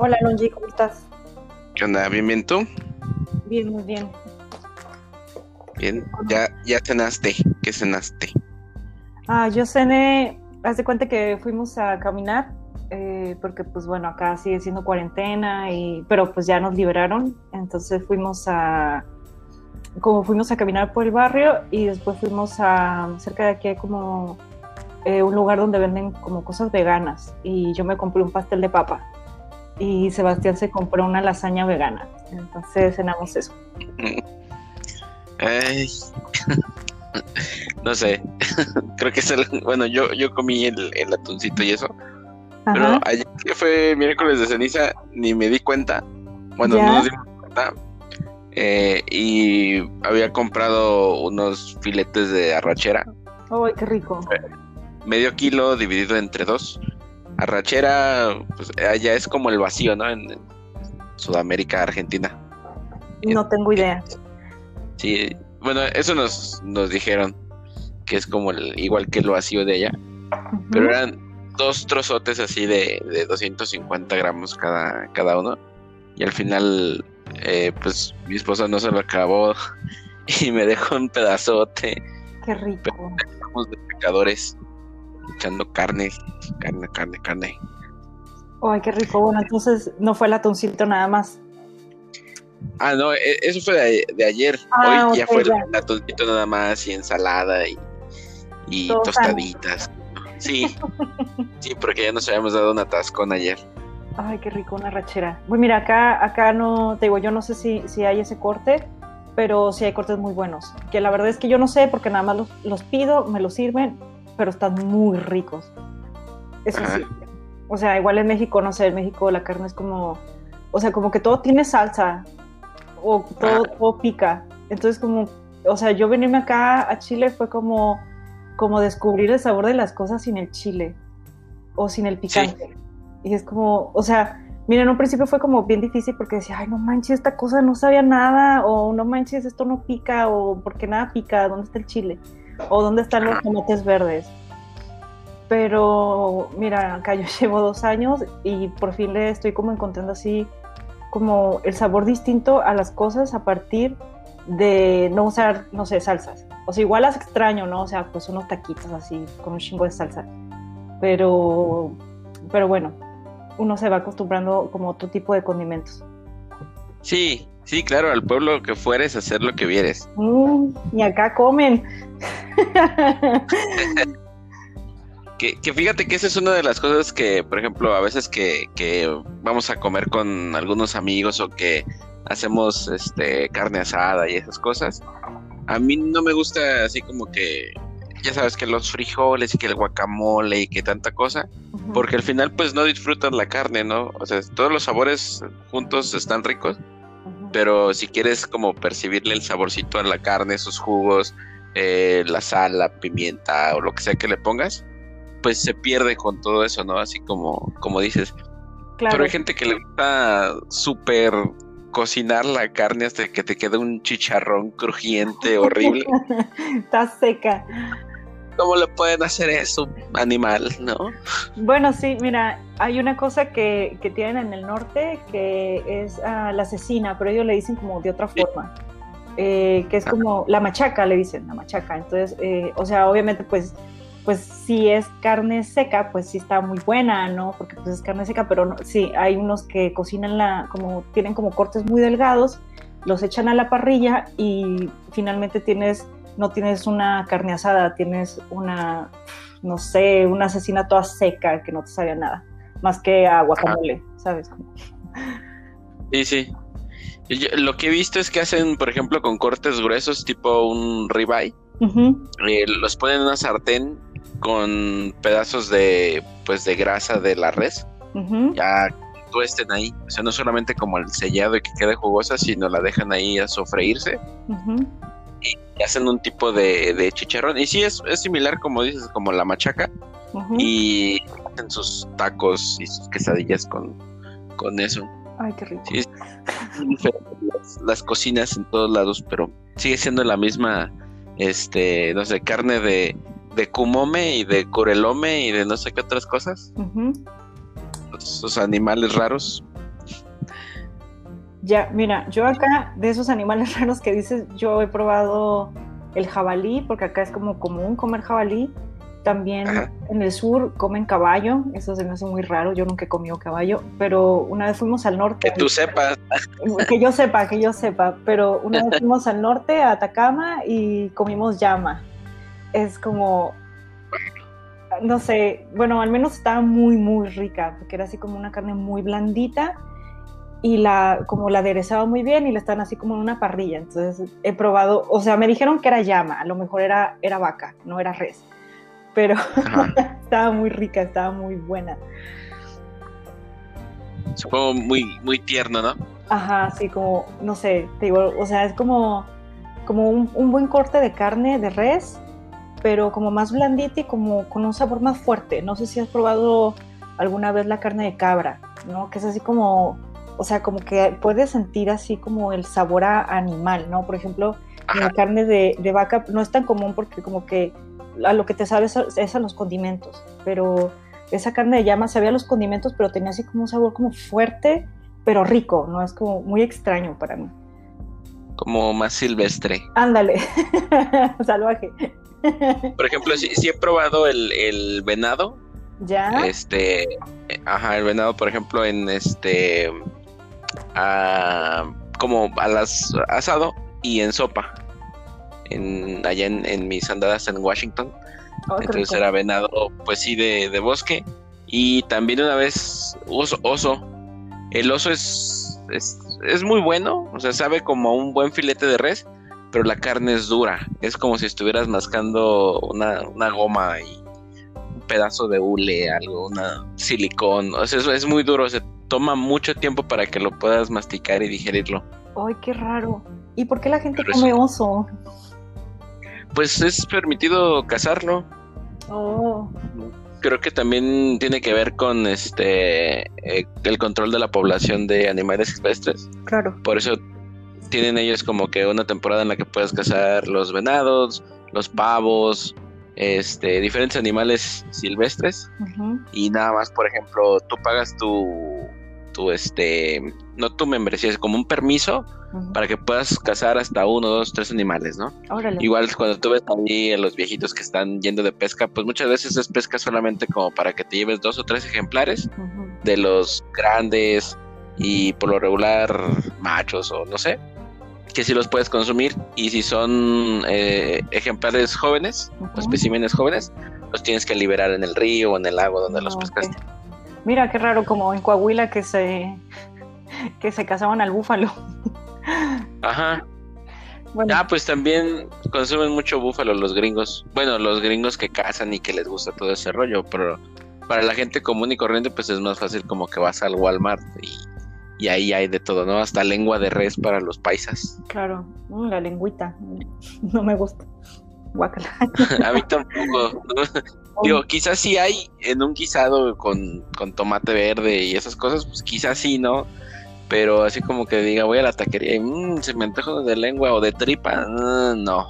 Hola, Longi, ¿cómo estás? ¿Qué onda? ¿Bien, bien tú? Bien, muy bien. Bien, ya, ya cenaste. ¿Qué cenaste? Ah, yo cené, haz de cuenta que fuimos a caminar, eh, porque pues bueno, acá sigue siendo cuarentena, y, pero pues ya nos liberaron, entonces fuimos a, como fuimos a caminar por el barrio y después fuimos a, cerca de aquí hay como eh, un lugar donde venden como cosas veganas y yo me compré un pastel de papa y Sebastián se compró una lasaña vegana. Entonces cenamos eso. Ay. no sé. Creo que es el. Bueno, yo, yo comí el, el atuncito y eso. Pero ayer que fue miércoles de ceniza, ni me di cuenta. Bueno, no nos dimos cuenta. Eh, y había comprado unos filetes de arrachera. ¡Ay, qué rico! Medio kilo dividido entre dos arrachera, pues allá es como el vacío, ¿no? En, Sudamérica, Argentina. No tengo idea. Sí, bueno, eso nos, nos dijeron, que es como el, igual que el vacío de allá. Pero eran dos trozotes así de, de 250 gramos cada, cada uno. Y al final, eh, pues mi esposa no se lo acabó y me dejó un pedazote. Qué rico. Somos de pecadores echando carne, carne, carne, carne. Ay, qué rico. Bueno, entonces no fue el atuncito nada más. Ah, no, e, eso fue de, ayer. Ah, Hoy ya fue el atuncito nada más y ensalada y, tostaditas. Sí, sí, porque ya nos habíamos dado un atascón ayer. Ay, qué rico, una rachera. Pues mira, acá, acá no, te digo, yo no sé si, si hay ese corte, pero sí hay cortes muy buenos. Que la verdad es que yo no sé porque nada más los, los pido, me los sirven pero están muy ricos. Eso sí. O sea, igual en México, no sé, en México la carne es como, o sea, como que todo tiene salsa o todo, pica. Entonces, como, o sea, yo venirme acá a Chile fue como, como descubrir el sabor de las cosas sin el chile o sin el picante. Y es como, o sea, mira, en un principio fue como bien difícil porque decía, ay, no manches, esta cosa no sabía nada, o no manches, esto no pica, o porque nada pica, ¿dónde está el chile? O dónde están los tomates verdes. Pero mira, acá yo llevo dos años y por fin le estoy como encontrando así como el sabor distinto a las cosas a partir de no usar, no sé, salsas. O sea, igual las extraño, ¿no? O sea, pues unos taquitos así con un chingo de salsa. Pero, pero bueno, uno se va acostumbrando como otro tipo de condimentos. Sí, sí, claro, al pueblo que fueres, hacer lo que vieres. Mm, y acá comen. que, fíjate que esa es una de las cosas que, por ejemplo, a veces que, vamos a comer con algunos amigos o que hacemos este carne asada y esas cosas. A mí no me gusta así como que, ya sabes, que los frijoles y que el guacamole y que tanta cosa, porque al final pues no disfrutan la carne, ¿no? O sea, todos los sabores juntos están ricos, pero si quieres como percibirle el saborcito a la carne, sus jugos, eh, la sal, la pimienta o lo que sea que le pongas, pues se pierde con todo eso, ¿no? Así como, como dices. Pero hay gente que le gusta súper cocinar la carne hasta que te quede un chicharrón crujiente, horrible. Está seca. ¿Cómo le pueden hacer eso, animal, no? Bueno, sí, mira, hay una cosa que, que tienen en el norte que es ah, la cecina, pero ellos le dicen como de otra forma. Eh, que es como la machaca, le dicen, la machaca. Entonces, eh, o sea, obviamente, pues, pues si es carne seca, pues sí está muy buena, ¿no? Porque pues es carne seca, pero sí, hay unos que cocinan la, como, tienen como cortes muy delgados, los echan a la parrilla y finalmente tienes, no tienes una carne asada, tienes una, no sé, una asesina toda seca que no te sabía nada, más que a guacamole, ¿sabes? Sí, sí. Lo que he visto es que hacen, por ejemplo, con cortes gruesos, tipo un ribeye, eh, los ponen en una sartén con pedazos de, pues, de grasa de la res. Ya tuesten ahí, o sea, no solamente como el sellado y que quede jugosa, sino la dejan ahí a sofreírse. Y hacen un tipo de, chicharrón. Y sí, es, es, similar, como dices, como la machaca. Y hacen sus tacos y sus quesadillas con, con eso. Ay, qué rico. las, cocinas en todos lados, pero sigue siendo la misma, este, no sé, carne de, de kumome y de curelome y de no sé qué otras cosas. Esos animales raros. Ya, mira, yo acá de esos animales raros que dices, yo he probado el jabalí, porque acá es como común comer jabalí. También en el sur comen caballo, eso se me hace muy raro, yo nunca he comido caballo, pero una vez fuimos al norte. Que tú sepas. Que yo sepa, que yo sepa, pero una vez fuimos al norte, a Atacama, y comimos llama. Es como, no sé, bueno, al menos estaba muy, muy rica, porque era así como una carne muy blandita y la como la aderezaba muy bien y la están así como en una parrilla. Entonces he probado, o sea, me dijeron que era llama, a lo mejor era, era vaca, no era res pero estaba muy rica, estaba muy buena. Supongo muy, muy tierno, ¿no? Ajá, sí, como, no sé, te digo, o sea, es como, como un, buen corte de carne de res, pero como más blandita y como con un sabor más fuerte. No sé si has probado alguna vez la carne de cabra, ¿no? Que es así como, o sea, como que puedes sentir así como el sabor a animal, ¿no? Por ejemplo, la carne de, de, vaca no es tan común porque como que a lo que te sabes es a los condimentos, pero esa carne de llama sabía a los condimentos, pero tenía así como un sabor como fuerte, pero rico, ¿no? Es como muy extraño para mí. Como más silvestre. Ándale, salvaje. Por ejemplo, si he probado el, venado. ¿Ya? Este, ajá, el venado, por ejemplo, en este, como a las asado y en sopa en, allá en, mis andadas en Washington. Oh, Entonces era venado, pues sí, de, bosque. Y también una vez oso, oso. El oso es, es, muy bueno, o sea, sabe como un buen filete de res, pero la carne es dura. Es como si estuvieras mascando una, goma y un pedazo de hule, algo, una silicón. O sea, eso es muy duro, se toma mucho tiempo para que lo puedas masticar y digerirlo. Ay, qué raro. ¿Y por qué la gente come oso? Pues es permitido cazarlo. Oh. Creo que también tiene que ver con este eh, el control de la población de animales silvestres. Claro. Por eso tienen ellos como que una temporada en la que puedes cazar los venados, los pavos, este, diferentes animales silvestres. Y nada más, por ejemplo, tú pagas tu, tu este, no tu membresía, es como un permiso para que puedas cazar hasta uno, dos, tres animales, ¿no? Igual cuando tú ves ahí a los viejitos que están yendo de pesca, pues muchas veces es pesca solamente como para que te lleves dos o tres ejemplares de los grandes y por lo regular machos o no sé, que si los puedes consumir y si son eh, ejemplares jóvenes, o especímenes jóvenes, los tienes que liberar en el río o en el lago donde los ah, pescaste. Mira qué raro como en Coahuila que se que se cazaban al búfalo. Ajá. Ah, pues también consumen mucho búfalo los gringos. Bueno, los gringos que cazan y que les gusta todo ese rollo, pero para la gente común y corriente pues es más fácil como que vas al Walmart y, y ahí hay de todo, ¿no? Hasta lengua de res para los paisas. Claro, la lengüita, no me gusta. Guacala. A mí tampoco. Digo, quizás sí hay en un guisado con, con tomate verde y esas cosas, pues quizás sí, ¿no? Pero así como que diga, voy a la taquería y mmm, se me antoja de lengua o de tripa, mm, no.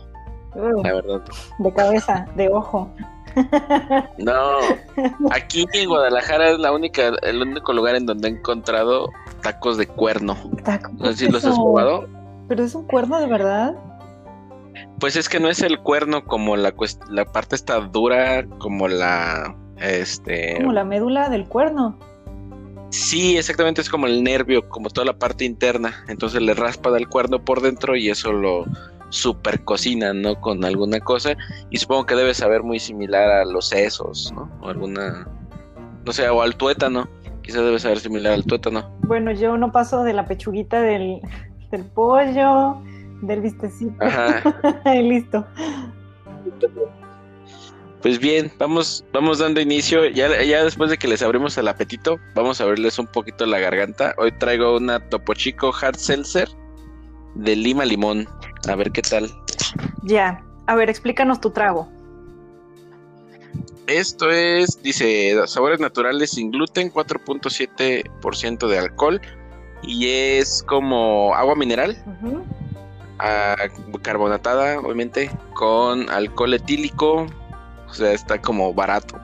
Uh, la verdad. De cabeza, de ojo. No, aquí en Guadalajara es la única, el único lugar en donde he encontrado tacos de cuerno. No sé si los has probado. ¿Pero es un cuerno de verdad? Pues es que no es el cuerno como la, la parte está dura, como la... Este... Como la médula del cuerno. Sí, exactamente, es como el nervio, como toda la parte interna. Entonces le raspa del cuerno por dentro y eso lo super cocina, ¿no? Con alguna cosa. Y supongo que debe saber muy similar a los sesos, ¿no? O alguna, no sé, o al tuétano. Quizás debe saber similar al tuétano. Bueno, yo no paso de la pechuguita del, del pollo, del vistecito. Ajá. Listo. Pues bien, vamos, vamos dando inicio. Ya, ya después de que les abrimos el apetito, vamos a abrirles un poquito la garganta. Hoy traigo una Topo Chico Hard Seltzer de lima limón. A ver qué tal. Ya, a ver, explícanos tu trago. Esto es, dice, sabores naturales sin gluten, 4.7% de alcohol y es como agua mineral, ah, carbonatada, obviamente, con alcohol etílico, o sea, está como barato.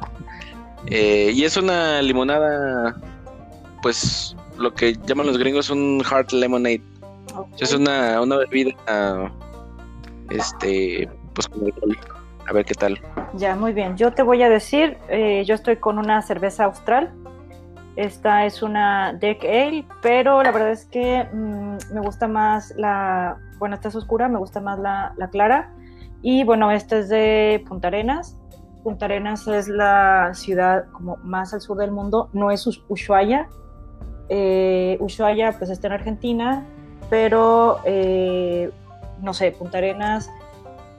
Eh, y es una limonada, pues lo que llaman los gringos un hard lemonade. Es una, una bebida, este, pues como a ver qué tal. Ya, muy bien. Yo te voy a decir, eh, yo estoy con una cerveza austral. Esta es una Deck Ale, pero la verdad es que mm, me gusta más la, bueno, esta es oscura, me gusta más la, clara. Y bueno, esta es de Punta Arenas. Punta Arenas es la ciudad como más al sur del mundo, no es Ushuaia. Eh, Ushuaia pues está en Argentina, pero eh, no sé, Punta Arenas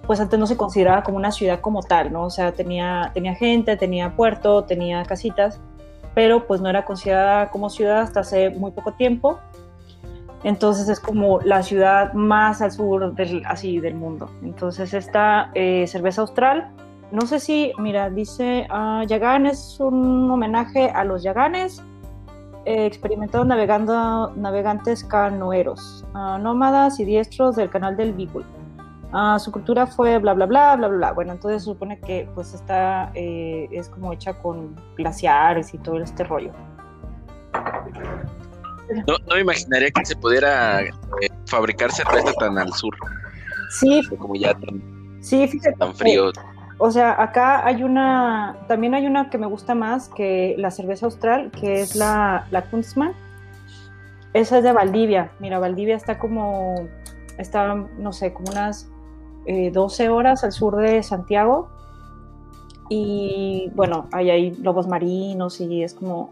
pues antes no se consideraba como una ciudad como tal, ¿no? O sea, tenía, tenía gente, tenía puerto, tenía casitas, pero pues no era considerada como ciudad hasta hace muy poco tiempo. Entonces es como la ciudad más al sur del, así del mundo. Entonces esta eh, cerveza austral, no sé si, mira, dice uh, Yagán es un homenaje a los Yaganes, eh, experimentados navegando, navegantes canoeros, uh, nómadas y diestros del canal del Beagle Ah, su cultura fue bla, bla, bla, bla, bla, Bueno, entonces se supone que pues está, eh, es como hecha con glaciares y todo este rollo. No, no me imaginaría que se pudiera eh, fabricar cerveza tan al sur. Sí. Como ya tan, sí, fíjate, tan frío. O sea, acá hay una, también hay una que me gusta más que la cerveza austral, que es la, la. Esa es de Valdivia. Mira, Valdivia está como, está, no sé, como unas 12 eh, horas al sur de Santiago. Y bueno, ahí hay lobos marinos y es como,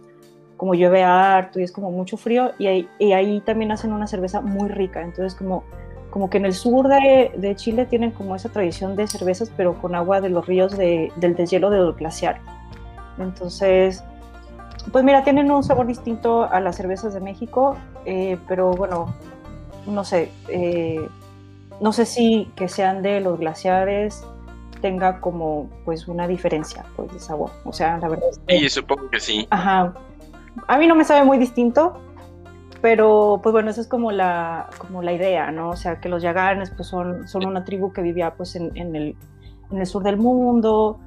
como llueve harto y es como mucho frío. Y ahí, ahí también hacen una cerveza muy rica. Entonces, como, como que en el sur de, de, Chile tienen como esa tradición de cervezas, pero con agua de los ríos de, del deshielo del glaciar. Entonces, pues mira, tienen un sabor distinto a las cervezas de México, eh, pero bueno, no sé, eh, no sé si que sean de los glaciares tenga como pues una diferencia pues de sabor. O sea, la verdad es que... Sí, supongo que sí. Ajá. A mí no me sabe muy distinto, pero pues bueno, esa es como la, como la idea, ¿no? O sea, que los yaganes pues son, son una tribu que vivía pues en, el, en el, sur del mundo,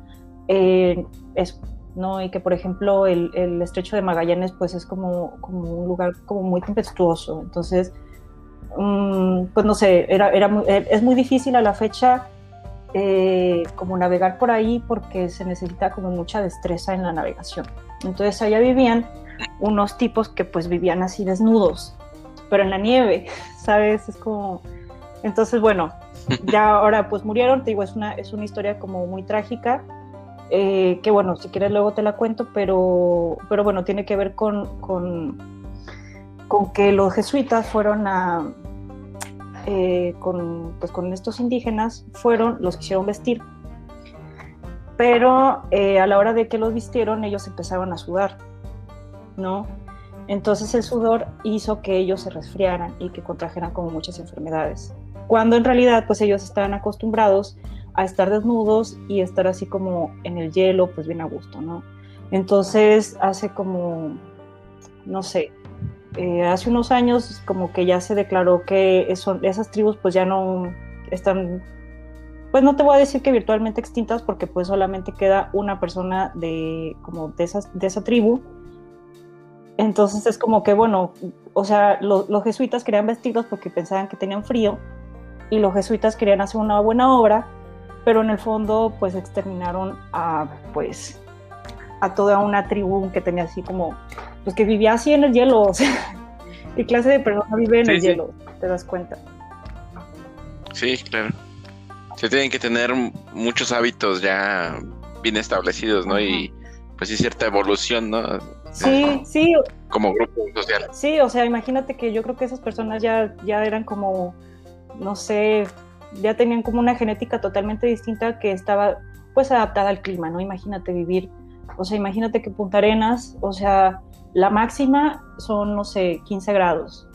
es, ¿no? Y que por ejemplo el, el, estrecho de Magallanes pues es como, como un lugar como muy tempestuoso, entonces Mm, pues no sé, era, era eh, es muy difícil a la fecha eh, como navegar por ahí porque se necesita como mucha destreza en la navegación. Entonces allá vivían unos tipos que pues vivían así desnudos, pero en la nieve, ¿sabes? Es como... Entonces, bueno, ya ahora pues murieron, te digo, es una, es una historia como muy trágica, eh, que bueno, si quieres luego te la cuento, pero, pero bueno, tiene que ver con, con, con que los jesuitas fueron a, eh, con, pues, con estos indígenas fueron los que hicieron vestir. Pero eh, a la hora de que los vistieron, ellos empezaron a sudar, ¿no? Entonces el sudor hizo que ellos se resfriaran y que contrajeran como muchas enfermedades. Cuando en realidad, pues ellos estaban acostumbrados a estar desnudos y estar así como en el hielo, pues bien a gusto, ¿no? Entonces hace como, no sé, eh, hace unos años como que ya se declaró que esas tribus pues ya no están, pues no te voy a decir que virtualmente extintas porque pues solamente queda una persona de, como de, esas, de esa tribu. Entonces es como que bueno, o sea, los jesuitas querían vestirlos porque pensaban que tenían frío y los jesuitas querían hacer una buena obra, pero en el fondo pues exterminaron a pues a toda una tribu que tenía así como pues que vivía así en el hielo, o sea, ¿qué clase de persona vive en el hielo? ¿Te das cuenta? Sí, claro. Se tienen que tener muchos hábitos ya bien establecidos, ¿no? Y pues sí, cierta evolución, ¿no? Sí, sí. Como grupo social. Sí, o sea, imagínate que yo creo que esas personas ya, ya eran como, no sé, ya tenían como una genética totalmente distinta que estaba pues adaptada al clima, ¿no? Imagínate vivir, o sea, imagínate que Punta Arenas, o sea, la máxima son, no sé, 15 grados,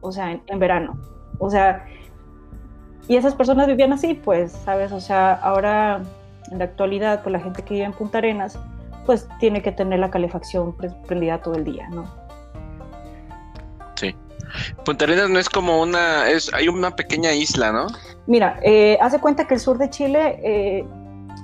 o sea, en, verano. O sea, y esas personas vivían así, pues, ¿sabes? O sea, ahora en la actualidad, pues la gente que vive en Punta Arenas, pues tiene que tener la calefacción prendida todo el día, ¿no? Sí. Punta Arenas no es como una, es, hay una pequeña isla, ¿no? Mira, eh, hace cuenta que el sur de Chile, eh,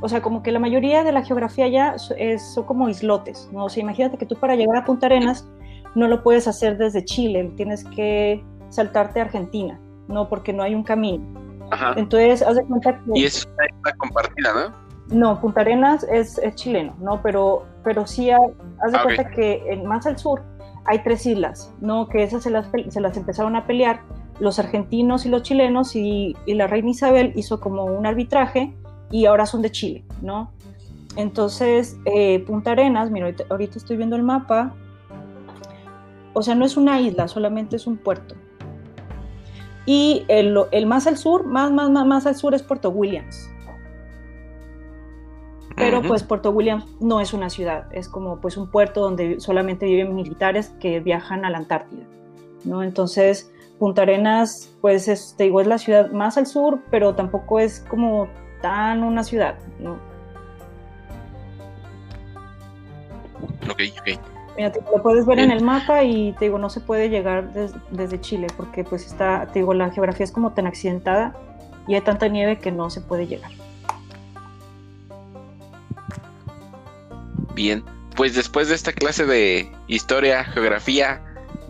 o sea, como que la mayoría de la geografía ya es, son como islotes, ¿no? O sea, imagínate que tú para llegar a Punta Arenas no lo puedes hacer desde Chile, tienes que saltarte a Argentina, ¿no? Porque no hay un camino. Ajá. Entonces, haz de cuenta que... Y es una isla compartida, ¿no? No, Punta Arenas es, chileno, ¿no? Pero, pero sí, haz de ah, cuenta que en, más al sur hay tres islas, ¿no? Que esas se las, se las empezaron a pelear los argentinos y los chilenos y, la reina Isabel hizo como un arbitraje y ahora son de Chile, ¿no? Entonces, eh, Punta Arenas, mira, ahorita, estoy viendo el mapa, o sea, no es una isla, solamente es un puerto. Y el, el más al sur, más, más, más, más al sur es Puerto Williams, pero pues Puerto Williams no es una ciudad, es como pues un puerto donde solamente viven militares que viajan a la Antártida, ¿no? Entonces, Punta Arenas, pues es, te digo, es la ciudad más al sur, pero tampoco es como tan una ciudad, ¿no? Ok, ok. Mira, te, lo puedes ver en el mapa y te digo, no se puede llegar desde Chile porque pues está, te digo, la geografía es como tan accidentada y hay tanta nieve que no se puede llegar. Bien, pues después de esta clase de historia, geografía,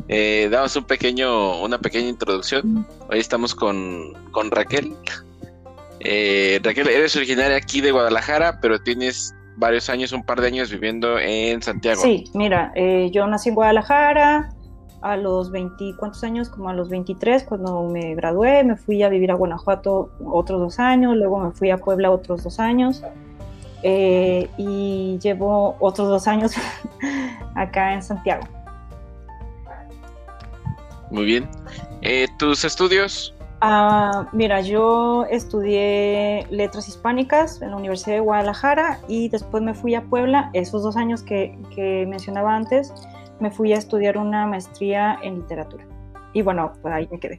eh, damos un pequeño, una pequeña introducción. Hoy estamos con, Raquel. Eh, Raquel, eres originaria aquí de Guadalajara, pero tienes varios años, un par de años viviendo en Santiago. Sí, mira, eh, yo nací en Guadalajara a los 20, ¿cuántos años? Como a los 23, cuando me gradué, me fui a vivir a Guanajuato otros dos años, luego me fui a Puebla otros dos años. Eh, y llevo otros dos años acá en Santiago. Muy bien. Eh, ¿Tus estudios? Ah, mira, yo estudié letras hispánicas en la Universidad de Guadalajara y después me fui a Puebla. Esos dos años que, que mencionaba antes, me fui a estudiar una maestría en literatura. Y bueno, pues ahí me quedé.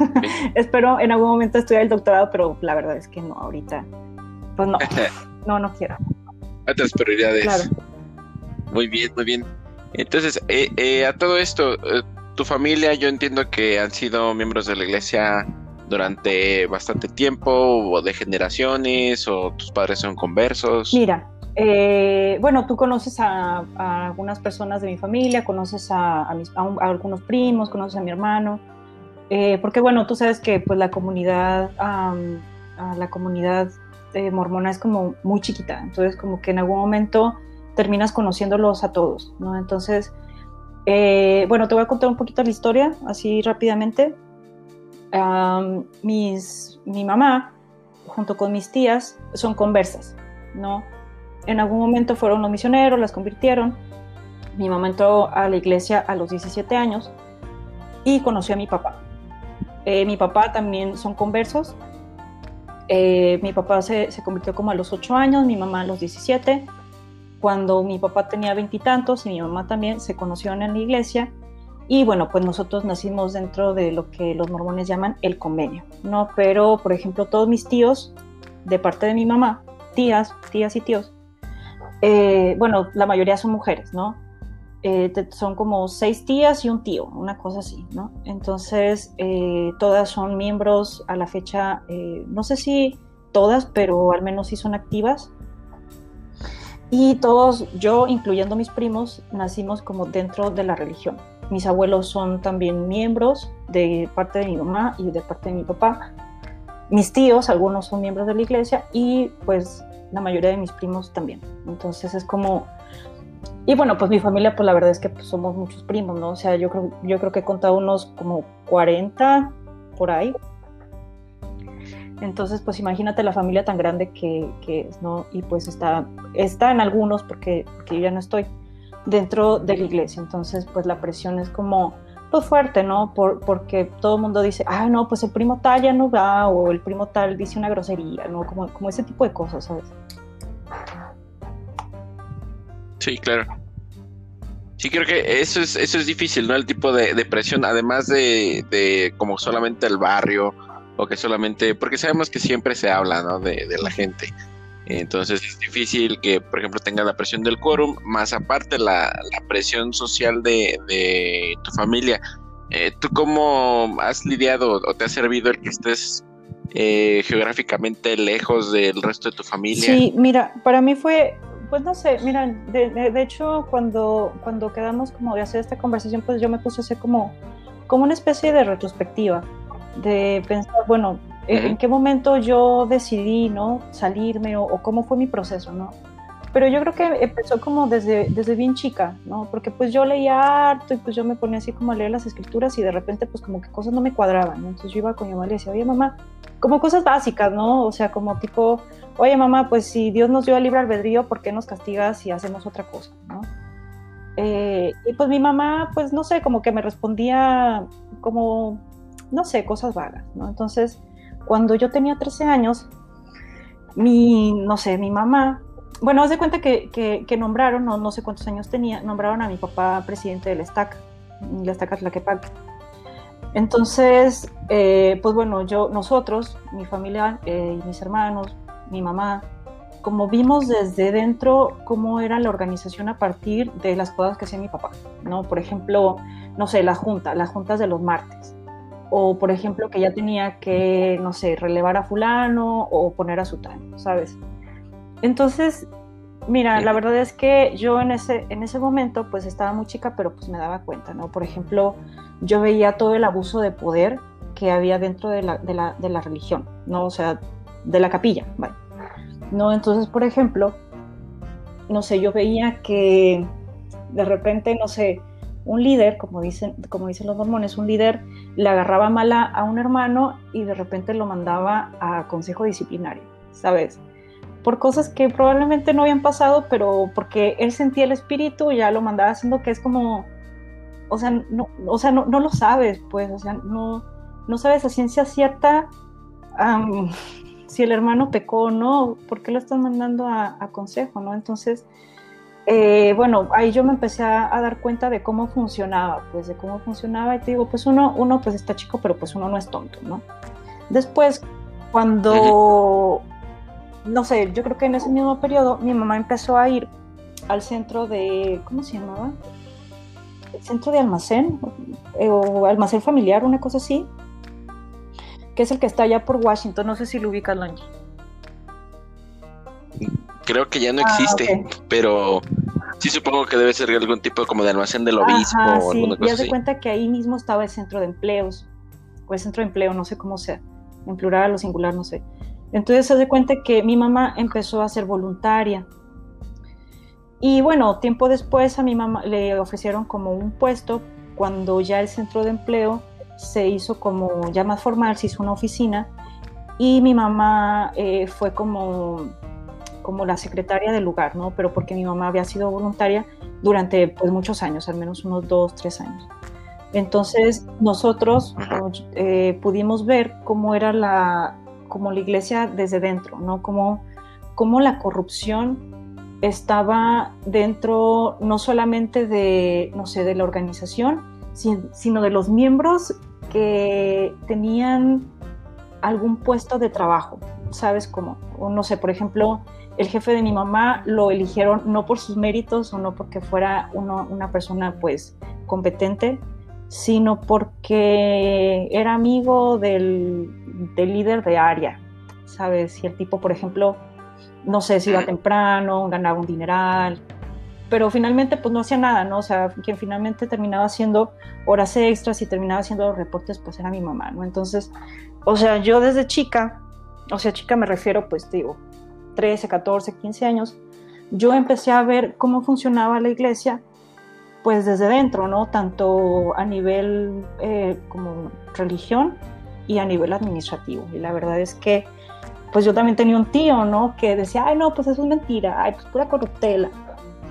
Espero en algún momento estudiar el doctorado, pero la verdad es que no, ahorita, pues no. no, no quiero. Otras prioridades. Muy bien, muy bien. Entonces, eh, eh, a todo esto, eh, tu familia, yo entiendo que han sido miembros de la iglesia durante bastante tiempo, o de generaciones, o tus padres son conversos. Mira, bueno, tú conoces a, algunas personas de mi familia, conoces a, mis, algunos primos, conoces a mi hermano, porque bueno, tú sabes que pues la comunidad, la comunidad este, mormona es como muy chiquita, entonces como que en algún momento terminas conociéndolos a todos, ¿no? Entonces, eh, bueno, te voy a contar un poquito la historia, así rápidamente. mis, mi mamá, junto con mis tías, son conversas, ¿no? En algún momento fueron los misioneros, las convirtieron. Mi mamá entró a la iglesia a los 17 años y conoció a mi papá. Eh, mi papá también son conversos, eh, mi papá se, convirtió como a los 8 años, mi mamá a los 17. Cuando mi papá tenía veintitantos y, mi mamá también se conocieron en la iglesia. Y bueno, pues nosotros nacimos dentro de lo que los mormones llaman el convenio, ¿no? Pero, por ejemplo, todos mis tíos, de parte de mi mamá, tías, tías y tíos, eh, bueno, la mayoría son mujeres, ¿no? Eh, son como seis tías y un tío, una cosa así, ¿no? Entonces, eh, todas son miembros a la fecha, eh, no sé si todas, pero al menos sí son activas. Y todos, yo, incluyendo mis primos, nacimos como dentro de la religión. Mis abuelos son también miembros de parte de mi mamá y de parte de mi papá. Mis tíos, algunos son miembros de la iglesia y pues la mayoría de mis primos también. Entonces es como y bueno, pues mi familia, pues la verdad es que pues, somos muchos primos, ¿no? O sea, yo creo, yo creo que he contado unos como 40 por ahí. Entonces, pues imagínate la familia tan grande que, que es, ¿no? Y pues está, está en algunos porque, porque yo ya no estoy. dentro de la iglesia. Entonces, pues la presión es como pues fuerte, ¿no? Por, porque todo el mundo dice, ah, no, pues el primo tal ya no va, o el primo tal dice una grosería, ¿no? Como, como ese tipo de cosas, ¿sabes? Sí, claro. Sí, creo que eso es, eso es difícil, ¿no? El tipo de, presión, además de, de, como solamente el barrio, o que solamente, porque sabemos que siempre se habla, ¿no? De, de la gente. Entonces es difícil que, por ejemplo, tenga la presión del quórum, más aparte la, la presión social de, tu familia. Eh, ¿Tú cómo has lidiado o te ha servido el que estés eh, geográficamente lejos del resto de tu familia? Sí, mira, para mí fue, pues no sé, mira, de, de, hecho cuando, cuando quedamos como de hacer esta conversación, pues yo me puse a hacer como, como una especie de retrospectiva, de pensar, bueno, en qué momento yo decidí, ¿no? Salirme o, cómo fue mi proceso, ¿no? Pero yo creo que empezó como desde, desde bien chica, ¿no? Porque pues yo leía harto y pues yo me ponía así como a leer las escrituras y de repente pues como que cosas no me cuadraban, ¿no? Entonces yo iba con mi mamá y le decía, oye mamá, como cosas básicas, ¿no? O sea, como tipo, oye mamá, pues si Dios nos dio el libre albedrío, ¿por qué nos castigas si hacemos otra cosa. Eh, y pues mi mamá, pues no sé, como que me respondía como, no sé, cosas vagas, ¿no? Entonces cuando yo tenía 13 años, mi, no sé, mi mamá, bueno, haz de cuenta que, que, nombraron, no, no, sé cuántos años tenía, nombraron a mi papá presidente del STAC, la STAC Tlaquepaque. Entonces, eh, pues bueno, yo, nosotros, mi familia eh, y mis hermanos, mi mamá, como vimos desde dentro cómo era la organización a partir de las cosas que hacía mi papá, ¿no? Por ejemplo, no sé, la junta, las juntas de los martes o por ejemplo que ya tenía que, no sé, relevar a fulano o poner a sutano, ¿sabes? Entonces, mira, la verdad es que yo en ese, en ese momento pues estaba muy chica, pero pues me daba cuenta, ¿no? Por ejemplo, yo veía todo el abuso de poder que había dentro de la, de la, de la religión, ¿no? O sea, de la capilla, ¿vale? ¿No? Entonces, por ejemplo, no sé, yo veía que de repente, no sé, un líder, como dicen, como dicen los mormones, un líder le agarraba mala a un hermano y de repente lo mandaba a consejo disciplinario, ¿sabes? Por cosas que probablemente no habían pasado, pero porque él sentía el espíritu ya lo mandaba haciendo que es como, o sea, no, o sea, no, lo sabes, pues, o sea, no, no sabes a ciencia cierta si el hermano pecó o no, ¿por qué lo están mandando a, a consejo, no? Entonces, eh, bueno, ahí yo me empecé a, dar cuenta de cómo funcionaba, pues de cómo funcionaba y te digo, pues uno, uno pues está chico, pero pues uno no es tonto, ¿no? Después, cuando, no sé, yo creo que en ese mismo periodo mi mamá empezó a ir al centro de, ¿cómo se llamaba? El centro de almacén eh, o almacén familiar, una cosa así, que es el que está allá por Washington, no sé si lo ubicas, Longi. Creo que ya no ah, existe, pero sí supongo que debe ser algún tipo como de almacén del obispo o sí. alguna cosa y haz de cuenta que ahí mismo estaba el centro de empleos, o el centro de empleo, no sé cómo sea, en plural o singular, no sé. Entonces se de cuenta que mi mamá empezó a ser voluntaria. Y bueno, tiempo después a mi mamá le ofrecieron como un puesto cuando ya el centro de empleo se hizo como ya más formal, se hizo una oficina y mi mamá eh, fue como como la secretaria del lugar, ¿no? Pero porque mi mamá había sido voluntaria durante pues muchos años, al menos unos dos, tres años. Entonces nosotros eh, pudimos ver cómo era la, como la iglesia desde dentro, ¿no? Cómo, cómo la corrupción estaba dentro no solamente de, no sé, de la organización, sino de los miembros que tenían algún puesto de trabajo, ¿sabes cómo? O no sé, por ejemplo, el jefe de mi mamá lo eligieron no por sus méritos o no porque fuera una persona pues competente, sino porque era amigo del, líder de área, ¿sabes? Si el tipo, por ejemplo, no sé si iba temprano, ganaba un dineral, pero finalmente pues no hacía nada, ¿no? O sea, quien finalmente terminaba haciendo horas extras y terminaba haciendo los reportes pues era mi mamá, ¿no? Entonces, o sea, yo desde chica, o sea, chica me refiero pues digo, 13, 14, 15 años, yo empecé a ver cómo funcionaba la iglesia, pues desde dentro, ¿no? Tanto a nivel eh, como religión y a nivel administrativo. Y la verdad es que, pues yo también tenía un tío, ¿no? Que decía, ay, no, pues eso es mentira, ay, pues pura corruptela.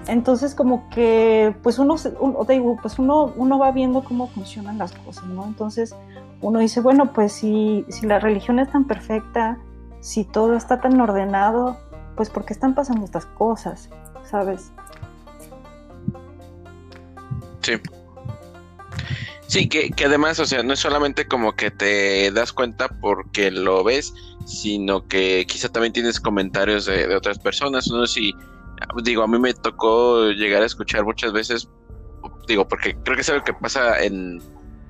Entonces como que pues uno, te digo, pues uno, uno va viendo cómo funcionan las cosas, ¿no? Entonces uno dice, bueno, pues si, si la religión es tan perfecta, si todo está tan ordenado, pues ¿por qué están pasando estas cosas? ¿Sabes? Sí. Sí, que, además, o sea, no es solamente como que te das cuenta porque lo ves, sino que quizá también tienes comentarios de, otras personas, no si digo, a mí me tocó llegar a escuchar muchas veces, digo, porque creo que es algo que pasa en,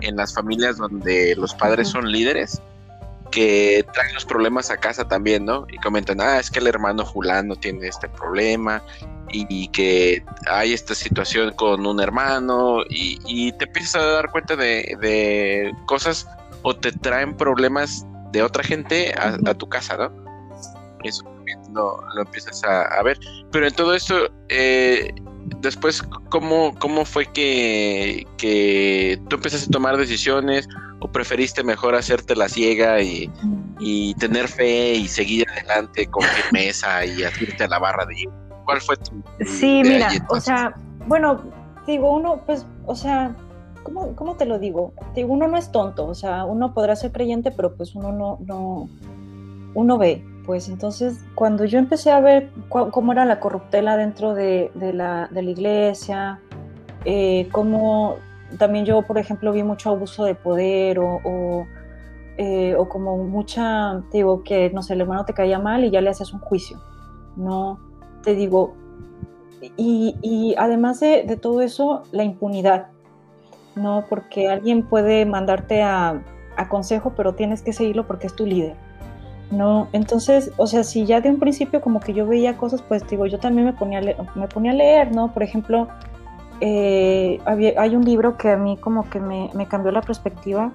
en las familias donde los padres son líderes, que traen los problemas a casa también, ¿no? Y comentan, ah, es que el hermano fulano tiene este problema y, que hay esta situación con un hermano y, te empiezas a dar cuenta de, cosas o te traen problemas de otra gente a, a tu casa, ¿no? Eso lo, empiezas a, ver. Pero en todo esto, eh, después, ¿cómo, cómo fue que, que tú empezaste a tomar decisiones o preferiste mejor hacerte la ciega y, y tener fe y seguir adelante con firmeza y hacerte a la barra de ¿Cuál fue tu... Sí, mira, o sea, bueno, digo, uno, pues, o sea, ¿cómo, ¿cómo, te lo digo? Digo, uno no es tonto, o sea, uno podrá ser creyente, pero pues uno no, no, uno ve, pues entonces cuando yo empecé a ver cómo era la corruptela dentro de, la, iglesia, eh, cómo también yo, por ejemplo, vi mucho abuso de poder o, eh, como mucha, digo, que no sé, el hermano te caía mal y ya le haces un juicio, ¿no? Te digo, y, además de, todo eso, la impunidad, ¿no? Porque alguien puede mandarte a consejo, pero tienes que seguirlo porque es tu líder. No, entonces, o sea, si ya de un principio como que yo veía cosas, pues digo, yo también me ponía a leer, me ponía a leer ¿no? Por ejemplo, eh, hay un libro que a mí como que me, cambió la perspectiva,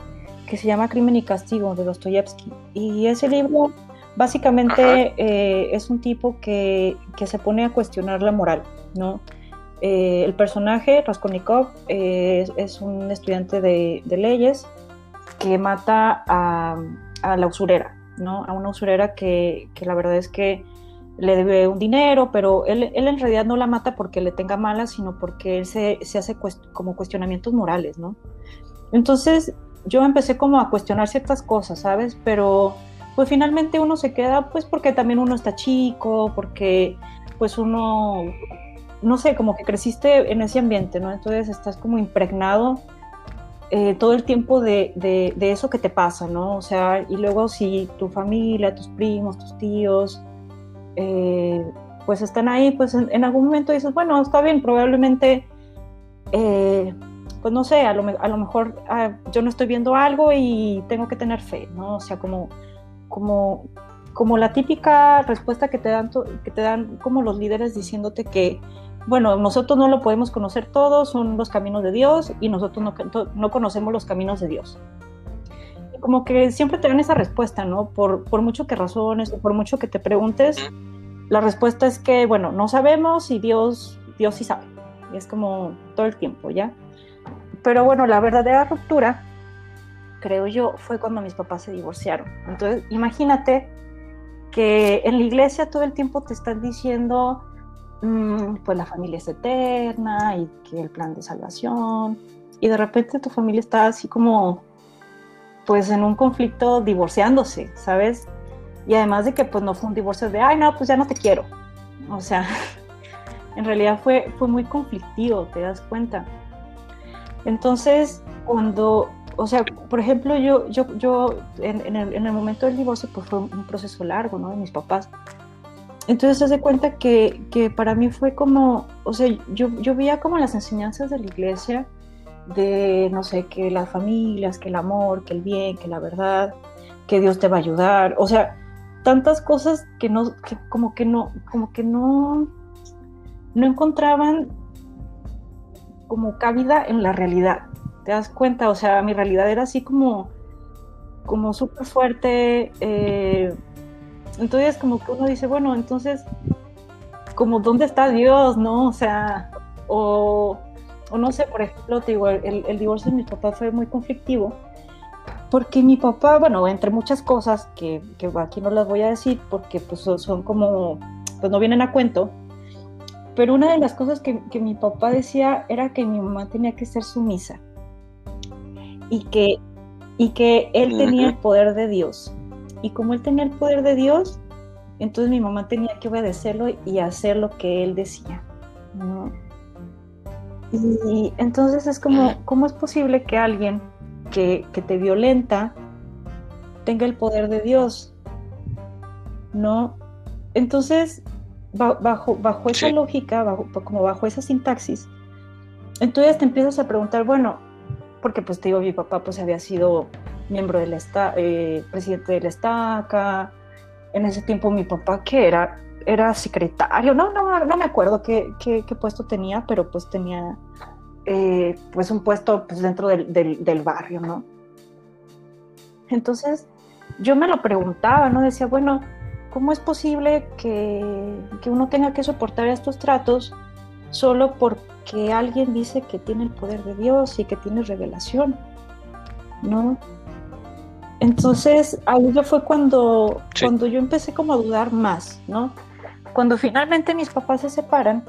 que se llama Crimen y Castigo, de Dostoyevsky. Y ese libro básicamente eh, es un tipo que, se pone a cuestionar la moral, ¿no? Eh, el personaje, Raskolnikov, es un estudiante de, leyes que mata a, a la usurera, a una usurera que, la verdad es que le debe un dinero, pero él, en realidad no la mata porque le tenga mala, sino porque él se, hace como cuestionamientos morales, ¿no? Entonces yo empecé como a cuestionar ciertas cosas, ¿sabes? Pero pues finalmente uno se queda pues porque también uno está chico, porque pues uno, no sé, como que creciste en ese ambiente, ¿no? Entonces estás como impregnado eh, todo el tiempo de, de, eso que te pasa, ¿no? O sea, y luego si tu familia, tus primos, tus tíos, eh, pues están ahí, pues en, algún momento dices, bueno, está bien, probablemente, eh, pues no sé, a lo, mejor ah, yo no estoy viendo algo y tengo que tener fe, ¿no? O sea, como, como, como la típica respuesta que te dan, que te dan como los líderes diciéndote que bueno, nosotros no lo podemos conocer todos, son los caminos de Dios y nosotros no, conocemos los caminos de Dios. como que siempre te dan esa respuesta, ¿no? Por, mucho que razones, por mucho que te preguntes, la respuesta es que, bueno, no sabemos y Dios, Dios sí sabe. es como todo el tiempo, ¿ya? Pero bueno, la verdadera ruptura, creo yo, fue cuando mis papás se divorciaron. Entonces, imagínate que en la iglesia todo el tiempo te están diciendo pues la familia es eterna y que el plan de salvación. Y de repente tu familia está así como, pues en un conflicto divorciándose, ¿sabes? Y además de que pues no fue un divorcio de, ay, no, pues ya no te quiero. O sea, en realidad fue, fue muy conflictivo, te das cuenta. Entonces, cuando, o sea, por ejemplo, yo, yo, yo en, el, el momento del divorcio, pues fue un proceso largo, ¿no? De mis papás entonces se hace cuenta que, que, para mí fue como, o sea, yo, yo veía como las enseñanzas de la iglesia, de, no sé, que las familias, que el amor, que el bien, que la verdad, que Dios te va a ayudar, o sea, tantas cosas que no, que como que no, como que no, no encontraban como cabida en la realidad. ¿Te das cuenta? O sea, mi realidad era así como, como súper fuerte, eh, entonces como que uno dice, bueno, entonces, como dónde está Dios, ¿no? O sea, o, no sé, por ejemplo, te digo, el, divorcio de mi papá fue muy conflictivo, porque mi papá, bueno, entre muchas cosas que, que aquí no las voy a decir porque pues son como, pues no vienen a cuento, pero una de las cosas que, que, mi papá decía era que mi mamá tenía que ser sumisa y que, y que él tenía el poder de Dios. Y como él tenía el poder de Dios, entonces mi mamá tenía que obedecerlo y hacer lo que él decía. Y entonces es como, ¿cómo es posible que alguien que, que te violenta tenga el poder de Dios? ¿No? Entonces, bajo, bajo esa lógica, bajo, como bajo esa sintaxis, entonces te empiezas a preguntar, bueno, porque pues te digo, mi papá pues había sido miembro del esta, eh, presidente del estaca, en ese tiempo mi papá que era, era secretario, no, no, no me acuerdo qué, qué, puesto tenía, pero pues tenía eh, pues un puesto pues dentro del, del, del barrio, ¿no? Entonces yo me lo preguntaba, ¿no? Decía, bueno, ¿Cómo es posible que, uno tenga que soportar estos tratos solo porque alguien dice que tiene el poder de Dios y que tiene revelación? ¿No? Entonces, ahí fue cuando, cuando yo empecé como a dudar más, ¿no? Cuando finalmente mis papás se separan,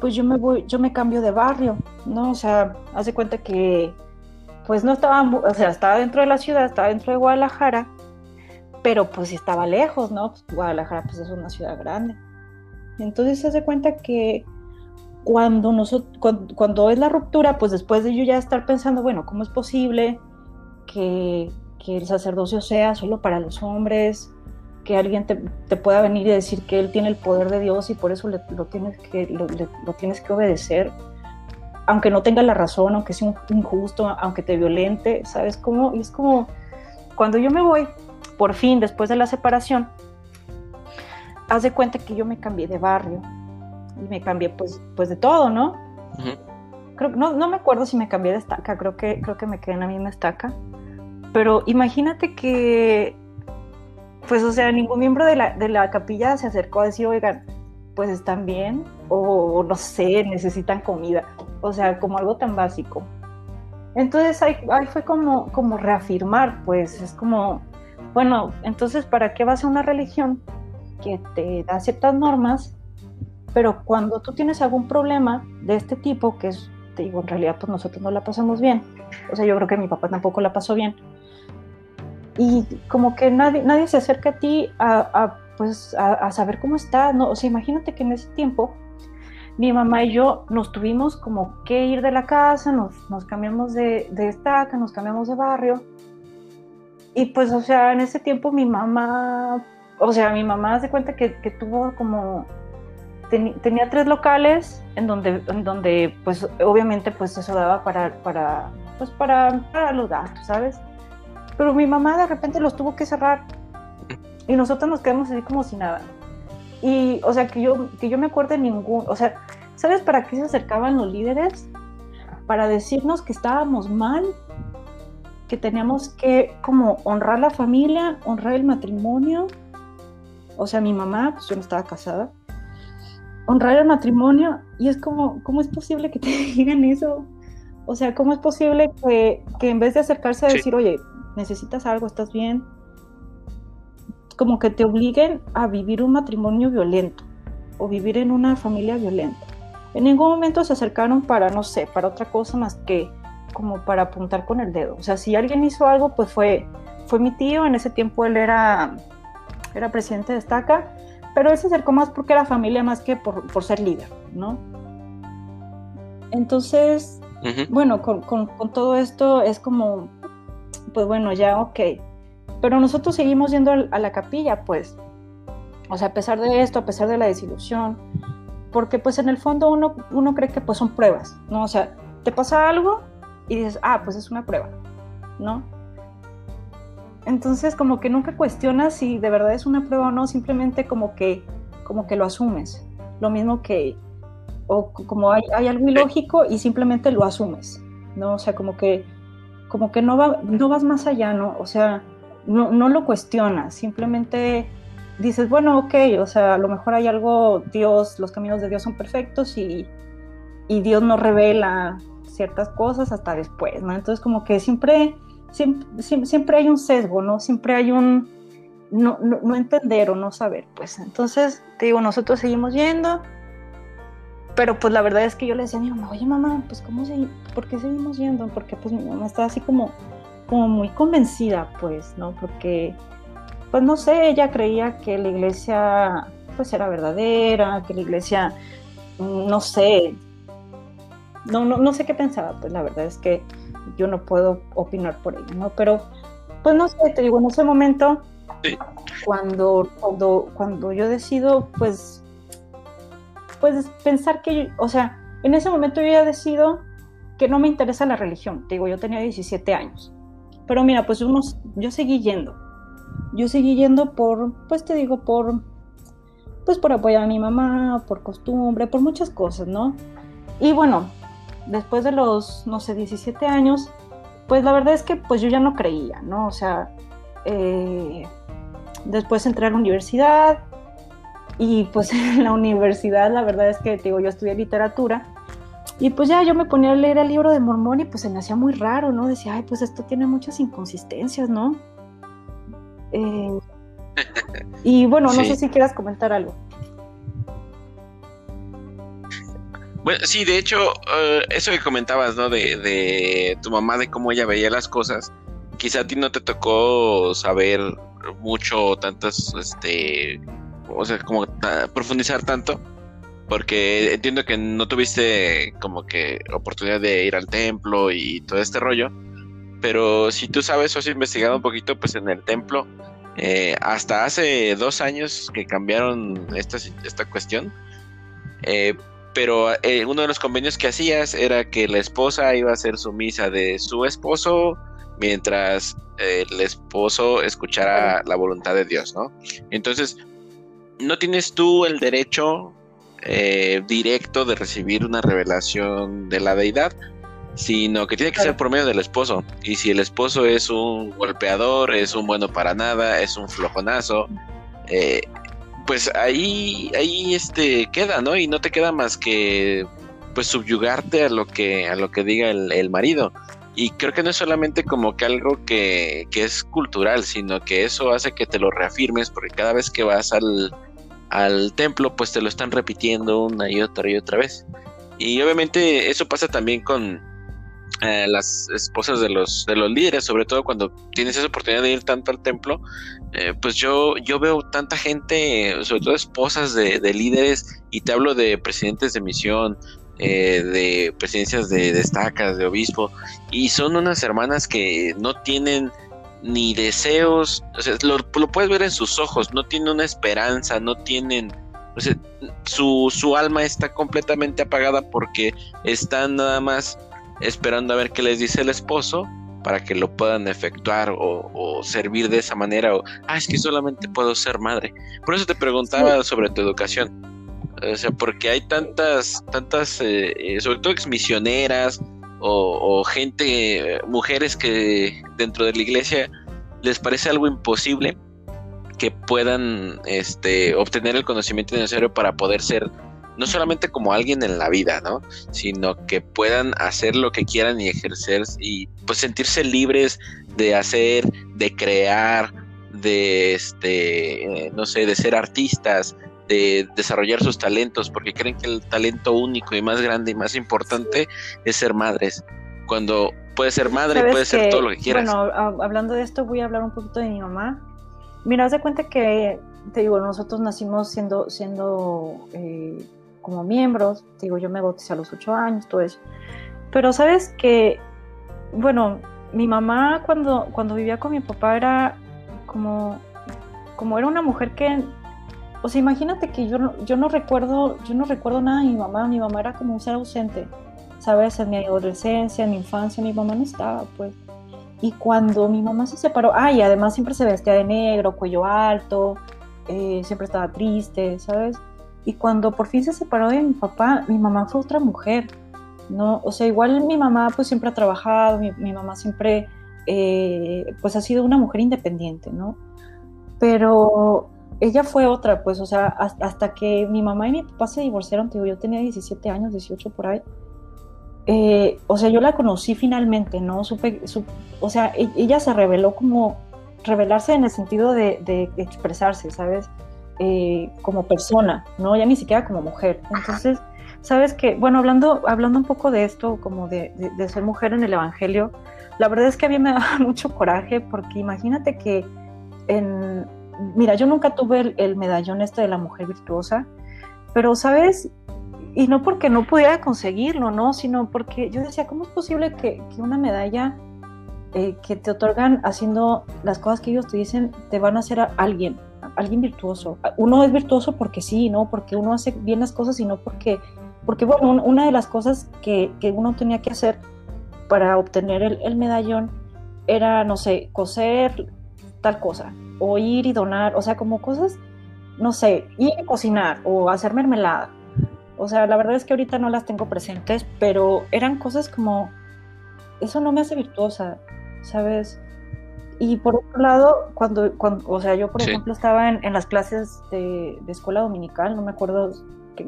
pues yo me voy, yo me cambio de barrio, ¿no? O sea, hace cuenta que pues no estaba, o sea, estaba dentro de la ciudad, estaba dentro de Guadalajara, pero pues estaba lejos, ¿no? Pues, Guadalajara pues es una ciudad grande. Entonces se hace cuenta que cuando, nosotros, cuando, es la ruptura, pues después de yo ya estar pensando, bueno, ¿cómo es posible que, el sacerdocio sea solo para los hombres? Que alguien te, pueda venir y decir que él tiene el poder de Dios y por eso lo, tienes que, lo, tienes que obedecer, aunque no tenga la razón, aunque sea injusto, aunque te violente, ¿sabes cómo? Y es como, cuando yo me voy por fin, después de la separación, haz de cuenta que yo me cambié de barrio y me cambié pues, pues de todo, ¿no? creo, no, no me acuerdo si me cambié de estaca, creo que, creo que me quedé en la misma estaca, pero imagínate que, pues o sea, ningún miembro de la, de la capilla se acercó a decir, oigan, pues están bien o no sé, necesitan comida, o sea, como algo tan básico. Entonces ahí, ahí fue como, como reafirmar, pues es como, bueno, entonces, ¿para qué vas a una religión que te da ciertas normas, pero cuando tú tienes algún problema de este tipo, que es, te digo, en realidad pues nosotros no la pasamos bien, o sea, yo creo que mi papá tampoco la pasó bien, y como que nadie, nadie se acerca a ti a, pues, a, saber cómo está, ¿no? O sea, imagínate que en ese tiempo mi mamá y yo nos tuvimos como que ir de la casa, nos, cambiamos de, de estaca, nos cambiamos de barrio, y pues, o sea, en ese tiempo mi mamá, o sea, mi mamá hace cuenta que, tuvo como, tenía tres locales en donde, en donde, pues, obviamente, pues eso daba para, para, pues, para, para los gastos, ¿sabes? Pero mi mamá de repente los tuvo que cerrar y nosotros nos quedamos así como si nada. Y, o sea, que yo, que yo me acuerde ningún, o sea, ¿sabes para qué se acercaban los líderes? Para decirnos que estábamos mal que teníamos que como honrar la familia, honrar el matrimonio. O sea, mi mamá, pues yo no estaba casada, honrar el matrimonio y es como, ¿cómo es posible que te digan eso? O sea, ¿cómo es posible que, que en vez de acercarse a decir, oye, necesitas algo, estás bien, como que te obliguen a vivir un matrimonio violento o vivir en una familia violenta? En ningún momento se acercaron para, no sé, para otra cosa más que como para apuntar con el dedo. O sea, si alguien hizo algo, pues fue, fue mi tío, en ese tiempo él era, era presidente de Estaca, pero él se acercó más porque era familia más que por, por ser líder, ¿no? Entonces, bueno, con, con, con, todo esto es como, pues bueno, ya, ok. Pero nosotros seguimos yendo a la capilla, pues. O sea, a pesar de esto, a pesar de la desilusión, porque pues en el fondo uno, uno cree que pues son pruebas, ¿no? O sea, te pasa algo, y dices, ah, pues es una prueba, ¿no? Entonces como que nunca cuestionas si de verdad es una prueba o no, simplemente como que, como que lo asumes. Lo mismo que, o como hay, algo ilógico y simplemente lo asumes, ¿no? O sea, como que, como que no, va, no vas más allá, ¿no? O sea, no, no lo cuestionas, simplemente dices, bueno, ok, o sea, a lo mejor hay algo, Dios, los caminos de Dios son perfectos y, y Dios nos revela ciertas cosas hasta después, ¿no? Entonces como que siempre, siempre, siempre hay un sesgo, ¿no? Siempre hay un no, no, entender o no saber, pues. Entonces, te digo, nosotros seguimos yendo pero pues la verdad es que yo le decía a mi mamá, oye mamá, pues ¿cómo se, ¿por qué seguimos yendo? Porque pues mi mamá estaba así como, como muy convencida, pues, ¿no? Porque, pues no sé, ella creía que la iglesia pues era verdadera, que la iglesia, no sé, no, no, no sé qué pensaba, pues la verdad es que yo no puedo opinar por ella, ¿no? Pero, pues no sé, te digo, en ese momento, cuando, cuando, cuando yo decido, pues, pues pensar que, o sea, en ese momento yo ya decido que no me interesa la religión, te digo, yo tenía 17 años, pero mira, pues unos, yo seguí yendo, yo seguí yendo por, pues te digo, por, pues por apoyar a mi mamá, por costumbre, por muchas cosas, ¿no? Y bueno, después de los, no sé, 17 años, pues la verdad es que pues yo ya no creía, ¿no? O sea, eh, después entré a la universidad y pues en la universidad la verdad es que, digo, yo estudié literatura y pues ya yo me ponía a leer el libro de Mormón y pues se me hacía muy raro, ¿no? Decía, ay, pues esto tiene muchas inconsistencias, ¿no? Eh, y bueno, no sé si quieras comentar algo. Bueno, sí, de hecho, eh, eso que comentabas, ¿no? De, de, tu mamá, de cómo ella veía las cosas, quizá a ti no te tocó saber mucho, tantas, este, o sea, como profundizar tanto, porque entiendo que no tuviste como que oportunidad de ir al templo y todo este rollo, pero si tú sabes o has investigado un poquito, pues en el templo, eh, hasta hace dos años que cambiaron esta, esta cuestión, eh, pero eh, uno de los convenios que hacías era que la esposa iba a hacer sumisa de su esposo mientras el esposo escuchara la voluntad de Dios, ¿no? Entonces, no tienes tú el derecho eh, directo de recibir una revelación de la deidad, sino que tiene que ser por medio del esposo. Y si el esposo es un golpeador, es un bueno para nada, es un flojonazo, eh, pues ahí, ahí este queda, ¿no? Y no te queda más que pues subyugarte a lo que, a lo que diga el, marido. Y creo que no es solamente como que algo que, que, es cultural, sino que eso hace que te lo reafirmes, porque cada vez que vas al, al templo, pues te lo están repitiendo una y otra y otra vez. Y obviamente eso pasa también con, eh, las esposas de los, de los líderes, sobre todo cuando tienes esa oportunidad de ir tanto al templo, eh, pues yo, yo veo tanta gente, sobre todo esposas de, líderes, y te hablo de presidentes de misión, eh, de presidencias de destacas, de obispo, y son unas hermanas que no tienen ni deseos, o sea, lo, lo puedes ver en sus ojos, no tienen una esperanza, no tienen o sea, su, su, alma está completamente apagada porque están nada más esperando a ver qué les dice el esposo para que lo puedan efectuar o, servir de esa manera o ah es que solamente puedo ser madre por eso te preguntaba sobre tu educación o sea porque hay tantas tantas eh, eh, sobre todo exmisioneras o, gente mujeres que dentro de la iglesia les parece algo imposible que puedan este obtener el conocimiento necesario para poder ser no solamente como alguien en la vida, ¿no? Sino que puedan hacer lo que quieran y ejercer y pues sentirse libres de hacer, de crear, de este, eh, no sé, de ser artistas, de desarrollar sus talentos, porque creen que el talento único y más grande y más importante es ser madres. Cuando puedes ser madre, puedes ser todo lo que quieras. Bueno, hablando de esto, voy a hablar un poquito de mi mamá. Mira, haz de cuenta que, te digo, nosotros nacimos siendo, siendo eh, como miembros, digo, yo me bauticé a los ocho años, todo eso. Pero sabes que, bueno, mi mamá cuando, cuando vivía con mi papá era como, como era una mujer que, o sea, imagínate que yo, yo no recuerdo, yo no recuerdo nada de mi mamá, mi mamá era como un ser ausente, ¿sabes? En mi adolescencia, en mi infancia, mi mamá no estaba, pues. Y cuando mi mamá se separó, ay, y además siempre se vestía de negro, cuello alto, eh, siempre estaba triste, ¿sabes? Y cuando por fin se separó de mi papá, mi mamá fue otra mujer, ¿no? O sea, igual mi mamá pues siempre ha trabajado, mi, mamá siempre eh, pues ha sido una mujer independiente, ¿no? Pero ella fue otra, pues, o sea, hasta, que mi mamá y mi papá se divorciaron, digo, yo tenía 17 años, 18 por ahí. Eh, o sea, yo la conocí finalmente, ¿no? Supe, o sea, e, ella se reveló como, revelarse en el sentido de, de expresarse, ¿sabes? Eh, como persona, ¿no? Ya ni siquiera como mujer. Entonces, sabes que, bueno, hablando, hablando un poco de esto, como de, de, ser mujer en el Evangelio, la verdad es que a mí me da mucho coraje porque imagínate que en, mira, yo nunca tuve el, medallón este de la mujer virtuosa, pero, ¿sabes? Y no porque no pudiera conseguirlo, ¿no? Sino porque yo decía, ¿cómo es posible que, que una medalla eh, que te otorgan haciendo las cosas que ellos te dicen, te van a hacer a alguien, alguien virtuoso. Uno es virtuoso porque sí, ¿no? Porque uno hace bien las cosas y no porque, porque bueno, una de las cosas que, que uno tenía que hacer para obtener el, el, medallón era, no sé, coser tal cosa, o ir y donar, o sea, como cosas, no sé, ir a cocinar o hacer mermelada. O sea, la verdad es que ahorita no las tengo presentes, pero eran cosas como, eso no me hace virtuosa, ¿sabes? Y por otro lado, cuando, cuando o sea, yo por ejemplo estaba en, en las clases de, de, escuela dominical, no me acuerdo,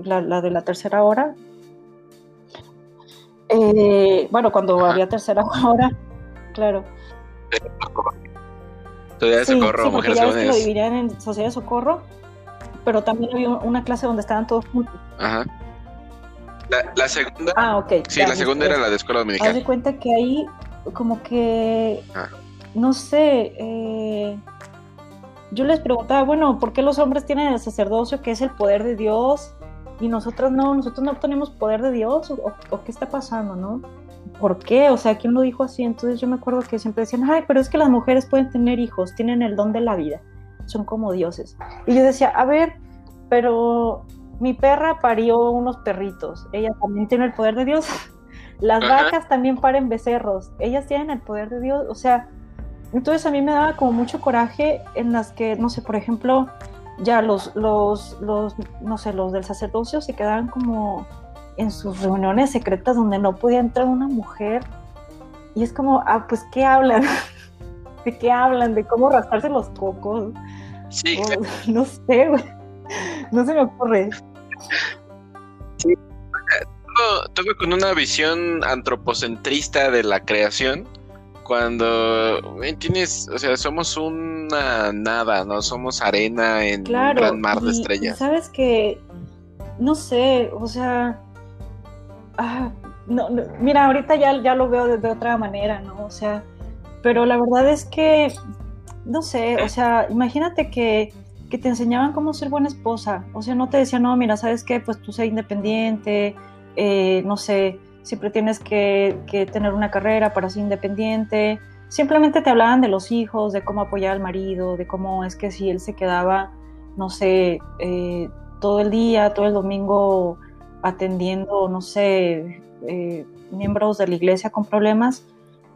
la, la de la tercera hora. Eh, bueno, cuando había tercera hora, claro. Sociedad de socorro, sí, mujeres que lo dividían en sociedad de socorro, pero también había una clase donde estaban todos juntos. Ajá. La, la segunda. Ah, ok. Sí, la segunda era la de escuela dominical. Haz de cuenta que ahí como que, no sé, eh, yo les preguntaba, bueno, ¿por qué los hombres tienen el sacerdocio que es el poder de Dios y nosotros no, nosotros no tenemos poder de Dios o, qué está pasando, ¿no? ¿Por qué? O sea, ¿quién lo dijo así? Entonces yo me acuerdo que siempre decían, ay, pero es que las mujeres pueden tener hijos, tienen el don de la vida, son como dioses. Y yo decía, a ver, pero mi perra parió unos perritos, ella también tiene el poder de Dios. Las vacas también paren becerros, ellas tienen el poder de Dios, o sea, entonces a mí me daba como mucho coraje en las que, no sé, por ejemplo, ya los, los, los, no sé, los del sacerdocio se quedaban como en sus reuniones secretas donde no podía entrar una mujer y es como, ah, pues, ¿qué hablan? ¿De qué hablan? ¿De cómo rascarse los cocos? Sí. no sé, No se me ocurre. Sí, todo, con una visión antropocentrista de la creación cuando tienes, o sea, somos una nada, no somos arena en un gran mar de estrellas. Sabes que, no sé, o sea, ah, no, mira, ahorita ya, ya lo veo de, otra manera, ¿no? O sea, pero la verdad es que, no sé, o sea, imagínate que, que te enseñaban cómo ser buena esposa, o sea, no te decían, no, mira, ¿sabes qué? Pues tú sé independiente, eh, no sé, siempre tienes que, tener una carrera para ser independiente. Simplemente te hablaban de los hijos, de cómo apoyar al marido, de cómo es que si él se quedaba, no sé, eh, todo el día, todo el domingo atendiendo, no sé, eh, miembros de la iglesia con problemas,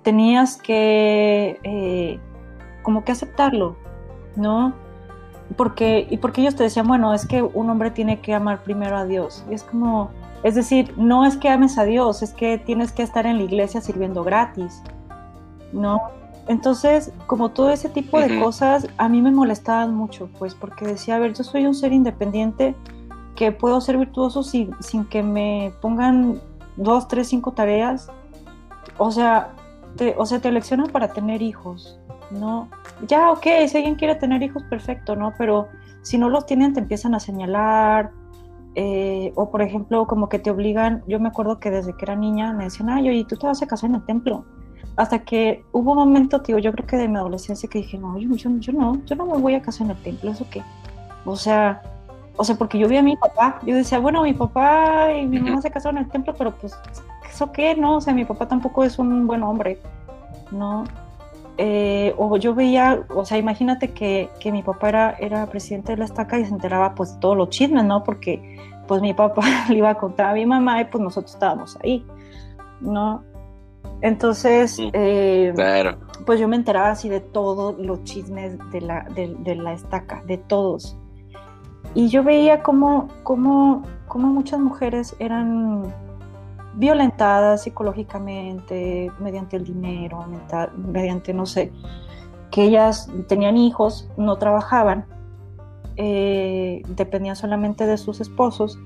tenías que como que aceptarlo, ¿no? Porque, y porque ellos te decían, bueno, es que un hombre tiene que amar primero a Dios. Y es como, es decir, no es que ames a Dios, es que tienes que estar en la iglesia sirviendo gratis, ¿no? Entonces, como todo ese tipo de cosas, a mí me molestaban mucho, pues, porque decía, a ver, yo soy un ser independiente que puedo ser virtuoso sin, sin que me pongan dos, tres, cinco tareas. O sea, te, o sea, te eleccionan para tener hijos, ¿no? Ya, ok, si alguien quiere tener hijos, perfecto, ¿no? Pero si no los tienen, te empiezan a señalar, eh, o por ejemplo, como que te obligan, yo me acuerdo que desde que era niña me decían, ay, oye, tú te vas a casar en el templo. Hasta que hubo un momento, tío, yo creo que de mi adolescencia que dije, no, yo, yo, no, yo no me voy a casar en el templo, ¿eso qué? O sea, o sea, porque yo vi a mi papá, yo decía, bueno, mi papá y mi mamá se casaron en el templo, pero pues, ¿eso qué? No, o sea, mi papá tampoco es un buen hombre, ¿no? Eh, o yo veía, o sea, imagínate que, que, mi papá era, era presidente de la estaca y se enteraba pues de todos los chismes, ¿no? Porque pues mi papá le iba a contar a mi mamá y pues nosotros estábamos ahí, ¿no? Entonces, eh, pues yo me enteraba así de todos los chismes de la, de, la estaca, de todos. Y yo veía cómo, cómo, cómo muchas mujeres eran violentadas psicológicamente, mediante el dinero, mediante, no sé, que ellas tenían hijos, no trabajaban, eh, dependían solamente de sus esposos,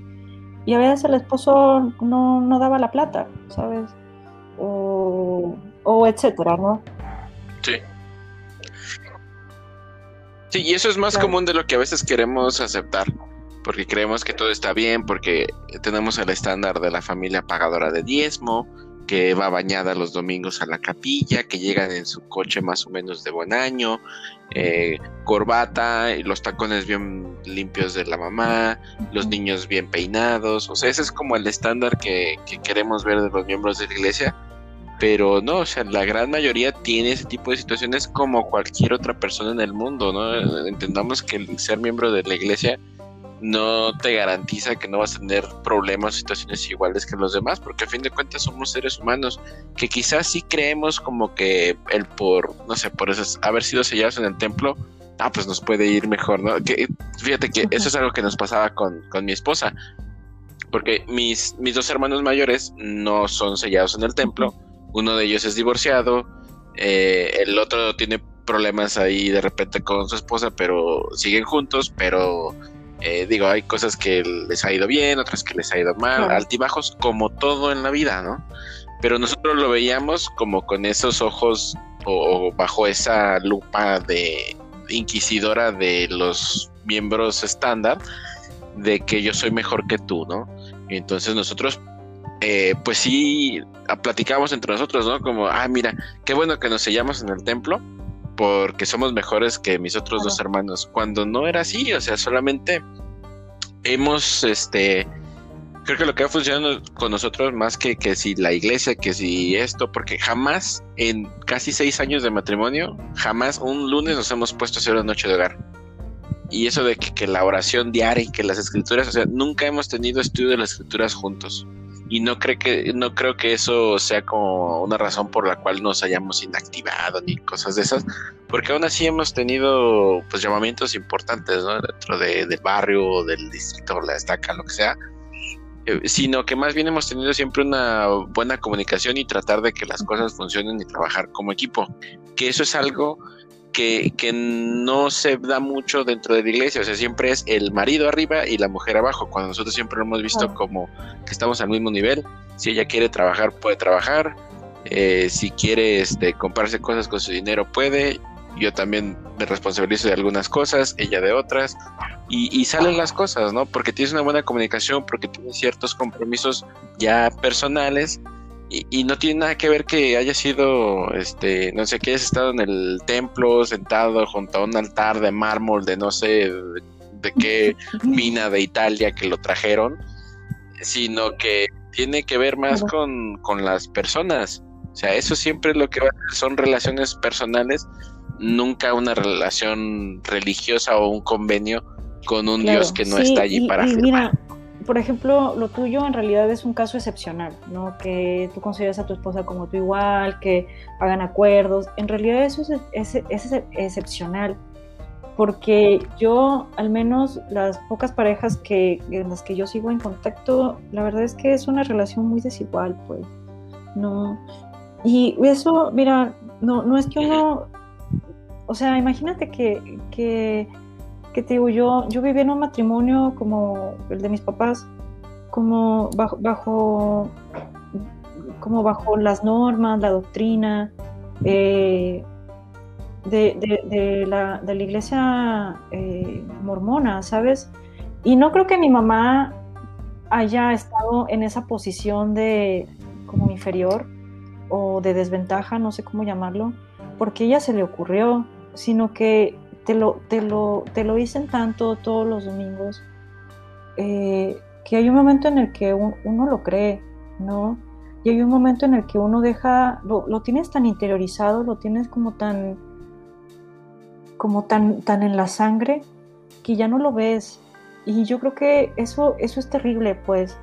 y a veces el esposo no, daba la plata, ¿sabes? O, o etcétera, ¿no? Sí. Sí, y eso es más común de lo que a veces queremos aceptar. porque creemos que todo está bien, porque tenemos el estándar de la familia pagadora de diezmo, que va bañada los domingos a la capilla, que llegan en su coche más o menos de buen año, eh, corbata y los tacones bien limpios de la mamá, los niños bien peinados, o sea, ese es como el estándar que, que queremos ver de los miembros de la iglesia, pero no, o sea, la gran mayoría tiene ese tipo de situaciones como cualquier otra persona en el mundo, ¿no? Entendamos que el ser miembro de la iglesia no te garantiza que no vas a tener problemas situaciones iguales que los demás, porque a fin de cuentas somos seres humanos que quizás sí creemos como que el por, no sé, por eso haber sido sellados en el templo, ah, pues nos puede ir mejor, ¿no? Fíjate que eso es algo que nos pasaba con, con mi esposa, porque mis, mis dos hermanos mayores no son sellados en el templo, uno de ellos es divorciado, eh, el otro tiene problemas ahí de repente con su esposa, pero siguen juntos, pero eh, digo, hay cosas que les ha ido bien, otras que les ha ido mal, altibajos como todo en la vida, ¿no? Pero nosotros lo veíamos como con esos ojos o, bajo esa lupa de inquisidora de los miembros estándar, de que yo soy mejor que tú, ¿no? Entonces nosotros, eh, pues sí, platicamos entre nosotros, ¿no? Como, ah, mira, qué bueno que nos sellamos en el templo, porque somos mejores que mis otros dos hermanos, cuando no era así, o sea, solamente hemos, este, creo que lo que ha funcionado con nosotros más que, que si la iglesia, que si esto, porque jamás en casi seis años de matrimonio, jamás un lunes nos hemos puesto a hacer una noche de hogar. Y eso de que, que la oración diaria y que las escrituras, o sea, nunca hemos tenido estudio de las escrituras juntos y no creo que no creo que eso sea como una razón por la cual nos hayamos inactivado ni cosas de esas porque aún así hemos tenido pues llamamientos importantes ¿no? dentro de, del barrio del distrito la estaca lo que sea eh, sino que más bien hemos tenido siempre una buena comunicación y tratar de que las cosas funcionen y trabajar como equipo que eso es algo que, que, no se da mucho dentro de la iglesia, o sea, siempre es el marido arriba y la mujer abajo, cuando nosotros siempre lo hemos visto como que estamos al mismo nivel, si ella quiere trabajar, puede trabajar, eh, si quiere este, comprarse cosas con su dinero, puede, yo también me responsabilizo de algunas cosas, ella de otras, y, y, salen las cosas, ¿no? Porque tienes una buena comunicación, porque tienes ciertos compromisos ya personales y, no tiene nada que ver que haya sido, este, no sé, que hayas estado en el templo sentado junto a un altar de mármol de no sé de, qué mina de Italia que lo trajeron, sino que tiene que ver más con, con las personas. O sea, eso siempre es lo que son relaciones personales, nunca una relación religiosa o un convenio con un Dios que no está allí para firmar por ejemplo, lo tuyo en realidad es un caso excepcional, ¿no? Que tú consideras a tu esposa como tú igual, que hagan acuerdos. En realidad eso es, excepcional, porque yo, al menos las pocas parejas que, en las que yo sigo en contacto, la verdad es que es una relación muy desigual, pues, ¿no? Y eso, mira, no, no es que uno, o sea, imagínate que, que que te digo, yo, yo viví en un matrimonio como el de mis papás, como bajo, bajo como bajo las normas, la doctrina eh, de, la, de, la, iglesia eh, mormona, ¿sabes? Y no creo que mi mamá haya estado en esa posición de como inferior o de desventaja, no sé cómo llamarlo, porque ella se le ocurrió, sino que te lo, te lo, te lo dicen tanto todos los domingos, eh, que hay un momento en el que uno lo cree, ¿no? Y hay un momento en el que uno deja, lo, lo, tienes tan interiorizado, lo tienes como tan, como tan, tan en la sangre, que ya no lo ves. Y yo creo que eso, eso es terrible, pues,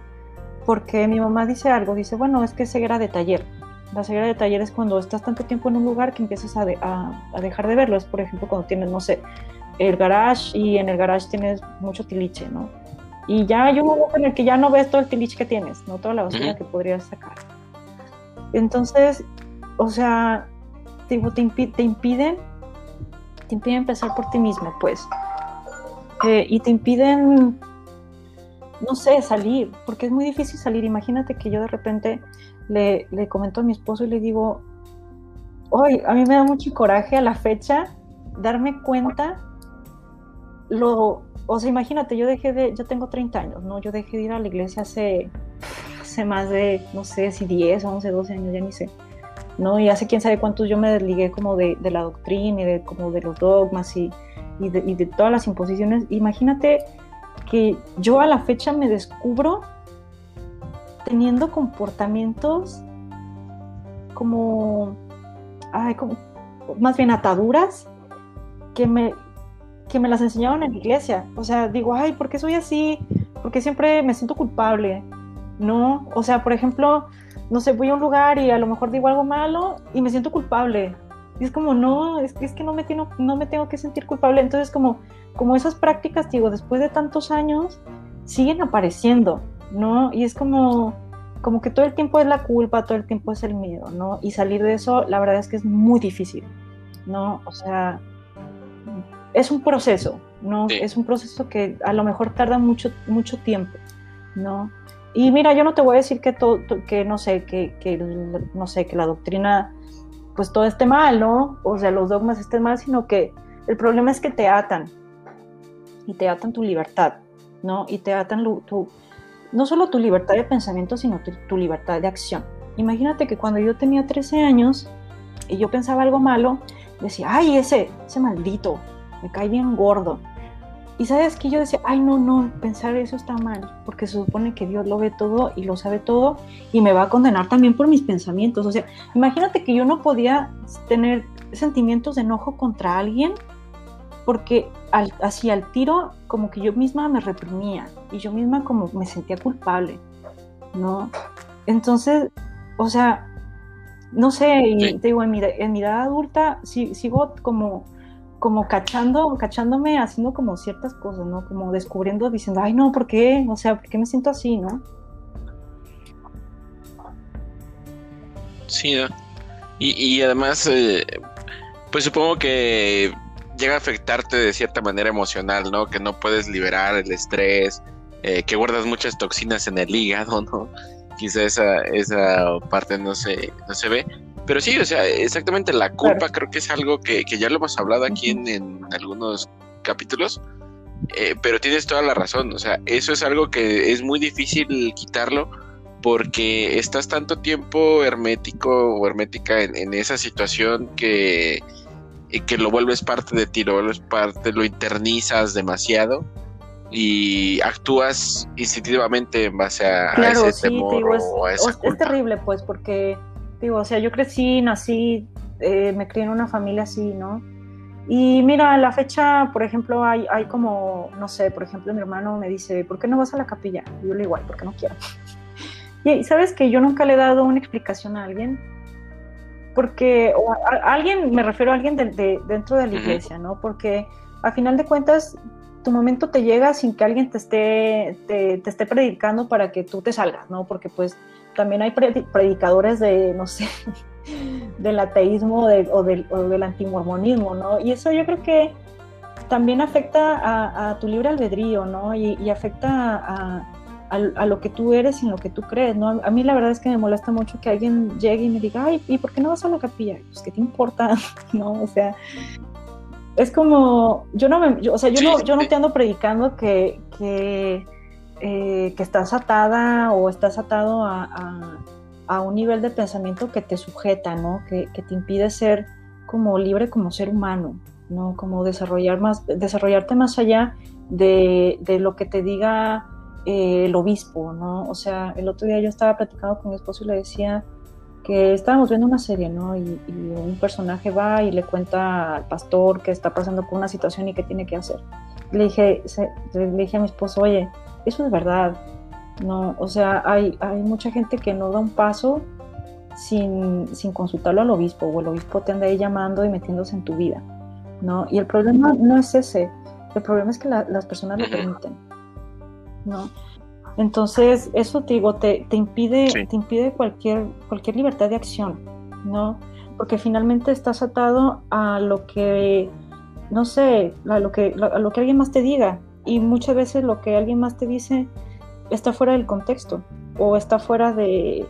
porque mi mamá dice algo, dice, bueno, es que es ceguera de taller la ceguera de taller es cuando estás tanto tiempo en un lugar que empiezas a, dejar de verlo. Es, por ejemplo, cuando tienes, no sé, el garage y en el garage tienes mucho tiliche, ¿no? Y ya hay un momento en el que ya no ves todo el tiliche que tienes, no toda la basura que podrías sacar. Entonces, o sea, te, te, impiden, te impiden empezar por ti mismo, pues. Eh, y te impiden, no sé, salir, porque es muy difícil salir. Imagínate que yo de repente le, le comento a mi esposo y le digo, hoy a mí me da mucho coraje a la fecha darme cuenta lo, o sea, imagínate, yo dejé de, yo tengo 30 años, ¿no? Yo dejé de ir a la iglesia hace, hace más de, no sé si 10, 11, 12 años, ya ni sé. ¿no? Y hace quién sabe cuántos yo me desligué como de, de la doctrina y de, como de los dogmas y, de, y, de, todas las imposiciones. Imagínate que yo a la fecha me descubro teniendo comportamientos como, ay, como más bien ataduras que me, que me las enseñaron en la iglesia. O sea, digo, ay, ¿por qué soy así? Porque siempre me siento culpable, ¿no? O sea, por ejemplo, no sé, voy a un lugar y a lo mejor digo algo malo y me siento culpable. Y es como, no, es, es que no me, tengo, no me tengo que sentir culpable. Entonces, como, como esas prácticas, digo, después de tantos años, siguen apareciendo, ¿no? Y es como, como que todo el tiempo es la culpa, todo el tiempo es el miedo, ¿no? Y salir de eso, la verdad es que es muy difícil, ¿no? O sea, es un proceso, ¿no? Sí. Es un proceso que a lo mejor tarda mucho, mucho tiempo, ¿no? Y mira, yo no te voy a decir que, todo, que no sé, que, que, no sé, que la doctrina, pues todo esté mal, ¿no? O sea, los dogmas estén mal, sino que el problema es que te atan y te atan tu libertad, ¿no? Y te atan tu, no solo tu libertad de pensamiento, sino tu, libertad de acción. Imagínate que cuando yo tenía 13 años y yo pensaba algo malo, decía, ay, ese, ese maldito, me cae bien gordo. Y sabes que yo decía, ay, no, no, pensar eso está mal, porque se supone que Dios lo ve todo y lo sabe todo y me va a condenar también por mis pensamientos. O sea, imagínate que yo no podía tener sentimientos de enojo contra alguien porque al, así al tiro como que yo misma me reprimía y yo misma como me sentía culpable, ¿no? Entonces, o sea, no sé, y te digo, en mi, en mi edad adulta sí, sigo como como cachando, cachándome, haciendo como ciertas cosas, ¿no? Como descubriendo, diciendo, ay, no, ¿por qué? O sea, ¿por qué me siento así, no? Sí, ¿no? Y, y además, eh, pues supongo que llega a afectarte de cierta manera emocional, ¿no? Que no puedes liberar el estrés, eh, que guardas muchas toxinas en el hígado, ¿no? Quizá esa, esa parte no se, no se ve. Pero sí, o sea, exactamente la culpa claro. creo que es algo que, que, ya lo hemos hablado aquí en, en algunos capítulos, eh, pero tienes toda la razón, o sea, eso es algo que es muy difícil quitarlo porque estás tanto tiempo hermético o hermética en, en esa situación que, que lo vuelves parte de ti, lo vuelves parte, lo internizas demasiado y actúas instintivamente en base a, claro, a ese sí, temor digo, es, o a esa es, culpa. Es terrible, pues, porque Digo, o sea, yo crecí, nací, eh, me crié en una familia así, ¿no? Y mira, a la fecha, por ejemplo, hay, hay como, no sé, por ejemplo, mi hermano me dice, ¿por qué no vas a la capilla? Y yo le digo, igual, porque no quiero. Y sabes que yo nunca le he dado una explicación a alguien, porque o a, a alguien, me refiero a alguien de, de, dentro de la iglesia, uh -huh. ¿no? Porque a final de cuentas, tu momento te llega sin que alguien te esté, te, te esté predicando para que tú te salgas, ¿no? Porque pues también hay predicadores de, no sé, del ateísmo de, o, del, o, del, antimormonismo, ¿no? Y eso yo creo que también afecta a, a tu libre albedrío, ¿no? Y, y afecta a, a, lo que tú eres y en lo que tú crees, ¿no? A mí la verdad es que me molesta mucho que alguien llegue y me diga, ay, ¿y por qué no vas a la capilla? Pues, ¿qué te importa? ¿No? O sea, es como, yo no me, o sea, yo no, yo no te ando predicando que, que eh, que estás atada o estás atado a, a, a, un nivel de pensamiento que te sujeta, ¿no? Que, que, te impide ser como libre como ser humano, ¿no? Como desarrollar más, desarrollarte más allá de, de lo que te diga eh, el obispo, ¿no? O sea, el otro día yo estaba platicando con mi esposo y le decía que estábamos viendo una serie, ¿no? Y, un personaje va y le cuenta al pastor que está pasando por una situación y qué tiene que hacer. Le dije, se, le dije a mi esposo, oye, eso es verdad, no, o sea, hay, hay mucha gente que no da un paso sin, sin, consultarlo al obispo, o el obispo te anda ahí llamando y metiéndose en tu vida, ¿no? Y el problema no es ese, el problema es que la, las personas lo permiten, ¿no? Entonces, eso te digo, te, te impide, sí. te impide cualquier, cualquier libertad de acción, ¿no? Porque finalmente estás atado a lo que, no sé, a lo que, a lo que alguien más te diga, y muchas veces lo que alguien más te dice está fuera del contexto o está fuera de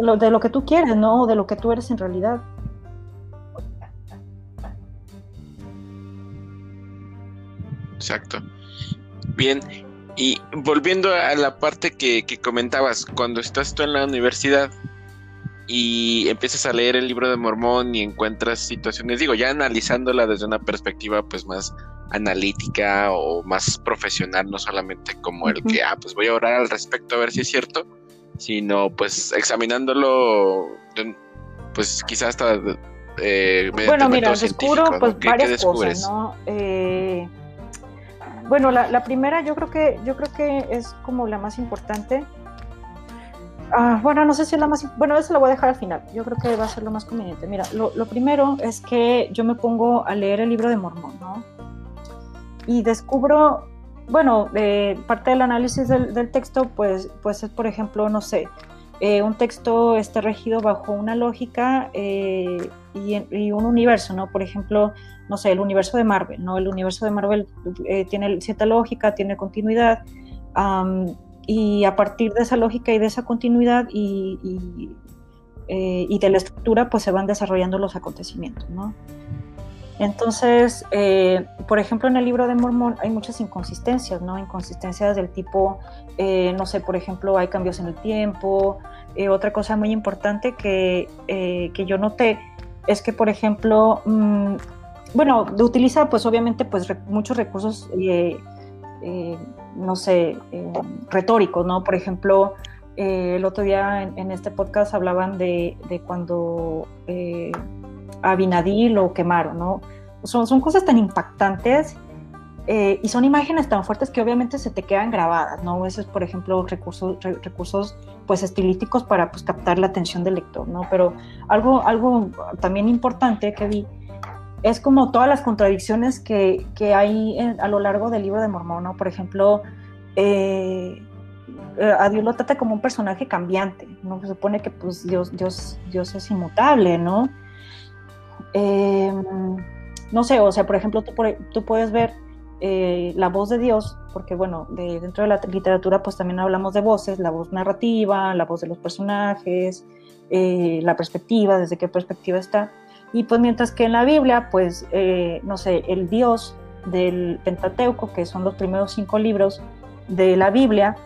lo, de lo que tú quieres, ¿no? O de lo que tú eres en realidad. Exacto. Bien, y volviendo a la parte que, que, comentabas, cuando estás tú en la universidad y empiezas a leer el libro de Mormón y encuentras situaciones, digo, ya analizándola desde una perspectiva pues más analítica o más profesional, no solamente como el que, ah, pues voy a orar al respecto a ver si es cierto, sino pues examinándolo, pues quizás hasta... Eh, bueno, mira, descubro pues varias cosas, ¿no? Eh, bueno, la, primera yo creo que yo creo que es como la más importante. Ah, bueno, no sé si es la más... Bueno, eso lo voy a dejar al final. Yo creo que va a ser lo más conveniente. Mira, lo, lo primero es que yo me pongo a leer el libro de Mormón, ¿no? y descubro, bueno, eh, parte del análisis del, texto, pues, pues es, por ejemplo, no sé, eh, un texto está regido bajo una lógica eh, y, un universo, ¿no? Por ejemplo, no sé, el universo de Marvel, ¿no? El universo de Marvel tiene cierta lógica, tiene continuidad, y a partir de esa lógica y de esa continuidad y, y, de la estructura, pues se van desarrollando los acontecimientos, ¿no? Entonces, eh, por ejemplo, en el libro de Mormón hay muchas inconsistencias, ¿no? Inconsistencias del tipo, eh, no sé, por ejemplo, hay cambios en el tiempo. Eh, otra cosa muy importante que, que, yo noté es que, por ejemplo, mm, bueno, utiliza pues obviamente pues muchos recursos, no sé, retóricos, ¿no? Por ejemplo, el otro día en, este podcast hablaban de, de cuando a Binadí lo quemaron, ¿no? Son, son cosas tan impactantes eh, y son imágenes tan fuertes que obviamente se te quedan grabadas, ¿no? Eso es, por ejemplo, recursos, recursos pues estilísticos para pues, captar la atención del lector, ¿no? Pero algo, algo también importante que vi es como todas las contradicciones que, que hay a lo largo del libro de Mormón, ¿no? Por ejemplo, eh, a Dios lo trata como un personaje cambiante, ¿no? Se supone que pues Dios, Dios, Dios es inmutable, ¿no? Em, no sé, o sea, por ejemplo, tú, puedes ver eh, la voz de Dios, porque bueno, dentro de la literatura pues también hablamos de voces, la voz narrativa, la voz de los personajes, eh, la perspectiva, desde qué perspectiva está. Y pues mientras que en la Biblia, pues, eh, no sé, el Dios del Pentateuco, que son los primeros cinco libros de la Biblia,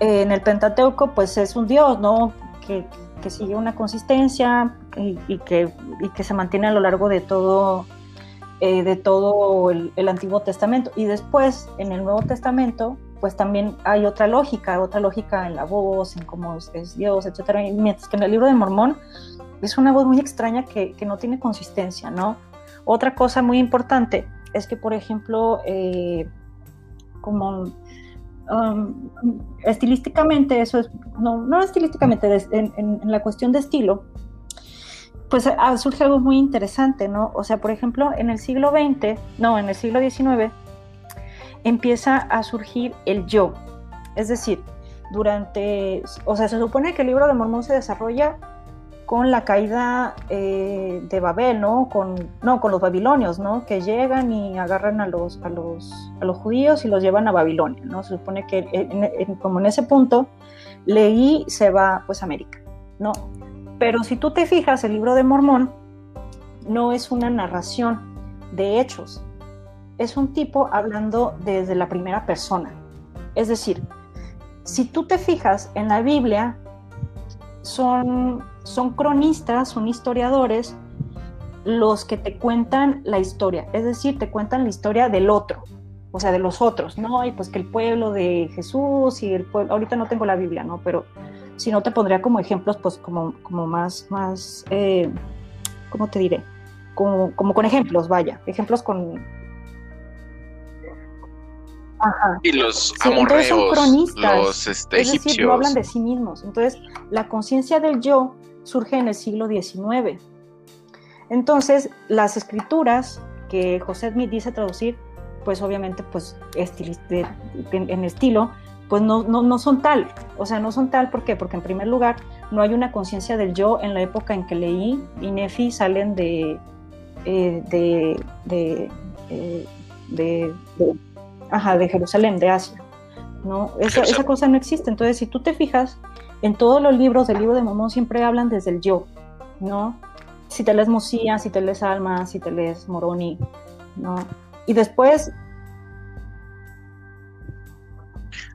en el Pentateuco pues es un Dios, ¿no? Que, que sigue una consistencia y, que, que, se mantiene a lo largo de todo, eh, de todo el, Antiguo Testamento. Y después, en el Nuevo Testamento, pues también hay otra lógica, otra lógica en la voz, en cómo es, Dios, etc. Mientras que en el libro de Mormón es una voz muy extraña que, que no tiene consistencia, ¿no? Otra cosa muy importante es que, por ejemplo, eh, como Um, estilísticamente, eso es, no, no estilísticamente, en, la cuestión de estilo, pues surge algo muy interesante, ¿no? O sea, por ejemplo, en el siglo XX, no, en el siglo XIX, empieza a surgir el yo. Es decir, durante, o sea, se supone que el libro de Mormón se desarrolla con la caída eh, de Babel, ¿no? Con, no, con los babilonios, ¿no? Que llegan y agarran a los, a los, a los judíos y los llevan a Babilonia, ¿no? Se supone que como en ese punto, Leí se va pues a América, ¿no? Pero si tú te fijas, el libro de Mormón no es una narración de hechos, es un tipo hablando desde la primera persona. Es decir, si tú te fijas en la Biblia, son son cronistas, son historiadores los que te cuentan la historia, es decir, te cuentan la historia del otro, o sea, de los otros, ¿no? Y pues que el pueblo de Jesús y el pueblo, ahorita no tengo la Biblia, ¿no? Pero si no te pondría como ejemplos, pues como, como más, más, eh, ¿cómo te diré? Como, como con ejemplos, vaya, ejemplos con, y los amorreos, son cronistas, los este, es decir, no hablan de sí mismos. Entonces, la conciencia del yo surge en el siglo XIX. Entonces, las escrituras que José Smith dice traducir, pues obviamente, pues en estilo, pues no, no, son tal. O sea, no son tal, ¿por qué? Porque en primer lugar, no hay una conciencia del yo en la época en que leí y Nefi salen de, eh, de, de, eh, de, de Jerusalén, de Asia. ¿no? Esa, esa cosa no existe. Entonces, si tú te fijas, en todos los libros del libro de Momón siempre hablan desde el yo, ¿no? Si te lees Mosía, si te lees Alma, si te lees Moroni, ¿no? Y después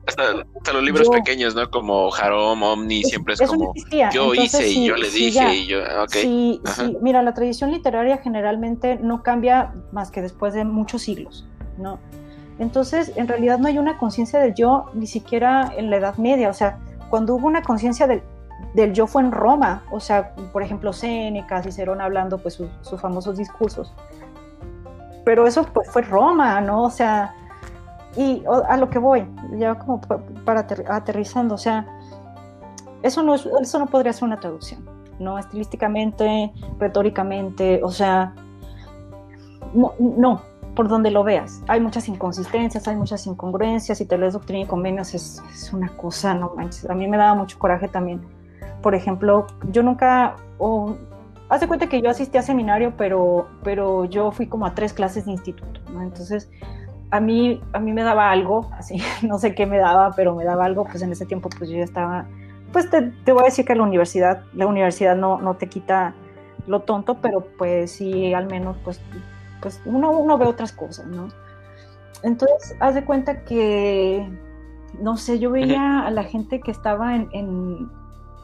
hasta, los libros pequeños, ¿no? Como Harom, Omni, siempre es como yo hice y yo le dije y yo. Sí, sí, mira, la tradición literaria generalmente no cambia más que después de muchos siglos, ¿no? Entonces, en realidad no hay una conciencia del yo ni siquiera en la Edad Media, o sea, cuando hubo una conciencia del, del, yo fue en Roma, o sea, por ejemplo, Séneca, Cicerón hablando pues sus famosos discursos. Pero eso pues fue Roma, ¿no? O sea, y a lo que voy, ya como para aterrizando, o sea, eso no, eso no podría ser una traducción, ¿no? Estilísticamente, retóricamente, o sea, no, por donde lo veas. Hay muchas inconsistencias, hay muchas incongruencias, si te lees Doctrina y Convenios es, es una cosa, no manches, a mí me daba mucho coraje también. Por ejemplo, yo nunca, o haz de cuenta que yo asistí a seminario, pero, pero yo fui como a tres clases de instituto, ¿no? Entonces, a mí, a mí me daba algo, así, no sé qué me daba, pero me daba algo, pues en ese tiempo pues yo ya estaba, pues te, te voy a decir que la universidad, la universidad no, no te quita lo tonto, pero pues sí, al menos pues, pues uno, uno ve otras cosas, ¿no? Entonces, haz de cuenta que, no sé, yo veía a la gente que estaba en, en,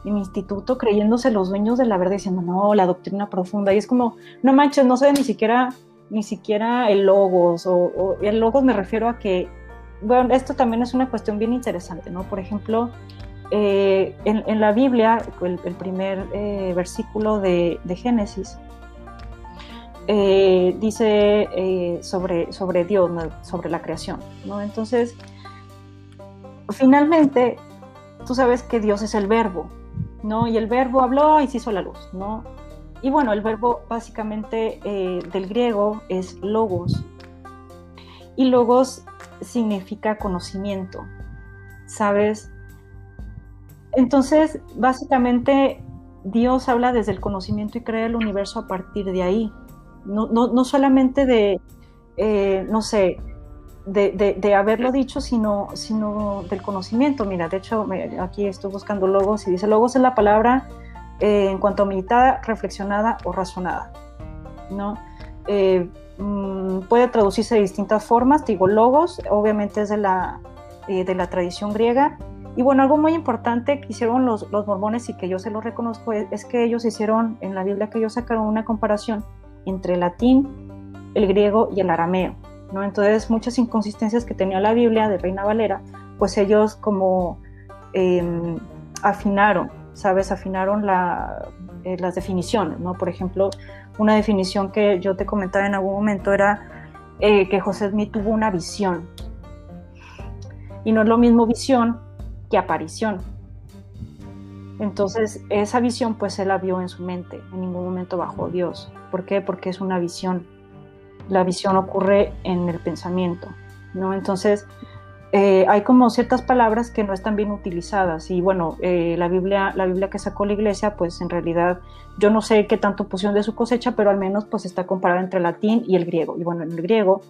en, instituto creyéndose los dueños de la verdad, diciendo, no, la doctrina profunda, y es como, no manches, no sé ni siquiera ni siquiera el logos, o, el logos me refiero a que, bueno, esto también es una cuestión bien interesante, ¿no? Por ejemplo, eh, en, la Biblia, el, primer eh, versículo de, Génesis, eh, dice sobre, sobre Dios, sobre la creación, ¿no? Entonces, finalmente, tú sabes que Dios es el verbo, ¿no? Y el verbo habló y se hizo la luz, ¿no? Y bueno, el verbo básicamente eh, del griego es logos. Y logos significa conocimiento, ¿sabes? Entonces, básicamente, Dios habla desde el conocimiento y crea el universo a partir de ahí. No, no, solamente de, eh, no sé, de, de, haberlo dicho, sino, sino del conocimiento. Mira, de hecho, aquí estoy buscando logos y dice, logos es la palabra eh, en cuanto a meditada, reflexionada o razonada. ¿no? Eh, mm, puede traducirse de distintas formas, digo logos, obviamente es de la, eh, de la tradición griega. Y bueno, algo muy importante que hicieron los, los mormones y que yo se lo reconozco es, que ellos hicieron en la Biblia que ellos sacaron una comparación entre el latín, el griego y el arameo. ¿no? Entonces muchas inconsistencias que tenía la Biblia de Reina Valera, pues ellos como em, afinaron ¿sabes? Afinaron eh, las definiciones, ¿no? Por ejemplo, una definición que yo te comentaba en algún momento era eh, que José Smith tuvo una visión. Y no es lo mismo visión que aparición. Entonces, esa visión, pues él la vio en su mente, en ningún momento bajo Dios. ¿Por qué? Porque es una visión. La visión ocurre en el pensamiento, ¿no? Entonces, eh, hay como ciertas palabras que no están bien utilizadas y bueno, eh, la, Biblia, la Biblia que sacó la iglesia, pues en realidad yo no sé qué tanto pusieron de su cosecha, pero al menos pues está comparada entre el latín y el griego. Y bueno, en el griego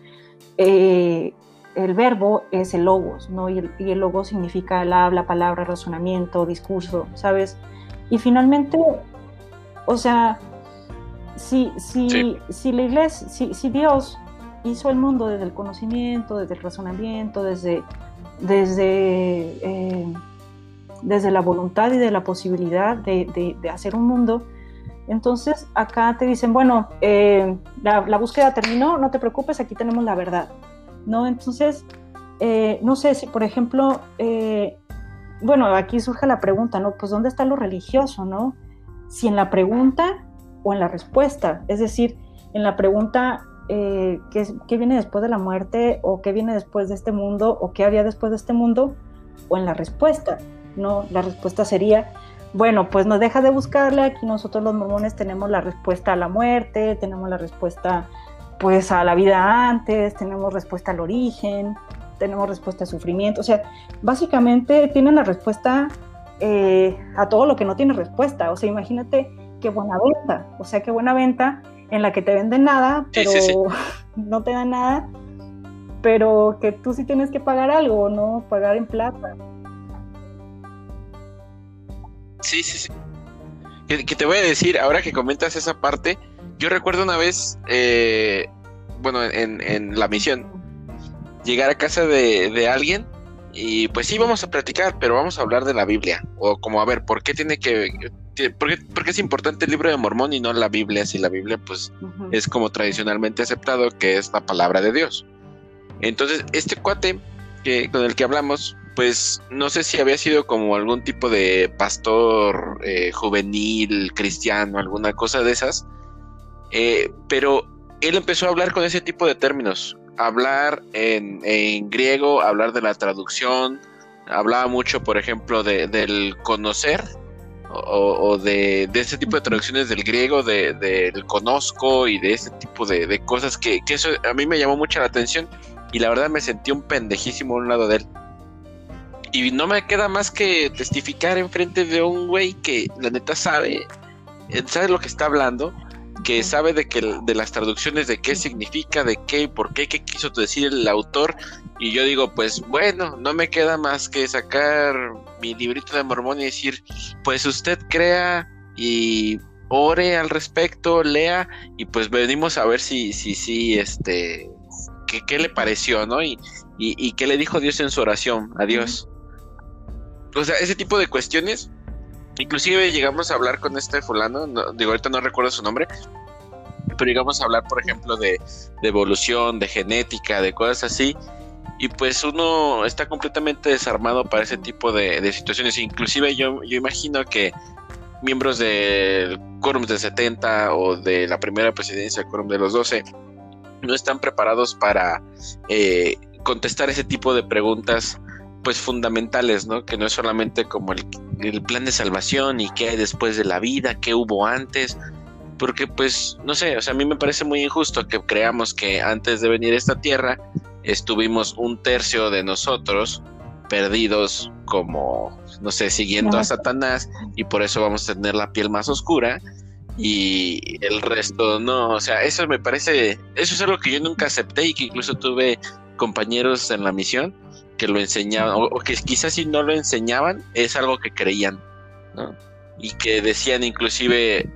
eh, el verbo es el logos, ¿no? Y el, y el logos significa el habla, palabra, razonamiento, discurso, ¿sabes? Y finalmente, o sea, si, si, si la iglesia, si, si Dios hizo el mundo desde el conocimiento, desde el razonamiento, desde, desde, eh, desde la voluntad y de la posibilidad de, hacer un mundo. Entonces acá te dicen, bueno, eh, la, búsqueda terminó, no te preocupes, aquí tenemos la verdad. ¿no? Entonces, eh, no sé si, por ejemplo, bueno, aquí surge la pregunta, ¿no? Pues ¿dónde está lo religioso, ¿no? Si en la pregunta o en la respuesta. Es decir, en la pregunta eh, ¿qué, viene después de la muerte o qué viene después de este mundo o qué había después de este mundo o en la respuesta, ¿no? La respuesta sería, bueno, pues nos deja de buscarle, aquí nosotros los mormones tenemos la respuesta a la muerte, tenemos la respuesta pues a la vida antes, tenemos respuesta al origen, tenemos respuesta al sufrimiento, o sea, básicamente tienen la respuesta eh, a todo lo que no tiene respuesta, o sea, imagínate qué buena venta, o sea, qué buena venta en la que te venden nada, pero no te dan nada, pero que tú sí tienes que pagar algo, ¿no? Pagar en plata. Sí, sí, sí. Que, te voy a decir, ahora que comentas esa parte, yo recuerdo una vez, eh, bueno, en, en, la misión, llegar a casa de, de alguien Y pues sí, vamos a platicar, pero vamos a hablar de la Biblia. O como, a ver, ¿por qué tiene que... ¿Por qué, es importante el libro de Mormón y no la Biblia? Si la Biblia, pues, es como tradicionalmente aceptado que es la palabra de Dios. Entonces, este cuate que, con el que hablamos, pues no sé si había sido como algún tipo de pastor eh, juvenil, cristiano, alguna cosa de esas, eh, pero él empezó a hablar con ese tipo de términos, hablar en, griego, hablar de la traducción, hablaba mucho, por ejemplo, de, del conocer o, de, ese tipo de traducciones del griego, del de, conozco y de ese tipo de, cosas que, que, eso a mí me llamó mucho la atención y la verdad me sentí un pendejísimo a un lado de él. Y no me queda más que testificar enfrente de un güey que la neta sabe, eh, sabe lo que está hablando que sabe de que de las traducciones de qué significa, de qué, por qué, qué quiso decir el autor. Y yo digo, pues bueno, no me queda más que sacar mi librito de mormón y decir, pues usted crea y ore al respecto, lea y pues venimos a ver si, si, si, este, qué, le pareció, ¿no? Y, y, qué le dijo Dios en su oración a Dios. O sea, ese tipo de cuestiones Inclusive llegamos a hablar con este fulano, digo, ahorita no recuerdo su nombre, pero llegamos a hablar, por ejemplo, de, evolución, de genética, de cosas así, y pues uno está completamente desarmado para ese tipo de, situaciones. Inclusive yo, yo imagino que miembros del Quórum de 70 o de la primera presidencia Quórum de los 12 no están preparados para eh, contestar ese tipo de preguntas pues fundamentales, ¿no? Que no es solamente como el, el, plan de salvación y qué hay después de la vida, qué hubo antes, porque pues no sé, o sea, a mí me parece muy injusto que creamos que antes de venir a esta tierra estuvimos un tercio de nosotros perdidos como, no sé, siguiendo a Satanás y por eso vamos a tener la piel más oscura y el resto no, o sea, eso me parece, eso es algo que yo nunca acepté y que incluso tuve compañeros en la misión que lo enseñaban, o, que quizás si no lo enseñaban, es algo que creían, ¿no? Y que decían inclusive,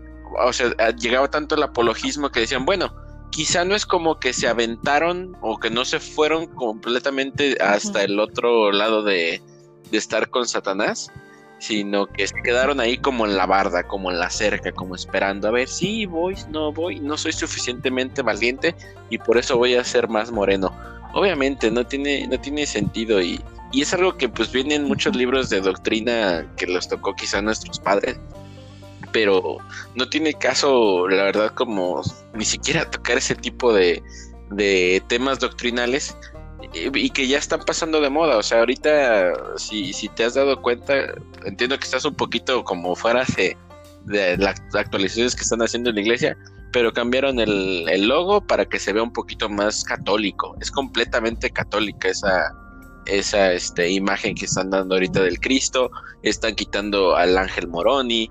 o sea, llegaba tanto el apologismo que decían, bueno, quizá no es como que se aventaron o que no se fueron completamente hasta el otro lado de, de estar con Satanás, sino que se quedaron ahí como en la barda, como en la cerca, como esperando a ver si voy, no voy, no soy suficientemente valiente y por eso voy a ser más moreno obviamente no tiene, no tiene sentido y, y es algo que pues viene en muchos libros de doctrina que los tocó quizá nuestros padres, pero no tiene caso, la verdad, como ni siquiera tocar ese tipo de, de temas doctrinales y que ya están pasando de moda. O sea, ahorita, si, si te has dado cuenta, entiendo que estás un poquito como fuera de, de las actualizaciones que están haciendo en la iglesia, pero cambiaron el, logo para que se vea un poquito más católico. Es completamente católica esa, esa este, imagen que están dando ahorita del Cristo. Están quitando al ángel Moroni.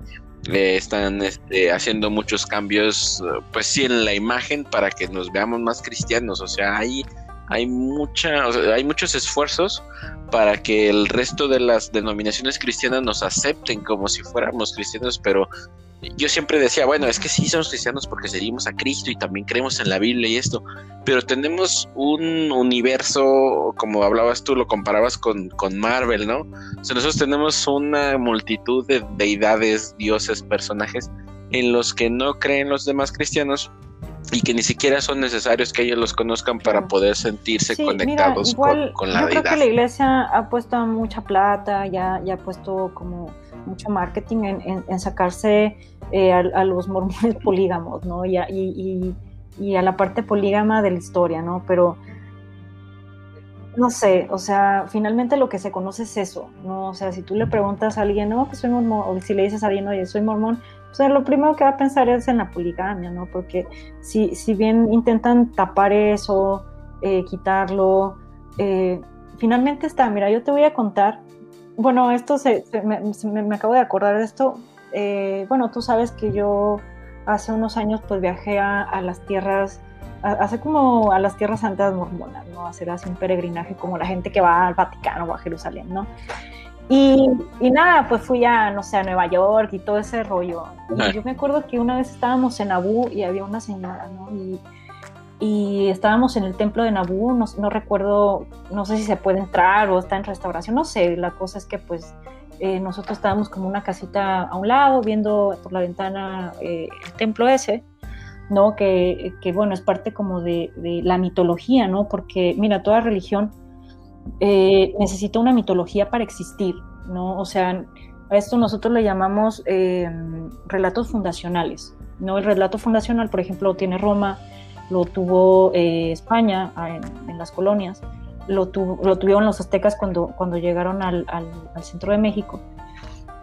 Están este, haciendo muchos cambios, pues sí, en la imagen para que nos veamos más cristianos. O sea, hay, hay, mucha, hay muchos esfuerzos para que el resto de las denominaciones cristianas nos acepten como si fuéramos cristianos, pero yo siempre decía, bueno, es que sí somos cristianos porque seguimos a Cristo y también creemos en la Biblia y esto, pero tenemos un universo, como hablabas tú, lo comparabas con, con Marvel, ¿no? O sea, nosotros tenemos una multitud de deidades, dioses, personajes en los que no creen los demás cristianos y que ni siquiera son necesarios que ellos los conozcan para poder sentirse conectados con, con, la yo deidad. Creo que la iglesia ha puesto mucha plata, ya, ya ha puesto como mucho marketing en, sacarse eh, a, los mormones polígamos, ¿no? Y a, y, a la parte polígama de la historia, ¿no? Pero no sé, o sea, finalmente lo que se conoce es eso, ¿no? O sea, si tú le preguntas a alguien, no, que soy mormón, o si le dices a alguien, oye, soy mormón, o sea, lo primero que va a pensar es en la poligamia, ¿no? Porque si, si bien intentan tapar eso, eh, quitarlo, eh, finalmente está, mira, yo te voy a contar bueno, esto se, me, acabo de acordar de esto. Eh, bueno, tú sabes que yo hace unos años pues viajé a, las tierras, hace como a las tierras santas mormonas, ¿no? Hacer así un peregrinaje como la gente que va al Vaticano o a Jerusalén, ¿no? Y, nada, pues fui a, no sé, a Nueva York y todo ese rollo. Y yo me acuerdo que una vez estábamos en Abu y había una señora, ¿no? Y, y estábamos en el templo de Nabú, no, no, recuerdo, no sé si se puede entrar o está en restauración, no sé, la cosa es que pues eh, nosotros estábamos como una casita a un lado viendo por la ventana eh, el templo ese, ¿no? Que, que, bueno, es parte como de, de, la mitología, ¿no? Porque mira, toda religión eh, necesita una mitología para existir, ¿no? O sea, a esto nosotros le llamamos relatos fundacionales, ¿no? El relato fundacional, por ejemplo, tiene Roma, lo tuvo España en, las colonias, lo, lo tuvieron los aztecas cuando, cuando llegaron al, al, centro de México.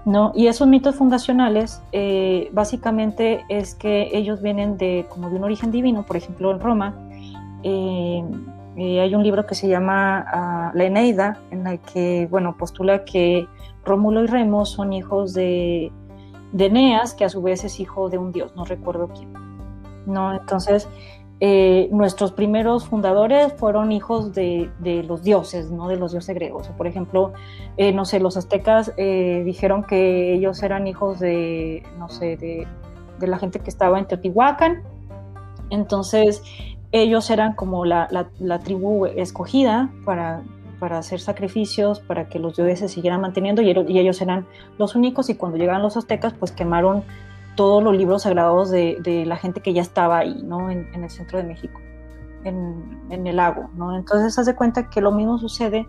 ¿no? Y esos mitos fundacionales eh, básicamente es que ellos vienen de, como de un origen divino, por ejemplo en Roma. Eh, eh, hay un libro que se llama uh, La Eneida, en el que bueno, postula que Rómulo y Remo son hijos de, de Eneas, que a su vez es hijo de un dios, no recuerdo quién. ¿no? Entonces, eh, nuestros primeros fundadores fueron hijos de, los dioses, no de los dioses griegos. Por ejemplo, eh, no sé, los aztecas eh, dijeron que ellos eran hijos de, no sé, de, de, la gente que estaba en Teotihuacán. Entonces, ellos eran como la, la, la tribu escogida para, para, hacer sacrificios, para que los dioses se siguieran manteniendo, y, y ellos eran los únicos. Y cuando llegaron los aztecas, pues quemaron todos los libros sagrados de, de, la gente que ya estaba ahí, ¿no? En, en el centro de México, en, en, el lago, ¿no? Entonces, haz de cuenta que lo mismo sucede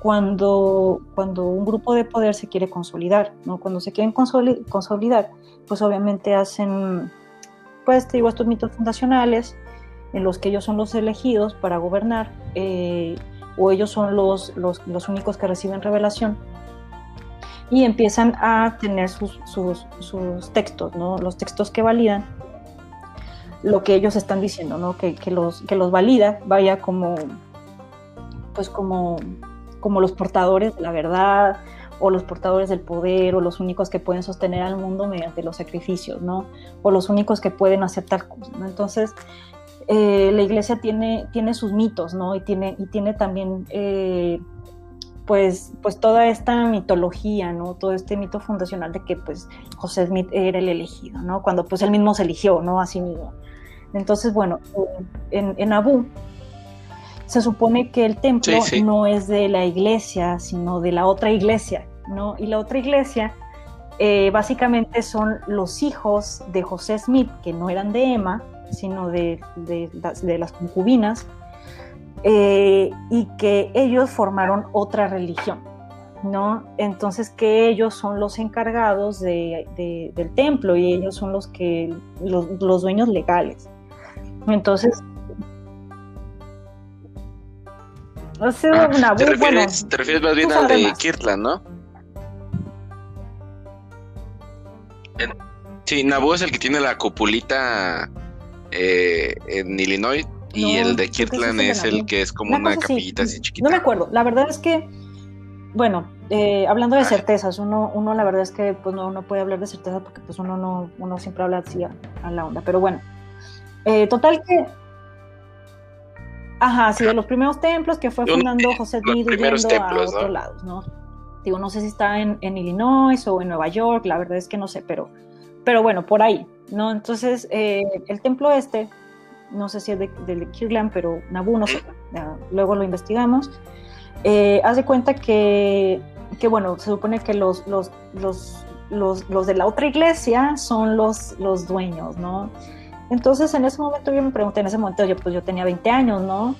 cuando, cuando un grupo de poder se quiere consolidar, ¿no? Cuando se quieren consolidar, pues obviamente hacen, pues te digo, estos mitos fundacionales en los que ellos son los elegidos para gobernar, eh, o ellos son los, los, los únicos que reciben revelación y empiezan a tener sus, sus, textos, ¿no? los textos que validan lo que ellos están diciendo, ¿no? que, que, los, que los valida, vaya como, pues como, como los portadores de la verdad o los portadores del poder o los únicos que pueden sostener al mundo mediante los sacrificios, ¿no? o los únicos que pueden hacer tal cosa. ¿no? Entonces, eh, la iglesia tiene, tiene sus mitos, ¿no? Y tiene, y tiene también eh, pues, pues toda esta mitología, ¿no? Todo este mito fundacional de que pues José Smith era el elegido, ¿no? Cuando pues él mismo se eligió, ¿no? A sí mismo. Entonces, bueno, en, en Abu se supone que el templo sí, sí. no es de la iglesia, sino de la otra iglesia, ¿no? Y la otra iglesia eh, básicamente son los hijos de José Smith, que no eran de Emma, sino de, de, de las concubinas, eh, y que ellos formaron otra religión, ¿no? Entonces que ellos son los encargados de, de, del templo y ellos son los que los, los dueños legales. Entonces ha sido ah, una ¿te, refieres, bueno, te refieres más bien al de Kirtland, ¿no? Sí, Nabu es el que tiene la copulita eh, en Illinois y el de Kirtland es el que es como una, una capillita así chiquita. No me acuerdo. La verdad es que, bueno, eh, hablando de certezas, uno, uno la verdad es que pues no, no puede hablar de certezas porque pues uno no, uno siempre habla así a, a la onda. Pero bueno, eh, total que Ajá, sí, de los primeros templos que fue fundando José Smith yendo a otros ¿no? lados, ¿no? Digo, no sé si está en, en, Illinois o en Nueva York, la verdad es que no sé, pero, pero bueno, por ahí, ¿no? Entonces, eh, el templo este no sé si es de, de Kirtland, pero Nabu, no sé, luego lo investigamos. Eh, haz de cuenta que, que, bueno, se supone que los, los, los, los, los de la otra iglesia son los, los dueños, ¿no? Entonces, en ese momento yo me pregunté, en ese momento yo, pues yo tenía 20 años, ¿no?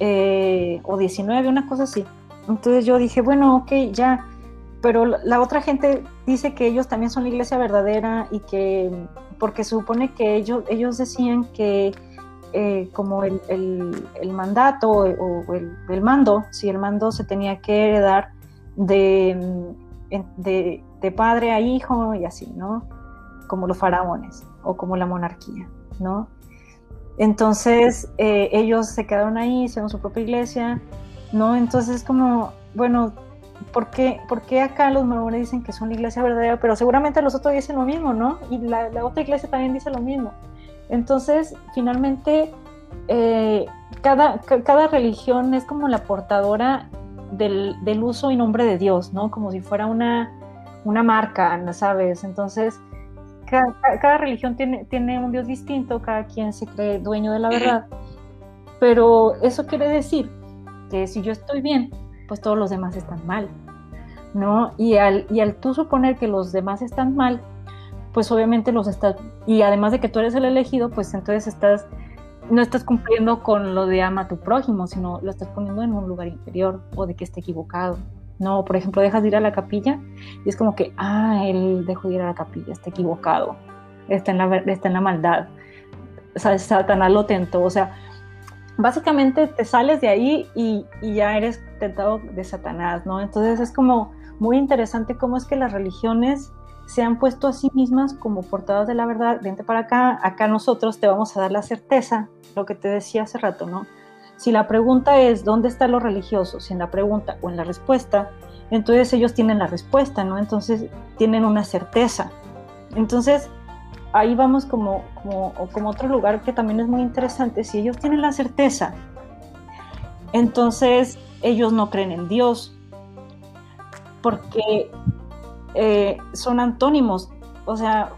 Eh, o 19, una cosa así. Entonces yo dije, bueno, ok, ya, pero la otra gente dice que ellos también son la iglesia verdadera y que, porque supone que ellos, ellos decían que eh, como el, el, mandato o el, el, mando, si el mando se tenía que heredar de, de, de, padre a hijo y así, ¿no? Como los faraones o como la monarquía, ¿no? Entonces eh, ellos se quedaron ahí, hicieron su propia iglesia, ¿no? Entonces como, bueno, ¿por qué, ¿por qué acá los mormones dicen que son la iglesia verdadera? Pero seguramente los otros dicen lo mismo, ¿no? Y la, la otra iglesia también dice lo mismo. Entonces, finalmente, eh, cada, cada, religión es como la portadora del, del, uso y nombre de Dios, ¿no? Como si fuera una, una marca, ¿sabes? Entonces, cada, cada, religión tiene, tiene un Dios distinto, cada quien se cree dueño de la verdad. Pero eso quiere decir que si yo estoy bien, pues todos los demás están mal, ¿no? Y al, y al tú suponer que los demás están mal, pues obviamente los estás, y además de que tú eres el elegido, pues entonces estás, no estás cumpliendo con lo de ama a tu prójimo, sino lo estás poniendo en un lugar inferior o de que esté equivocado. No, por ejemplo, dejas de ir a la capilla y es como que, ah, él dejó de ir a la capilla, está equivocado, está en la, está en la maldad, o sea, Satanás lo tentó, o sea, básicamente te sales de ahí y, y, ya eres tentado de Satanás, ¿no? Entonces es como muy interesante cómo es que las religiones se han puesto a sí mismas como portadas de la verdad, vente para acá, acá nosotros te vamos a dar la certeza, lo que te decía hace rato, ¿no? Si la pregunta es ¿dónde está lo religioso? Si en la pregunta o en la respuesta, entonces ellos tienen la respuesta, ¿no? Entonces tienen una certeza. Entonces ahí vamos como, como, como otro lugar que también es muy interesante. Si ellos tienen la certeza, entonces ellos no creen en Dios, porque eh, son antónimos. O sea,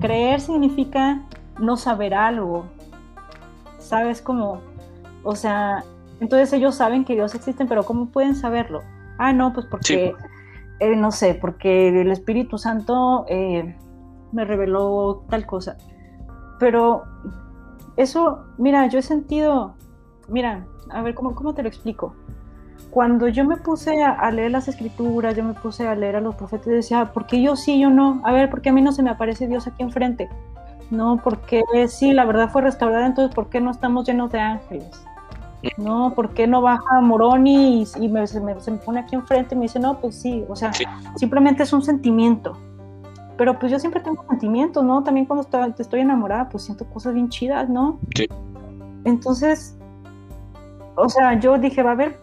creer significa no saber algo. ¿Sabes cómo? O sea, entonces ellos saben que Dios existe, pero ¿cómo pueden saberlo? Ah, no, pues porque, eh, no sé, porque el Espíritu Santo eh, me reveló tal cosa. Pero eso, mira, yo he sentido, mira, a ver, ¿cómo, cómo te lo explico? Cuando yo me puse a, leer las escrituras, yo me puse a leer a los profetas y decía, ¿por qué yo sí, yo no? A ver, ¿por qué a mí no se me aparece Dios aquí enfrente? No, porque sí, la verdad fue restaurada, entonces ¿por qué no estamos llenos de ángeles? No, ¿por qué no baja Moroni y, me, se, me, pone aquí enfrente y me dice, no, pues sí, o sea, simplemente es un sentimiento. Pero pues yo siempre tengo sentimientos, ¿no? También cuando estoy, estoy enamorada, pues siento cosas bien chidas, ¿no? Sí. Entonces, o sea, yo dije, va a ver,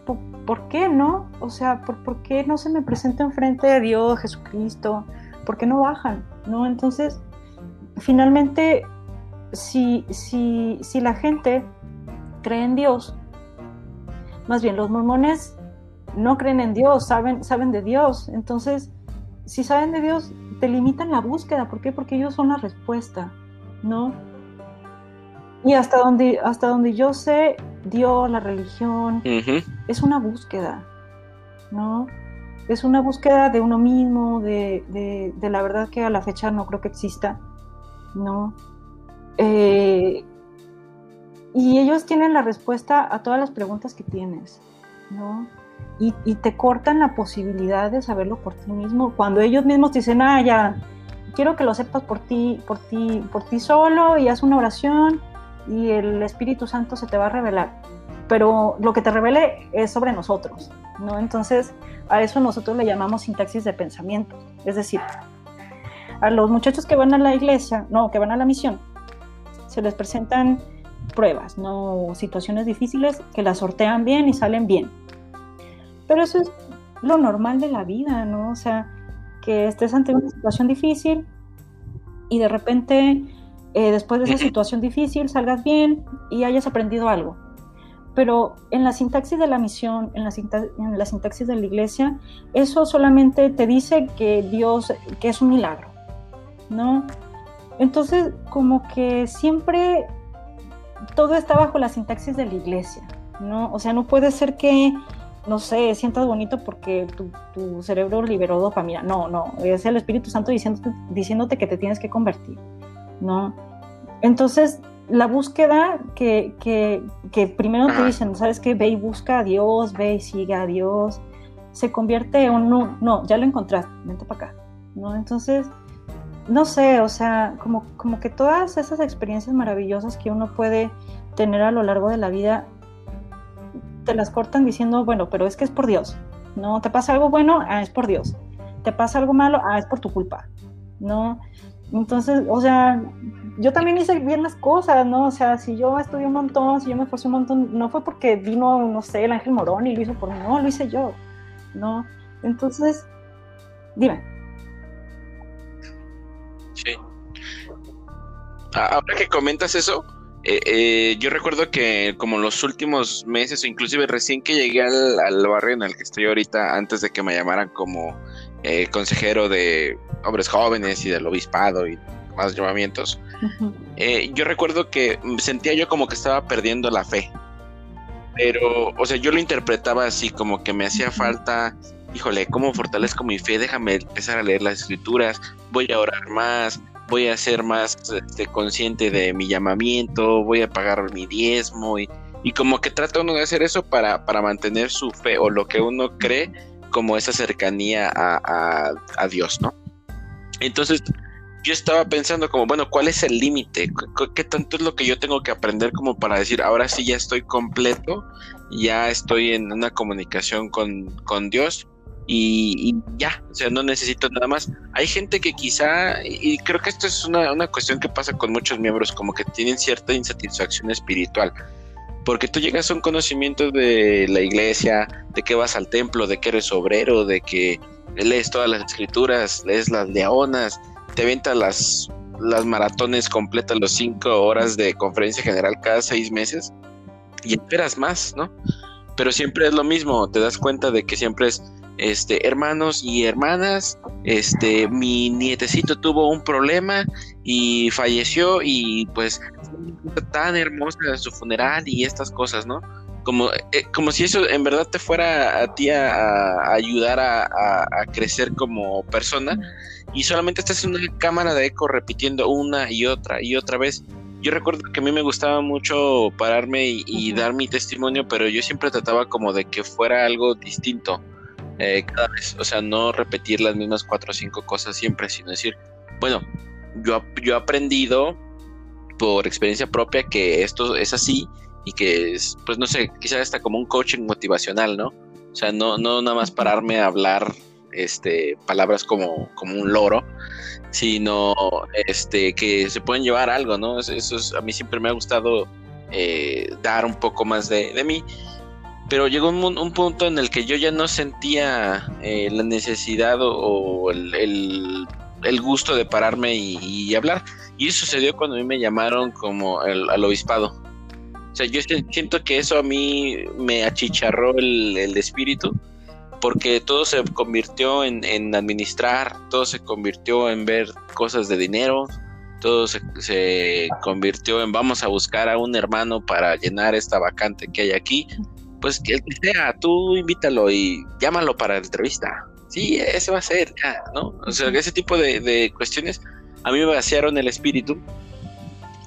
¿por, qué no? O sea, ¿por, ¿por, qué no se me presenta enfrente de Dios, Jesucristo? ¿Por qué no bajan? ¿No? Entonces, finalmente, si, si, si la gente cree en Dios, más bien, los mormones no creen en Dios, saben, saben de Dios. Entonces, si saben de Dios, te limitan la búsqueda. ¿Por qué? Porque ellos son la respuesta, ¿no? Y hasta donde, hasta donde yo sé, Dios, la religión, es una búsqueda, ¿no? Es una búsqueda de uno mismo, de, de, la verdad que a la fecha no creo que exista, ¿no? Eh, y ellos tienen la respuesta a todas las preguntas que tienes, ¿no? Y, te cortan la posibilidad de saberlo por ti mismo. Cuando ellos mismos te dicen, ah, ya, quiero que lo sepas por ti, por ti, por ti solo y haz una oración y el Espíritu Santo se te va a revelar. Pero lo que te revele es sobre nosotros, ¿no? Entonces, a eso nosotros le llamamos sintaxis de pensamiento. Es decir, a los muchachos que van a la iglesia, no, que van a la misión, se les presentan pruebas, no situaciones difíciles que las sortean bien y salen bien. Pero eso es lo normal de la vida, ¿no? O sea, que estés ante una situación difícil y de repente eh, después de esa situación difícil salgas bien y hayas aprendido algo. Pero en la sintaxis de la misión, en la, en la sintaxis de la iglesia, eso solamente te dice que Dios, que es un milagro, ¿no? Entonces, como que siempre todo está bajo la sintaxis de la iglesia, ¿no? O sea, no puede ser que, no sé, sientas bonito porque tu, cerebro liberó dopamina. No, no, es el Espíritu Santo diciéndote, diciéndote que te tienes que convertir, ¿no? Entonces, la búsqueda que, que, primero te dicen, ¿sabes qué? Ve y busca a Dios, ve y sigue a Dios, se convierte en un, no, no, ya lo encontraste, vente para acá, ¿no? Entonces, no sé, o sea, como, como que todas esas experiencias maravillosas que uno puede tener a lo largo de la vida, te las cortan diciendo, bueno, pero es que es por Dios, ¿no? ¿Te pasa algo bueno? Ah, es por Dios. ¿Te pasa algo malo? Ah, es por tu culpa, ¿no? Entonces, o sea, yo también hice bien las cosas, ¿no? O sea, si yo estudié un montón, si yo me esforcé un montón, no fue porque vino, no sé, el ángel Morón y lo hizo por mí, no, lo hice yo, ¿no? Entonces, dime. Sí. Ahora que comentas eso, eh, eh, yo recuerdo que como los últimos meses o inclusive recién que llegué al, barrio en el que estoy ahorita, antes de que me llamaran como eh, consejero de hombres jóvenes y del obispado y más llamamientos, yo recuerdo que sentía yo como que estaba perdiendo la fe, pero, o sea, yo lo interpretaba así, como que me hacía falta, híjole, ¿cómo fortalezco mi fe? Déjame empezar a leer las escrituras, voy a orar más, voy a ser más este, consciente de mi llamamiento, voy a pagar mi diezmo y, y como que trata uno de hacer eso para, para mantener su fe o lo que uno cree como esa cercanía a, a, Dios, ¿no? Entonces, yo estaba pensando como, bueno, ¿cuál es el límite? ¿Qué, tanto es lo que yo tengo que aprender como para decir, ahora sí ya estoy completo, ya estoy en una comunicación con, con Dios y, ya, o sea, no necesito nada más. Hay gente que quizá, y creo que esto es una, una cuestión que pasa con muchos miembros, como que tienen cierta insatisfacción espiritual porque tú llegas a un conocimiento de la iglesia, de que vas al templo, de que eres obrero, de que lees todas las escrituras, lees las leonas, te aventas las, las maratones completas, los cinco horas de conferencia general cada seis meses y esperas más, ¿no? Pero siempre es lo mismo, te das cuenta de que siempre es, este, hermanos y hermanas, este, mi nietecito tuvo un problema y falleció y pues tan hermosa su funeral y estas cosas, ¿no? Como, eh, como si eso en verdad te fuera a ti a, ayudar a, crecer como persona y solamente estás en una cámara de eco repitiendo una y otra y otra vez. Yo recuerdo que a mí me gustaba mucho pararme y, dar mi testimonio, pero yo siempre trataba como de que fuera algo distinto eh, cada vez. O sea, no repetir las mismas cuatro o cinco cosas siempre, sino decir, bueno, yo, yo he aprendido por experiencia propia que esto es así y que, es, pues no sé, quizás hasta como un coaching motivacional, ¿no? O sea, no, no nada más pararme a hablar este, palabras como, como un loro, sino este, que se pueden llevar algo, ¿no? Eso es, a mí siempre me ha gustado eh, dar un poco más de, de mí, pero llegó un, un, punto en el que yo ya no sentía eh, la necesidad o, el, el, gusto de pararme y, hablar. Y eso sucedió cuando a mí me llamaron como al obispado. O sea, yo siento que eso a mí me achicharró el, espíritu, porque todo se convirtió en, administrar, todo se convirtió en ver cosas de dinero, todo se, se, convirtió en vamos a buscar a un hermano para llenar esta vacante que hay aquí. Pues que el que sea, tú invítalo y llámalo para la entrevista. Sí, ese va a ser, ¿no? O sea, ese tipo de, de cuestiones a mí me vaciaron el espíritu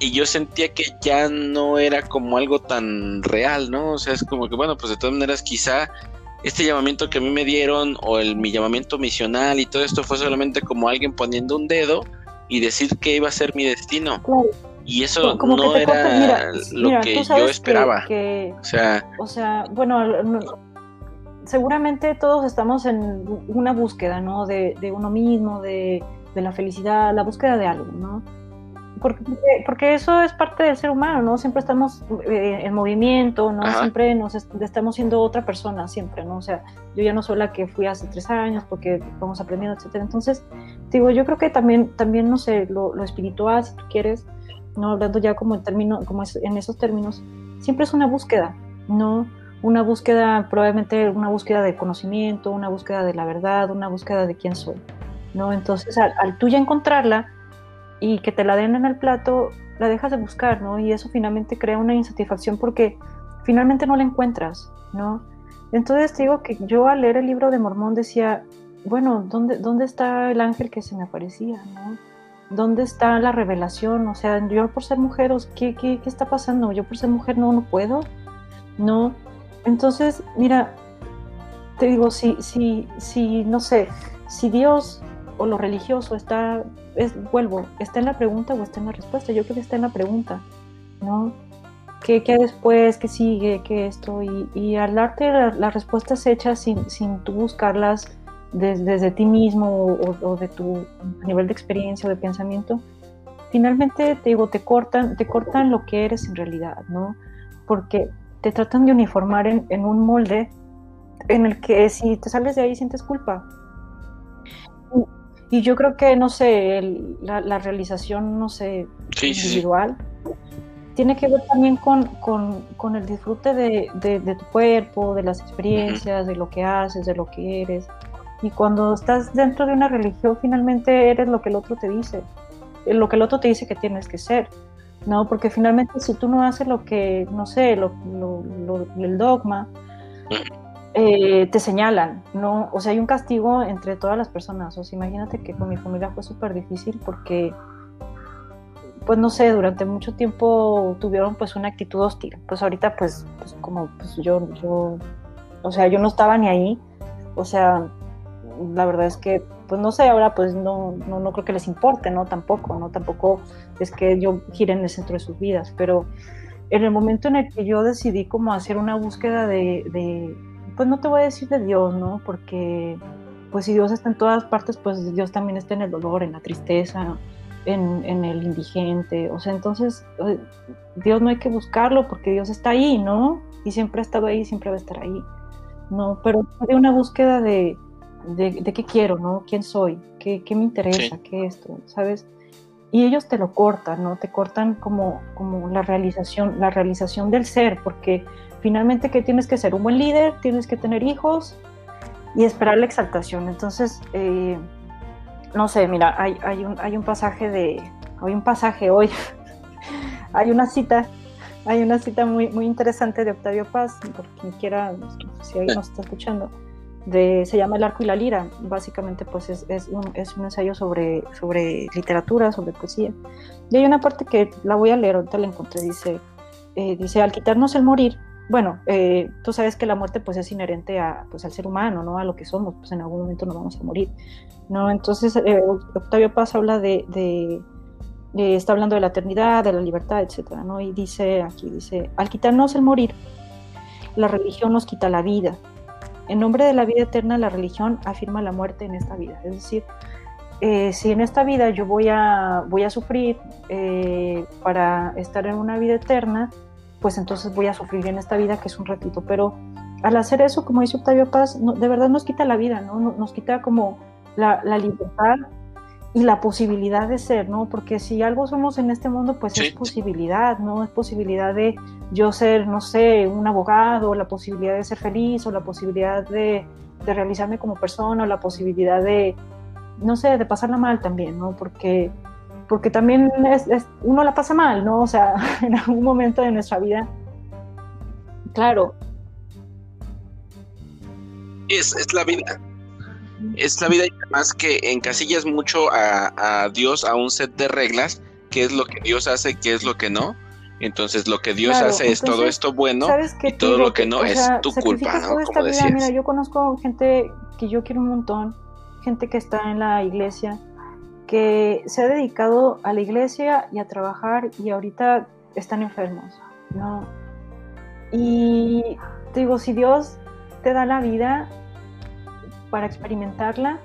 y yo sentía que ya no era como algo tan real, ¿no? O sea, es como que, bueno, pues de todas maneras quizá este llamamiento que a mí me dieron o el, mi llamamiento misional y todo esto fue solamente como alguien poniendo un dedo y decir que iba a ser mi destino. Y eso no era lo que yo esperaba. o, sea, o sea, bueno, seguramente todos estamos en una búsqueda, ¿no? De, de uno mismo, de de la felicidad, la búsqueda de algo, ¿no? Porque, porque eso es parte del ser humano, ¿no? Siempre estamos eh, en movimiento, ¿no? Siempre nos estamos siendo otra persona, siempre, ¿no? O sea, yo ya no soy la que fui hace tres años porque vamos aprendiendo, etcétera. Entonces, digo, yo creo que también, también no sé, lo, lo espiritual, si tú quieres, ¿no? Hablando ya como en, término, como en esos términos, siempre es una búsqueda, ¿no? Una búsqueda, probablemente una búsqueda de conocimiento, una búsqueda de la verdad, una búsqueda de quién soy. ¿no? Entonces, al, al, tú ya encontrarla y que te la den en el plato, la dejas de buscar, ¿no? Y eso finalmente crea una insatisfacción porque finalmente no la encuentras, ¿no? Entonces te digo que yo al leer el libro de Mormón decía, bueno, ¿dónde, dónde está el ángel que se me aparecía, ¿no? ¿Dónde está la revelación? O sea, yo por ser mujer, ¿qué, qué, qué está pasando? Yo por ser mujer no, no puedo, ¿no? Entonces, mira, te digo, si, si, si, no sé, si Dios o lo religioso está, es, vuelvo, está en la pregunta o está en la respuesta. Yo creo que está en la pregunta, ¿no? ¿Qué, qué después? ¿Qué sigue? ¿Qué esto? Y, y al darte las respuestas hechas sin, sin tú buscarlas desde, ti mismo o, de tu nivel de experiencia o de pensamiento, finalmente te digo, te cortan, te cortan lo que eres en realidad, ¿no? Porque te tratan de uniformar en, en un molde en el que si te sales de ahí sientes culpa, y yo creo que, no sé, la, realización, no sé, individual, tiene que ver también con, con, el disfrute de, de, tu cuerpo, de las experiencias, de lo que haces, de lo que eres. Y cuando estás dentro de una religión, finalmente eres lo que el otro te dice, lo que el otro te dice que tienes que ser. ¿no? Porque finalmente si tú no haces lo que, no sé, lo, el dogma, eh, te señalan, ¿no? O sea, hay un castigo entre todas las personas. O sea, imagínate que con mi familia fue súper difícil porque, pues no sé, durante mucho tiempo tuvieron pues una actitud hostil. Pues ahorita pues, pues como pues yo, yo, o sea, yo no estaba ni ahí. O sea, la verdad es que, pues no sé, ahora pues no, no, no creo que les importe, ¿no? Tampoco, ¿no? Tampoco es que yo gire en el centro de sus vidas, pero en el momento en el que yo decidí como hacer una búsqueda de, de pues no te voy a decir de Dios, ¿no? Porque pues si Dios está en todas partes, pues Dios también está en el dolor, en la tristeza, en, en, el indigente. O sea, entonces Dios no hay que buscarlo porque Dios está ahí, ¿no? Y siempre ha estado ahí, siempre va a estar ahí. No, pero de una búsqueda de, de, qué quiero, ¿no? ¿Quién soy? ¿Qué, qué me interesa? ¿Qué esto? ¿Sabes? Y ellos te lo cortan, ¿no? Te cortan como, como la realización, la realización del ser, porque finalmente ¿qué tienes que ser? Un buen líder, tienes que tener hijos y esperar la exaltación. Entonces, eh, no sé, mira, hay, hay, un, hay un pasaje de, hay un pasaje hoy, hay una cita, hay una cita muy, muy interesante de Octavio Paz, por quien quiera, si alguien nos está escuchando, se llama El arco y la lira. Básicamente, pues es, es, un, es, un, ensayo sobre, sobre literatura, sobre poesía. Y hay una parte que la voy a leer, ahorita la encontré, dice, eh, dice, al quitarnos el morir, bueno, eh, tú sabes que la muerte pues es inherente a, pues, al ser humano, ¿no? A lo que somos, pues en algún momento nos vamos a morir, ¿no? Entonces, eh, Octavio Paz habla de, de, está hablando de la eternidad, de la libertad, etcétera, ¿no? Y dice aquí, dice, al quitarnos el morir, la religión nos quita la vida, en nombre de la vida eterna, la religión afirma la muerte en esta vida. Es decir, eh, si en esta vida yo voy a, voy a sufrir eh, para estar en una vida eterna, pues entonces voy a sufrir en esta vida que es un ratito. Pero al hacer eso, como dice Octavio Paz, de verdad nos quita la vida, ¿no? Nos quita como la, la libertad y la posibilidad de ser, ¿no? Porque si algo somos en este mundo, pues es posibilidad, ¿no? Es posibilidad de yo ser, no sé, un abogado, la posibilidad de ser feliz, o la posibilidad de, de realizarme como persona, o la posibilidad de, no sé, de pasarla mal también, ¿no? Porque, porque también es, uno la pasa mal, ¿no? O sea, en algún momento de nuestra vida, claro. Es, es la vida es la vida y además que encasillas mucho a, Dios a un set de reglas, qué es lo que Dios hace, qué es lo que no. Entonces lo que Dios hace es todo esto bueno y todo lo que no es tu culpa, ¿no? Como Mira, yo conozco gente que yo quiero un montón, gente que está en la iglesia, que se ha dedicado a la iglesia y a trabajar y ahorita están enfermos, ¿no? Y digo, si Dios te da la vida, para experimentarla,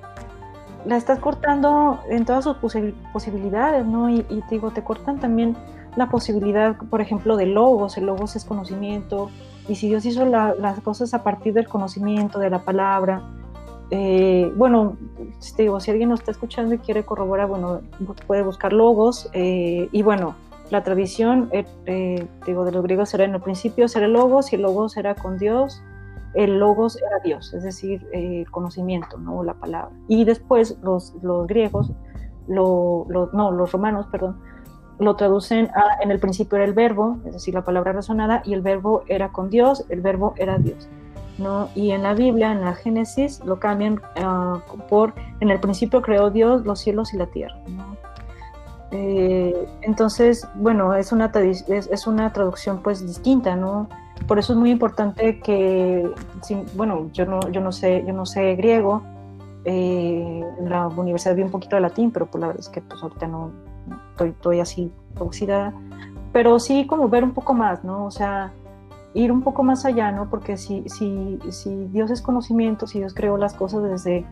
la estás cortando en todas sus posibilidades, ¿no? Y, te digo, te cortan también la posibilidad, por ejemplo, de logos. El logos es conocimiento. Y si Dios hizo las cosas a partir del conocimiento, de la palabra, eh, bueno, digo, si alguien nos está escuchando y quiere corroborar, bueno, puede buscar logos. Eh, y bueno, la tradición, eh, digo, de los griegos era en el principio ser el logos y el logos era con Dios el logos era Dios, es decir, el conocimiento, ¿no? la palabra. Y después los, los griegos, no, los romanos, perdón, lo traducen a, en el principio era el verbo, es decir, la palabra razonada, y el verbo era con Dios, el verbo era Dios. ¿No? Y en la Biblia, en la Génesis, lo cambian ah, por, en el principio creó Dios los cielos y la tierra. Eh, entonces, bueno, es una, es, es, una traducción pues distinta, ¿no? Por eso es muy importante que, bueno, yo no, yo no sé, yo no sé griego, eh, en la universidad vi un poquito de latín, pero pues la verdad es que pues ahorita no, estoy, estoy así oxidada, pero sí como ver un poco más, ¿no? O sea, ir un poco más allá, ¿no? Porque si, si, si Dios es conocimiento, si Dios creó las cosas desde,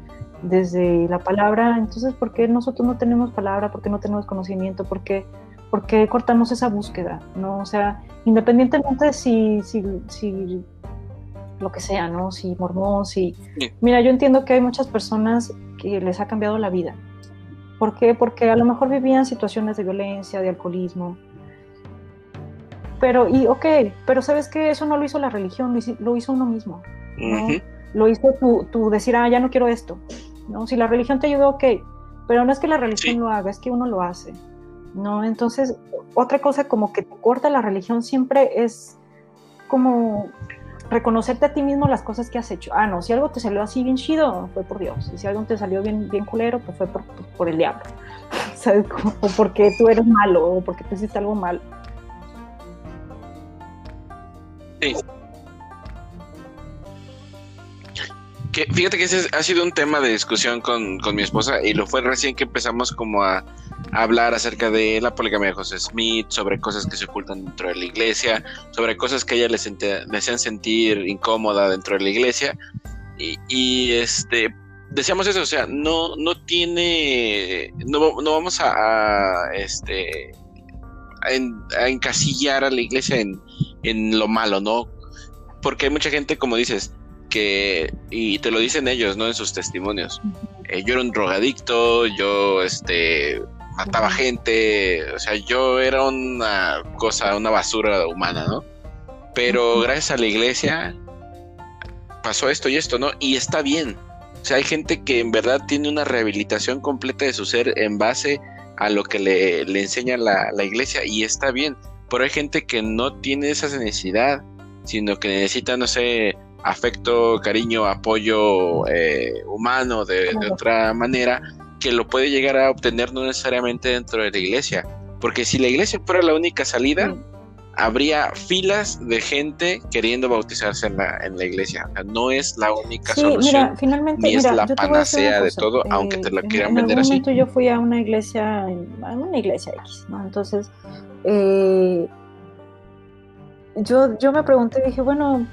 desde la palabra, entonces ¿por qué nosotros no tenemos palabra? ¿Por qué no tenemos conocimiento? ¿Por qué, por qué cortamos esa búsqueda? ¿no? O sea, independientemente de si, si, si lo que sea, ¿no? Si mormón, si... Mira, yo entiendo que hay muchas personas que les ha cambiado la vida. ¿Por qué? Porque a lo mejor vivían situaciones de violencia, de alcoholismo. Pero, y ok, pero sabes que eso no lo hizo la religión, lo hizo, uno mismo. Lo hizo tu, decir, ah, ya no quiero esto. ¿no? Si la religión te ayudó, ok, pero no es que la religión lo haga, es que uno lo hace. ¿no? Entonces, otra cosa como que te corta la religión siempre es como reconocerte a ti mismo las cosas que has hecho. Ah, no, si algo te salió así bien chido, fue por Dios. Y si algo te salió bien, bien culero, pues fue por, por el diablo. ¿Sabes? o porque tú eres malo, o porque tú hiciste algo malo. Sí. Fíjate que ese ha sido un tema de discusión con, con mi esposa y lo fue recién que empezamos como a, hablar acerca de la poligamia de José Smith, sobre cosas que se ocultan dentro de la iglesia, sobre cosas que a ella le, hacían sentir incómoda dentro de la iglesia. Y, este decíamos eso, o sea, no, no tiene, no, no vamos a, este a, encasillar a la iglesia en, en lo malo, ¿no? Porque hay mucha gente, como dices, que, y te lo dicen ellos, ¿no? En sus testimonios. Eh, yo era un drogadicto, yo, este, mataba gente, o sea, yo era una cosa, una basura humana, ¿no? Pero gracias a la iglesia pasó esto y esto, ¿no? Y está bien. O sea, hay gente que en verdad tiene una rehabilitación completa de su ser en base a lo que le, enseña la, iglesia y está bien. Pero hay gente que no tiene esa necesidad, sino que necesita, no sé, afecto, cariño, apoyo eh, humano de, de otra manera que lo puede llegar a obtener no necesariamente dentro de la iglesia. Porque si la iglesia fuera la única salida, habría filas de gente queriendo bautizarse en la, en la iglesia. no es la única solución. Mira, finalmente, ni es la panacea de todo, aunque te eh, quieran vender así. En momento yo fui a una iglesia, a una iglesia X, ¿no? Entonces, eh, yo, yo me pregunté, dije, bueno,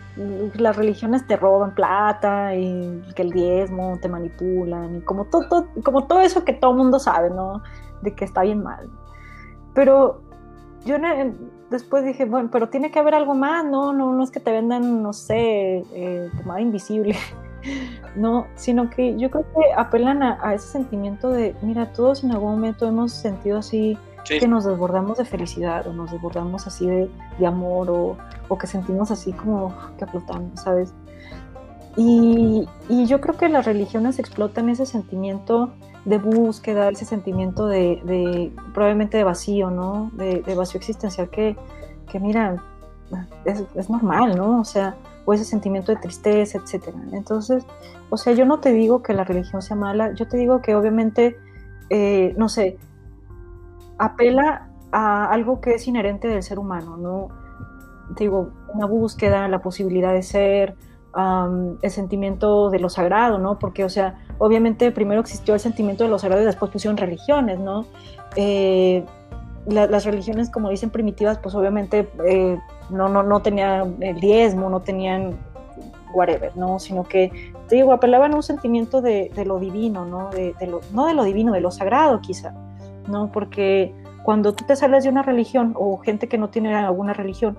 las religiones te roban plata y que el diezmo te manipulan y como todo, como todo eso que todo mundo sabe, ¿no? De que está bien mal. Pero yo después dije, bueno, pero tiene que haber algo más, ¿no? No, no es que te vendan, no sé, eh, pomada invisible, no, sino que yo creo que apelan a, a ese sentimiento de, mira, todos en algún momento hemos sentido así que nos desbordamos de felicidad o nos desbordamos así de, amor o, que sentimos así como que flotamos, ¿sabes? Y, yo creo que las religiones explotan ese sentimiento de búsqueda, ese sentimiento de, probablemente de vacío, ¿no? De, vacío existencial que, que mira, es, normal, ¿no? O sea, o ese sentimiento de tristeza, etcétera. Entonces, o sea, yo no te digo que la religión sea mala, yo te digo que obviamente, eh, no sé, apela a algo que es inherente del ser humano, ¿no? Digo, una búsqueda, la posibilidad de ser, el sentimiento de lo sagrado, ¿no? Porque, o sea, obviamente primero existió el sentimiento de lo sagrado y después pusieron religiones, ¿no? Eh, las religiones, como dicen primitivas, pues obviamente eh, no, no, no tenían el diezmo, no tenían whatever, ¿no? Sino que, te digo, apelaban a un sentimiento de, lo divino, ¿no? No de lo divino, de lo sagrado quizá. ¿no? Porque cuando tú te sales de una religión o gente que no tiene alguna religión,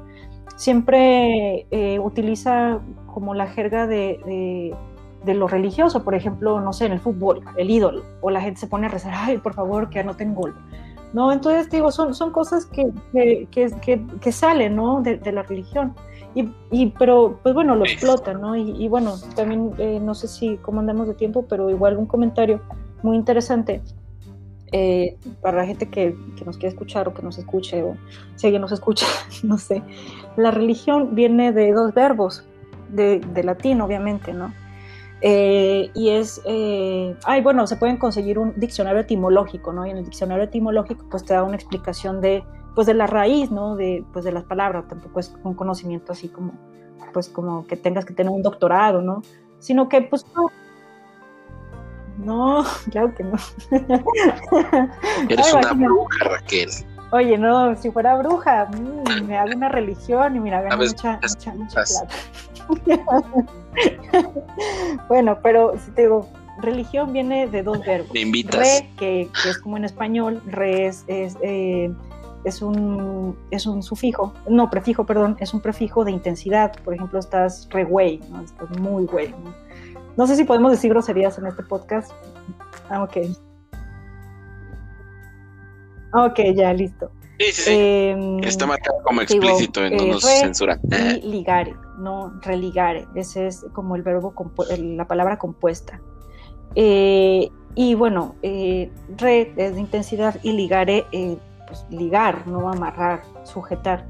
siempre eh, utiliza como la jerga de, lo religioso, por ejemplo, no sé, en el fútbol, el ídolo, o la gente se pone a rezar, ay, por favor, que anoten gol. ¿No? Entonces, digo, son, son cosas que, que, salen, ¿no? De, la religión. Y, pero, pues bueno, lo explotan, ¿no? Y, bueno, también, eh, no sé si, cómo andamos de tiempo, pero igual un comentario muy interesante eh, para la gente que, nos quiere escuchar o que nos escuche, o si alguien nos escucha, no sé, la religión viene de dos verbos, de, latín obviamente, ¿no? Eh, y es, eh, ay, bueno, se pueden conseguir un diccionario etimológico, ¿no? Y en el diccionario etimológico pues te da una explicación de, pues de la raíz, ¿no? De, pues de las palabras, tampoco es un conocimiento así como, pues como que tengas que tener un doctorado, ¿no? Sino que pues no, claro que no. Eres una bruja, Raquel. Oye, no, si fuera bruja, mm, me hago una religión y mira, gano mucha, mucha, mucha plata. bueno, pero si te digo, religión viene de dos verbos. Me invitas. Re, que, es como en español, re es, es, eh, es, un, es un sufijo, no, prefijo, perdón, es un prefijo de intensidad. Por ejemplo, estás re güey, ¿no? estás muy güey. ¿no? No sé si podemos decir groserías en este podcast. Ah, ok. Ok, ya, listo. Sí, sí, sí. Em, Está marcado como explícito, en no nos censura. Y ligare, no religare. Ese es como el verbo, la palabra compuesta. Eh, y bueno, eh, re es de intensidad y ligare, eh, pues, ligar, no amarrar, sujetar.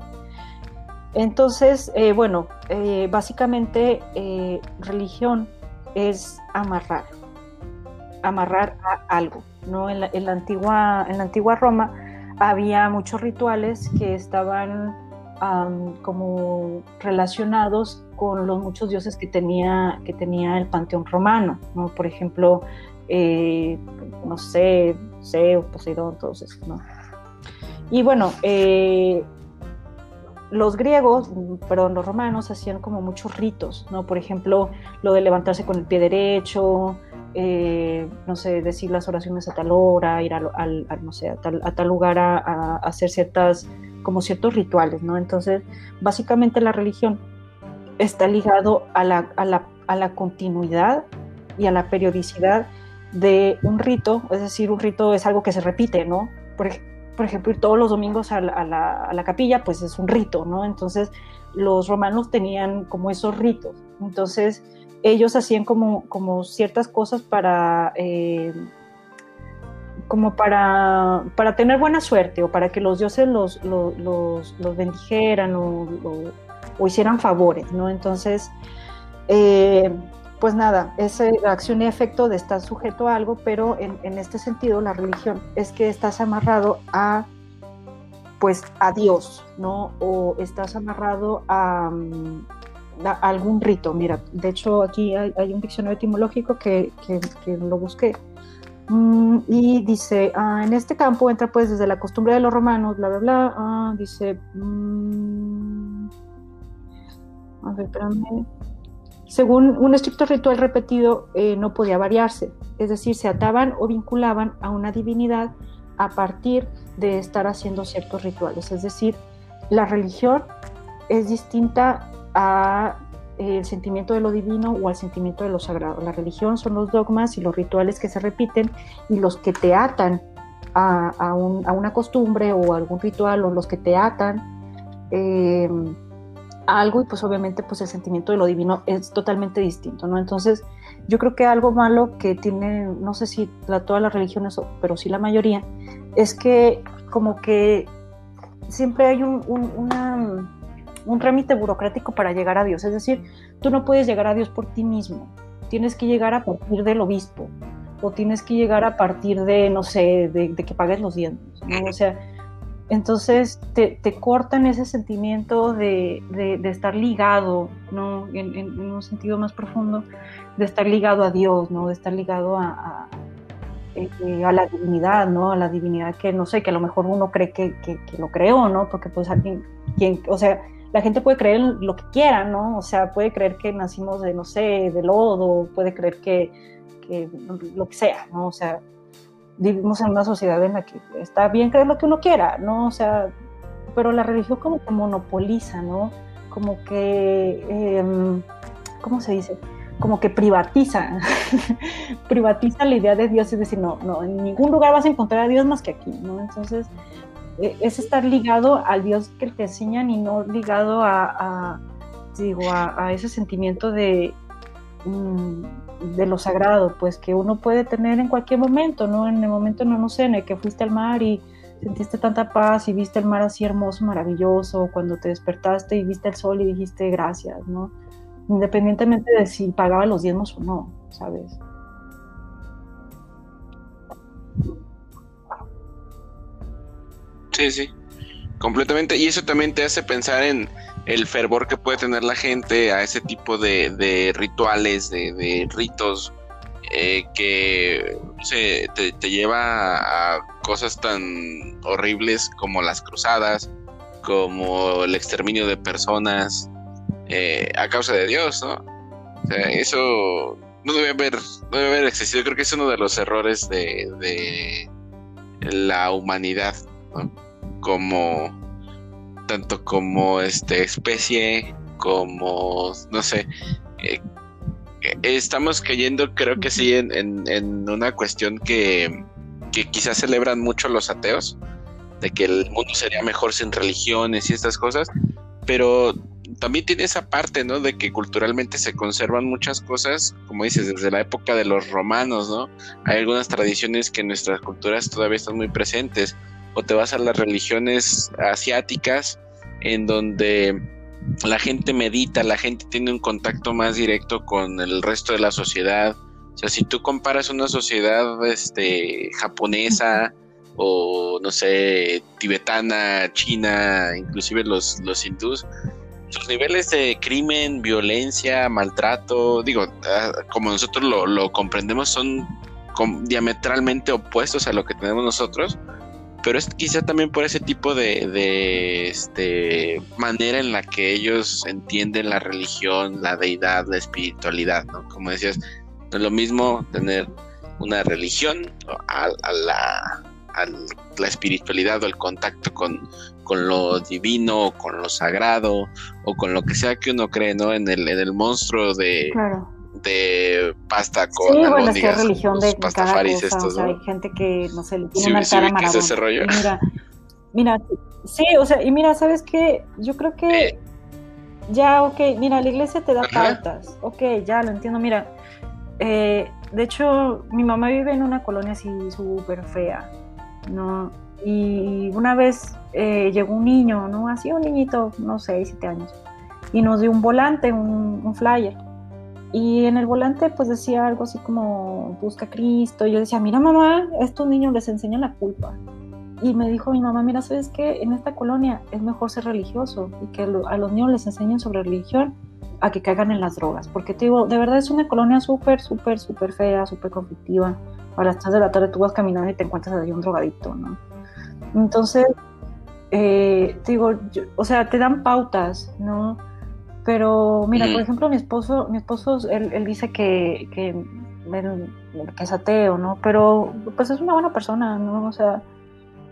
Entonces, eh, bueno, eh, básicamente religión es amarrar, amarrar a algo. ¿No? En, la, antigua, Roma había muchos rituales que estaban como relacionados con los muchos dioses que tenía, el panteón romano, ¿no? Por ejemplo, eh, no sé, Zeus, Poseidón, todos esos. Y bueno, eh, los griegos, perdón, los romanos hacían como muchos ritos. Por ejemplo, lo de levantarse con el pie derecho, eh, no sé, decir las oraciones a tal hora, ir al, no sé, a, tal, lugar a, hacer ciertas, como ciertos rituales, ¿no? Entonces, básicamente la religión está ligado a la, a la continuidad y a la periodicidad de un rito, es decir, un rito es algo que se repite, ¿no? Por, ejemplo, ir todos los domingos a la, capilla, pues es un rito, ¿no? Entonces, los romanos tenían como esos ritos. Entonces, ellos hacían como, como ciertas cosas para... Eh, como para, para, tener buena suerte o para que los dioses los, los, los, bendijeran o, hicieran favores, ¿no? Entonces, eh, pues nada, es acción y efecto de estar sujeto a algo, pero en, este sentido la religión es que estás amarrado a pues a Dios, ¿no? O estás amarrado a, algún rito. Mira, de hecho aquí hay, un diccionario etimológico que, lo busqué. Mm, y dice, ah, en este campo entra pues desde la costumbre de los romanos, bla, bla, bla. Ah, dice, mm, a ver, espérame según un estricto ritual repetido, eh, no podía variarse, es decir, se ataban o vinculaban a una divinidad a partir de estar haciendo ciertos rituales. Es decir, la religión es distinta al eh, sentimiento de lo divino o al sentimiento de lo sagrado. La religión son los dogmas y los rituales que se repiten y los que te atan a, una costumbre o a algún ritual o los que te atan. Eh, algo y pues obviamente pues el sentimiento de lo divino es totalmente distinto, ¿no? Entonces yo creo que algo malo que tiene, no sé si todas las religiones, pero sí la mayoría, es que como que siempre hay un, un, un trámite burocrático para llegar a Dios, es decir, tú no puedes llegar a Dios por ti mismo, tienes que llegar a partir del obispo o tienes que llegar a partir de, no sé, de, que pagues los dientes. O sea, entonces te, cortan ese sentimiento de, estar ligado, ¿no? En, un sentido más profundo, de estar ligado a Dios, ¿no? De estar ligado a, eh, a, la divinidad, ¿no? A la divinidad que, no sé, que a lo mejor uno cree que, lo creó, ¿no? Porque pues alguien, quien, o sea, la gente puede creer lo que quiera, ¿no? O sea, puede creer que nacimos de, no sé, de lodo, puede creer que, que lo que sea, ¿no? O sea, vivimos en una sociedad en la que está bien creer lo que uno quiera, ¿no? O sea, pero la religión como que monopoliza, ¿no? Como que, em, ¿cómo se dice? Como que privatiza, privatiza la idea de Dios y decir, no, no, en ningún lugar vas a encontrar a Dios más que aquí, ¿no? Entonces, es estar ligado al Dios que te enseñan y no ligado a, digo, a, ese sentimiento de... Mm, de lo sagrado, pues que uno puede tener en cualquier momento, ¿no? En el momento, no, no sé, en el que fuiste al mar y sentiste tanta paz y viste el mar así hermoso, maravilloso, cuando te despertaste y viste el sol y dijiste gracias, ¿no? Independientemente de si pagaba los diezmos o no, ¿sabes? Sí, sí, completamente. Y eso también te hace pensar en, el fervor que puede tener la gente a ese tipo de, rituales, de, ritos, eh, que te, lleva a cosas tan horribles como las cruzadas, como el exterminio de personas eh, a causa de Dios, ¿no? O sea, eso no debe haber, no debe haber existido. Creo que es uno de los errores de, de la humanidad, ¿no? Como tanto como este especie, como, no sé, eh, estamos cayendo, creo que sí, en, en, una cuestión que, que, quizás celebran mucho los ateos, de que el mundo sería mejor sin religiones y estas cosas, pero también tiene esa parte, ¿no? De que culturalmente se conservan muchas cosas, como dices, desde la época de los romanos, ¿no? Hay algunas tradiciones que en nuestras culturas todavía están muy presentes o te vas a las religiones asiáticas en donde la gente medita, la gente tiene un contacto más directo con el resto de la sociedad. O sea, si tú comparas una sociedad este, japonesa o, no sé, tibetana, china, inclusive los, los hindús, sus niveles de crimen, violencia, maltrato, digo, ah, como nosotros lo, lo comprendemos, son diametralmente opuestos a lo que tenemos nosotros pero es quizá también por ese tipo de, este, manera en la que ellos entienden la religión, la deidad, la espiritualidad, ¿no? Como decías, no es lo mismo tener una religión a, la, la espiritualidad o el contacto con, con lo divino, con lo sagrado, o con lo que sea que uno cree, ¿no? En el, en el monstruo de, de pasta con sí, bueno, es que religión de pastafaris estos, o sea, hay gente que, no sé, le tiene una cara ese rollo. Mira, mira, sí, o sea, y mira, ¿sabes qué? Yo creo que eh. ya, ok, mira, la iglesia te da pautas, ok, ya lo entiendo, mira, eh, de hecho, mi mamá vive en una colonia así súper fea, ¿no? Y una vez eh, llegó un niño, ¿no? Así un niñito, no sé, siete años, y nos dio un volante, un, un flyer y en el volante pues decía algo así como busca a Cristo. Yo decía, mira mamá, estos niños les enseñan la culpa. Y me dijo mi mamá, mira, ¿sabes qué? En esta colonia es mejor ser religioso y que a los niños les enseñen sobre religión a que caigan en las drogas. Porque te digo, de verdad es una colonia súper, súper, súper fea, súper conflictiva. A las 3 de la tarde tú vas caminando y te encuentras ahí un drogadito, ¿no? Entonces, eh, te digo, o sea, te dan pautas, ¿no? Pero mira, por ejemplo, mi esposo, mi esposo, él, dice que, que, es ateo, ¿no? Pero pues es una buena persona, ¿no? O sea,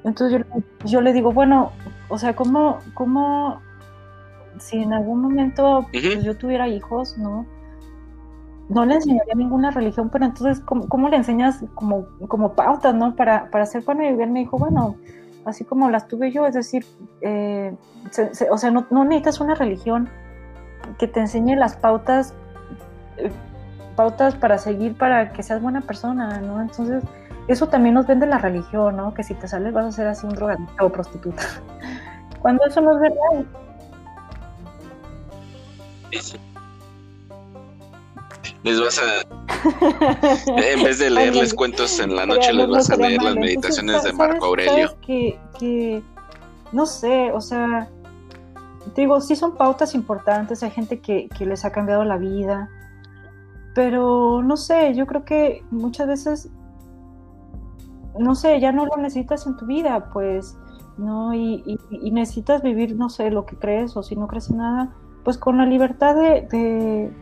entonces yo, le digo, bueno, o sea, ¿cómo, cómo si en algún momento pues, yo tuviera hijos, ¿no? No le enseñaría ninguna religión, pero entonces, ¿cómo, le enseñas como, como pautas, ¿no? Para, para ser bueno y me dijo, bueno, así como las tuve yo, es decir, eh, o sea, no, no necesitas una religión que te enseñe las pautas, eh, pautas para seguir para que seas buena persona, ¿no? Entonces, eso también nos vende la religión, ¿no? Que si te sales vas a ser así un drogadicto o prostituta. Cuando eso no es verdad. Les vas a. en vez de leerles cuentos en la noche, les vas a leer las meditaciones de Marco Aurelio. que, que, no sé, o sea, digo, sí son pautas importantes, hay gente que, les ha cambiado la vida, pero no sé, yo creo que muchas veces, no sé, ya no lo necesitas en tu vida, pues, ¿no? Y, necesitas vivir, no sé, lo que crees o si no crees en nada, pues con la libertad de,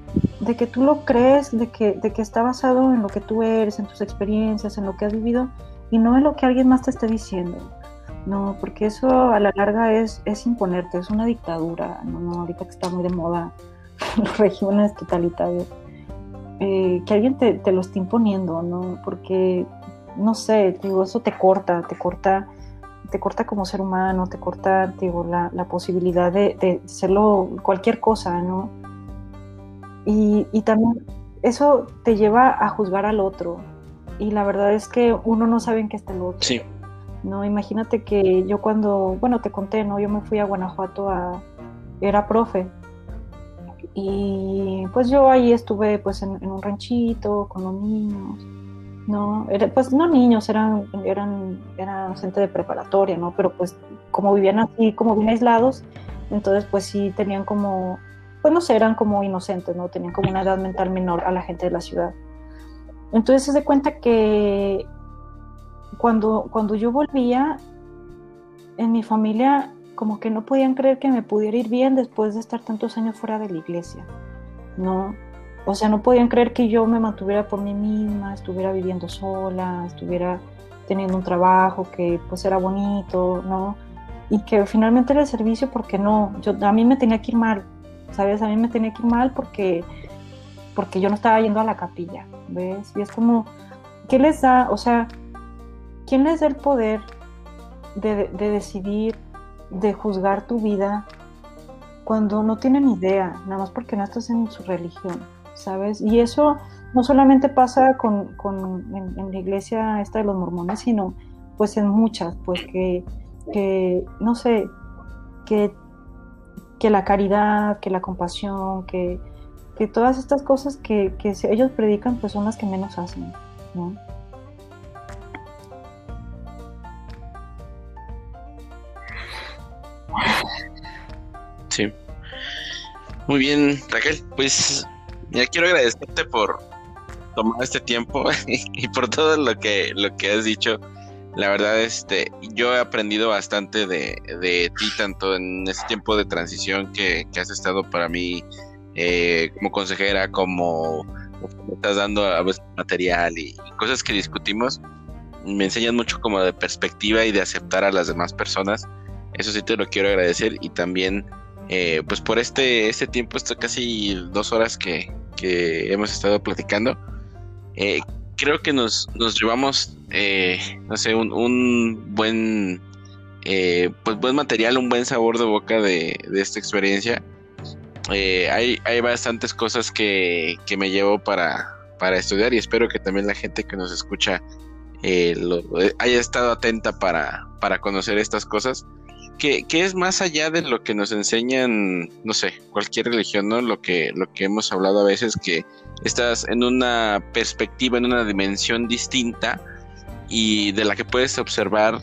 de, que tú lo crees, de que, de que está basado en lo que tú eres, en tus experiencias, en lo que has vivido y no en lo que alguien más te esté diciendo. No, porque eso a la larga es, es imponerte, es una dictadura, ¿no? ahorita que está muy de moda los regímenes totalitarios, eh, que alguien te, lo esté imponiendo, ¿no? Porque, no sé, digo, eso te corta, te corta, te corta como ser humano, te corta, digo, la, posibilidad de, de hacerlo cualquier cosa, ¿no? Y, y también eso te lleva a juzgar al otro, y la verdad es que uno no sabe en qué está el otro. Sí. ¿No? Imagínate que yo cuando, bueno, te conté, ¿no? Yo me fui a Guanajuato a, era profe. Y pues yo ahí estuve pues en, un ranchito con los niños, ¿no? pues no niños, eran, eran, eran gente de preparatoria, ¿no? Pero pues como vivían así, como bien aislados, entonces pues sí tenían como, pues no sé, eran como inocentes, ¿no? Tenían como una edad mental menor a la gente de la ciudad. Entonces se da cuenta que cuando, cuando yo volvía, en mi familia como que no podían creer que me pudiera ir bien después de estar tantos años fuera de la iglesia, ¿no? O sea, no podían creer que yo me mantuviera por mí misma, estuviera viviendo sola, estuviera teniendo un trabajo que pues era bonito, ¿no? Y que finalmente era el servicio porque no, yo, a mí me tenía que ir mal, ¿sabes? A mí me tenía que ir mal porque, porque yo no estaba yendo a la capilla, ¿ves? Y es como, ¿qué les da? O sea, ¿Quién les da el poder de, decidir, de juzgar tu vida cuando no tienen idea, nada más porque no estás en su religión, ¿sabes? Y eso no solamente pasa con, en, la iglesia esta de los mormones, sino pues en muchas, pues que, que no sé, que, que la caridad, que la compasión, que, que todas estas cosas que, que ellos predican, pues son las que menos hacen, ¿no? Sí. Muy bien, Raquel. Pues ya quiero agradecerte por tomar este tiempo y por todo lo que, lo que has dicho. La verdad, este, yo he aprendido bastante de, de ti, tanto en este tiempo de transición que, que has estado para mí eh, como consejera, como, me estás dando a veces material y, y, cosas que discutimos. Me enseñan mucho como de perspectiva y de aceptar a las demás personas. Eso sí te lo quiero agradecer y también eh, pues por este, este tiempo, esto casi dos horas que, que hemos estado platicando, eh, creo que nos, nos llevamos, eh, no sé, un, un buen, pues buen material, un buen sabor de boca de, de esta experiencia. hay, hay bastantes cosas que, que me llevo para, para estudiar y espero que también la gente que nos escucha haya estado atenta para, para conocer estas cosas que, es más allá de lo que nos enseñan, no sé, cualquier religión, ¿no? Lo que, lo que hemos hablado a veces, que estás en una perspectiva, en una dimensión distinta y de la que puedes observar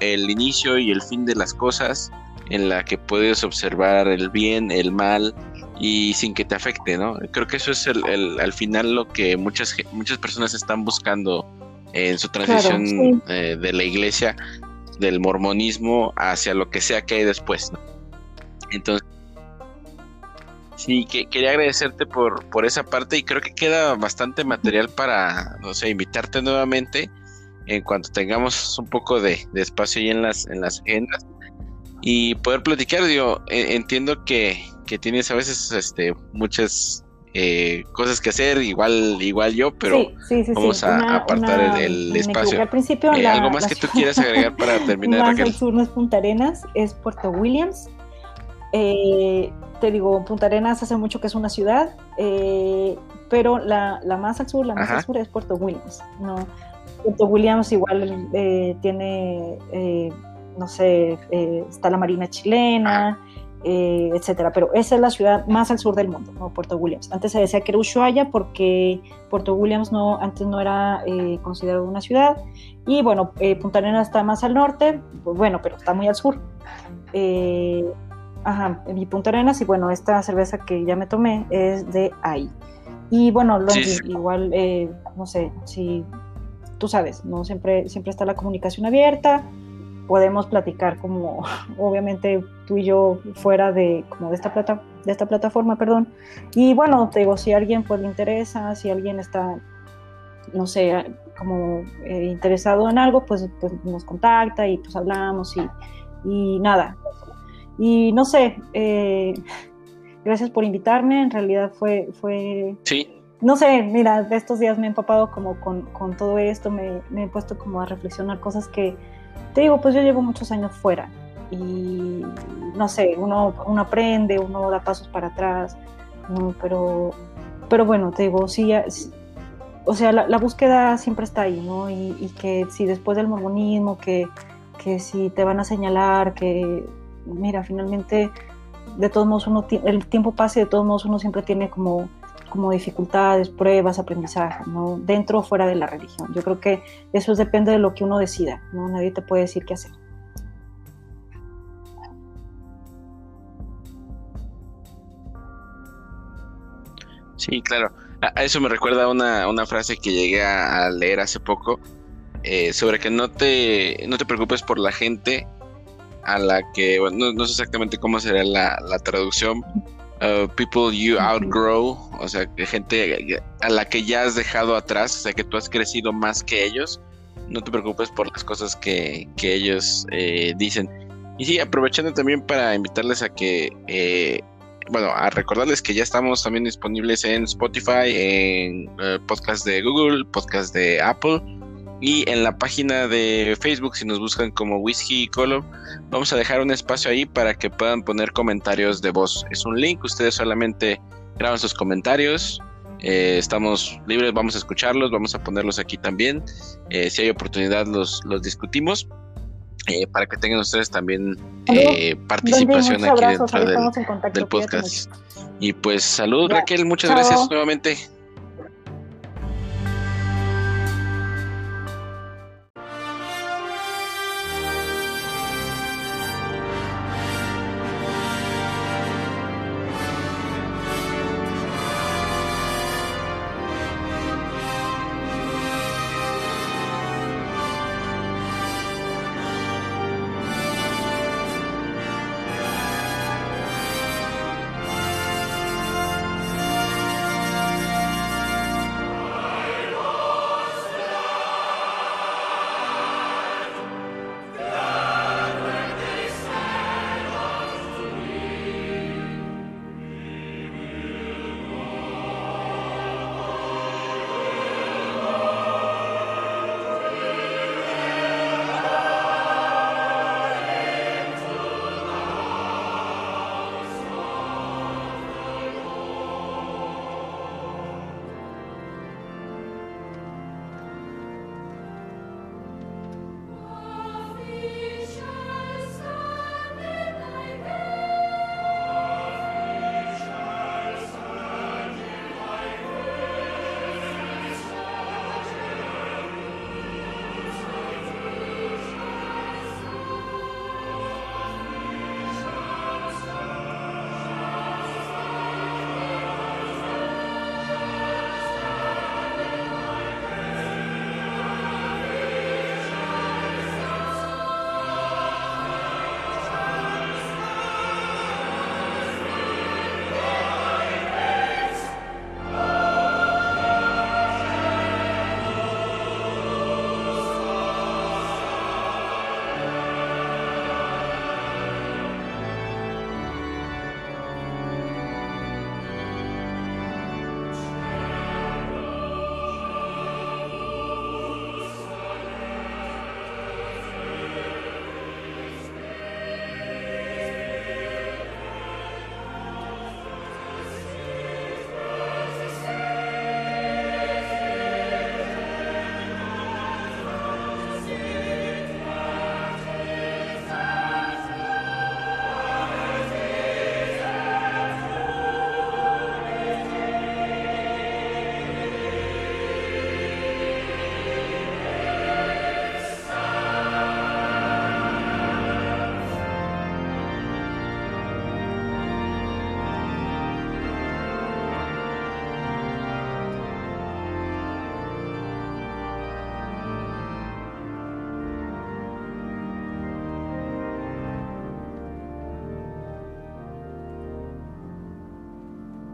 el inicio y el fin de las cosas, en la que puedes observar el bien, el mal y sin que te afecte, ¿no? Creo que eso es el, al final lo que muchas, muchas personas están buscando en su transición eh, de la iglesia del mormonismo hacia lo que sea que hay después. Entonces, sí, que, quería agradecerte por, por esa parte y creo que queda bastante material para, no sé, invitarte nuevamente en cuanto tengamos un poco de, espacio ahí en las, en las agendas y poder platicar. Digo, e, entiendo que, que tienes a veces este, muchas eh, cosas que hacer, igual igual yo, pero vamos a apartar el, espacio. Al principio, eh, ¿Algo más que tú quieras agregar para terminar? Más al sur no es Punta Arenas, es Puerto Williams. Eh, te digo, Punta Arenas hace mucho que es una ciudad, pero la, la, más al sur, la más al sur es Puerto Williams. ¿no? Puerto Williams igual tiene, no sé, está la Marina chilena. Eh, etcétera. Pero esa es la ciudad más al sur del mundo, ¿no? Puerto Williams. Antes se decía que era Ushuaia porque Puerto Williams no, antes no era eh, considerado una ciudad. Y bueno, eh, Punta Arenas está más al norte, pues bueno, pero está muy al sur. ajá, y Punta Arenas, y bueno, esta cerveza que ya me tomé es de ahí. Y bueno, igual, no sé, si tú sabes, ¿no? Siempre, siempre está la comunicación abierta podemos platicar como obviamente tú y yo fuera de como de esta plata, de esta plataforma, perdón. Y bueno, te digo, si a alguien pues le interesa, si alguien está no sé, como eh, interesado en algo, pues, pues, nos contacta y pues hablamos y, y nada. Y no sé, eh, gracias por invitarme, en realidad fue... fue sí. No sé, mira, de estos días me he empapado como con, con todo esto, me, me, he puesto como a reflexionar cosas que, te digo, pues yo llevo muchos años fuera y no sé, uno, uno aprende, uno da pasos para atrás, pero, pero bueno, te digo, sí, o sea, la, búsqueda siempre está ahí, ¿no? Y, que si después del mormonismo, que, que si te van a señalar, que mira, finalmente, de todos modos, uno, el tiempo pasa y de todos modos uno siempre tiene como como dificultades, pruebas, aprendizaje, ¿no? dentro o fuera de la religión. Yo creo que eso depende de lo que uno decida, ¿no? nadie te puede decir qué hacer. Sí, claro. A eso me recuerda una, una frase que llegué a, leer hace poco eh, sobre que no te, no te preocupes por la gente a la que, bueno, no, sé exactamente cómo sería la, la traducción, Uh, people you outgrow, o sea, gente a la que ya has dejado atrás, o sea, que tú has crecido más que ellos, no te preocupes por las cosas que, ellos eh, dicen. Y sí, aprovechando también para invitarles a que, eh, bueno, a recordarles que ya estamos también disponibles en Spotify, en uh, podcast de Google, podcast de Apple y en la página de Facebook, si nos buscan como Whiskey y Colo, vamos a dejar un espacio ahí para que puedan poner comentarios de voz. Es un link, ustedes solamente graban sus comentarios. Eh, estamos libres, vamos a escucharlos, vamos a ponerlos aquí también. Eh, si hay oportunidad, los, los discutimos. Eh, para que tengan ustedes también eh, participación aquí dentro del, podcast. Y pues salud, Raquel, muchas gracias nuevamente.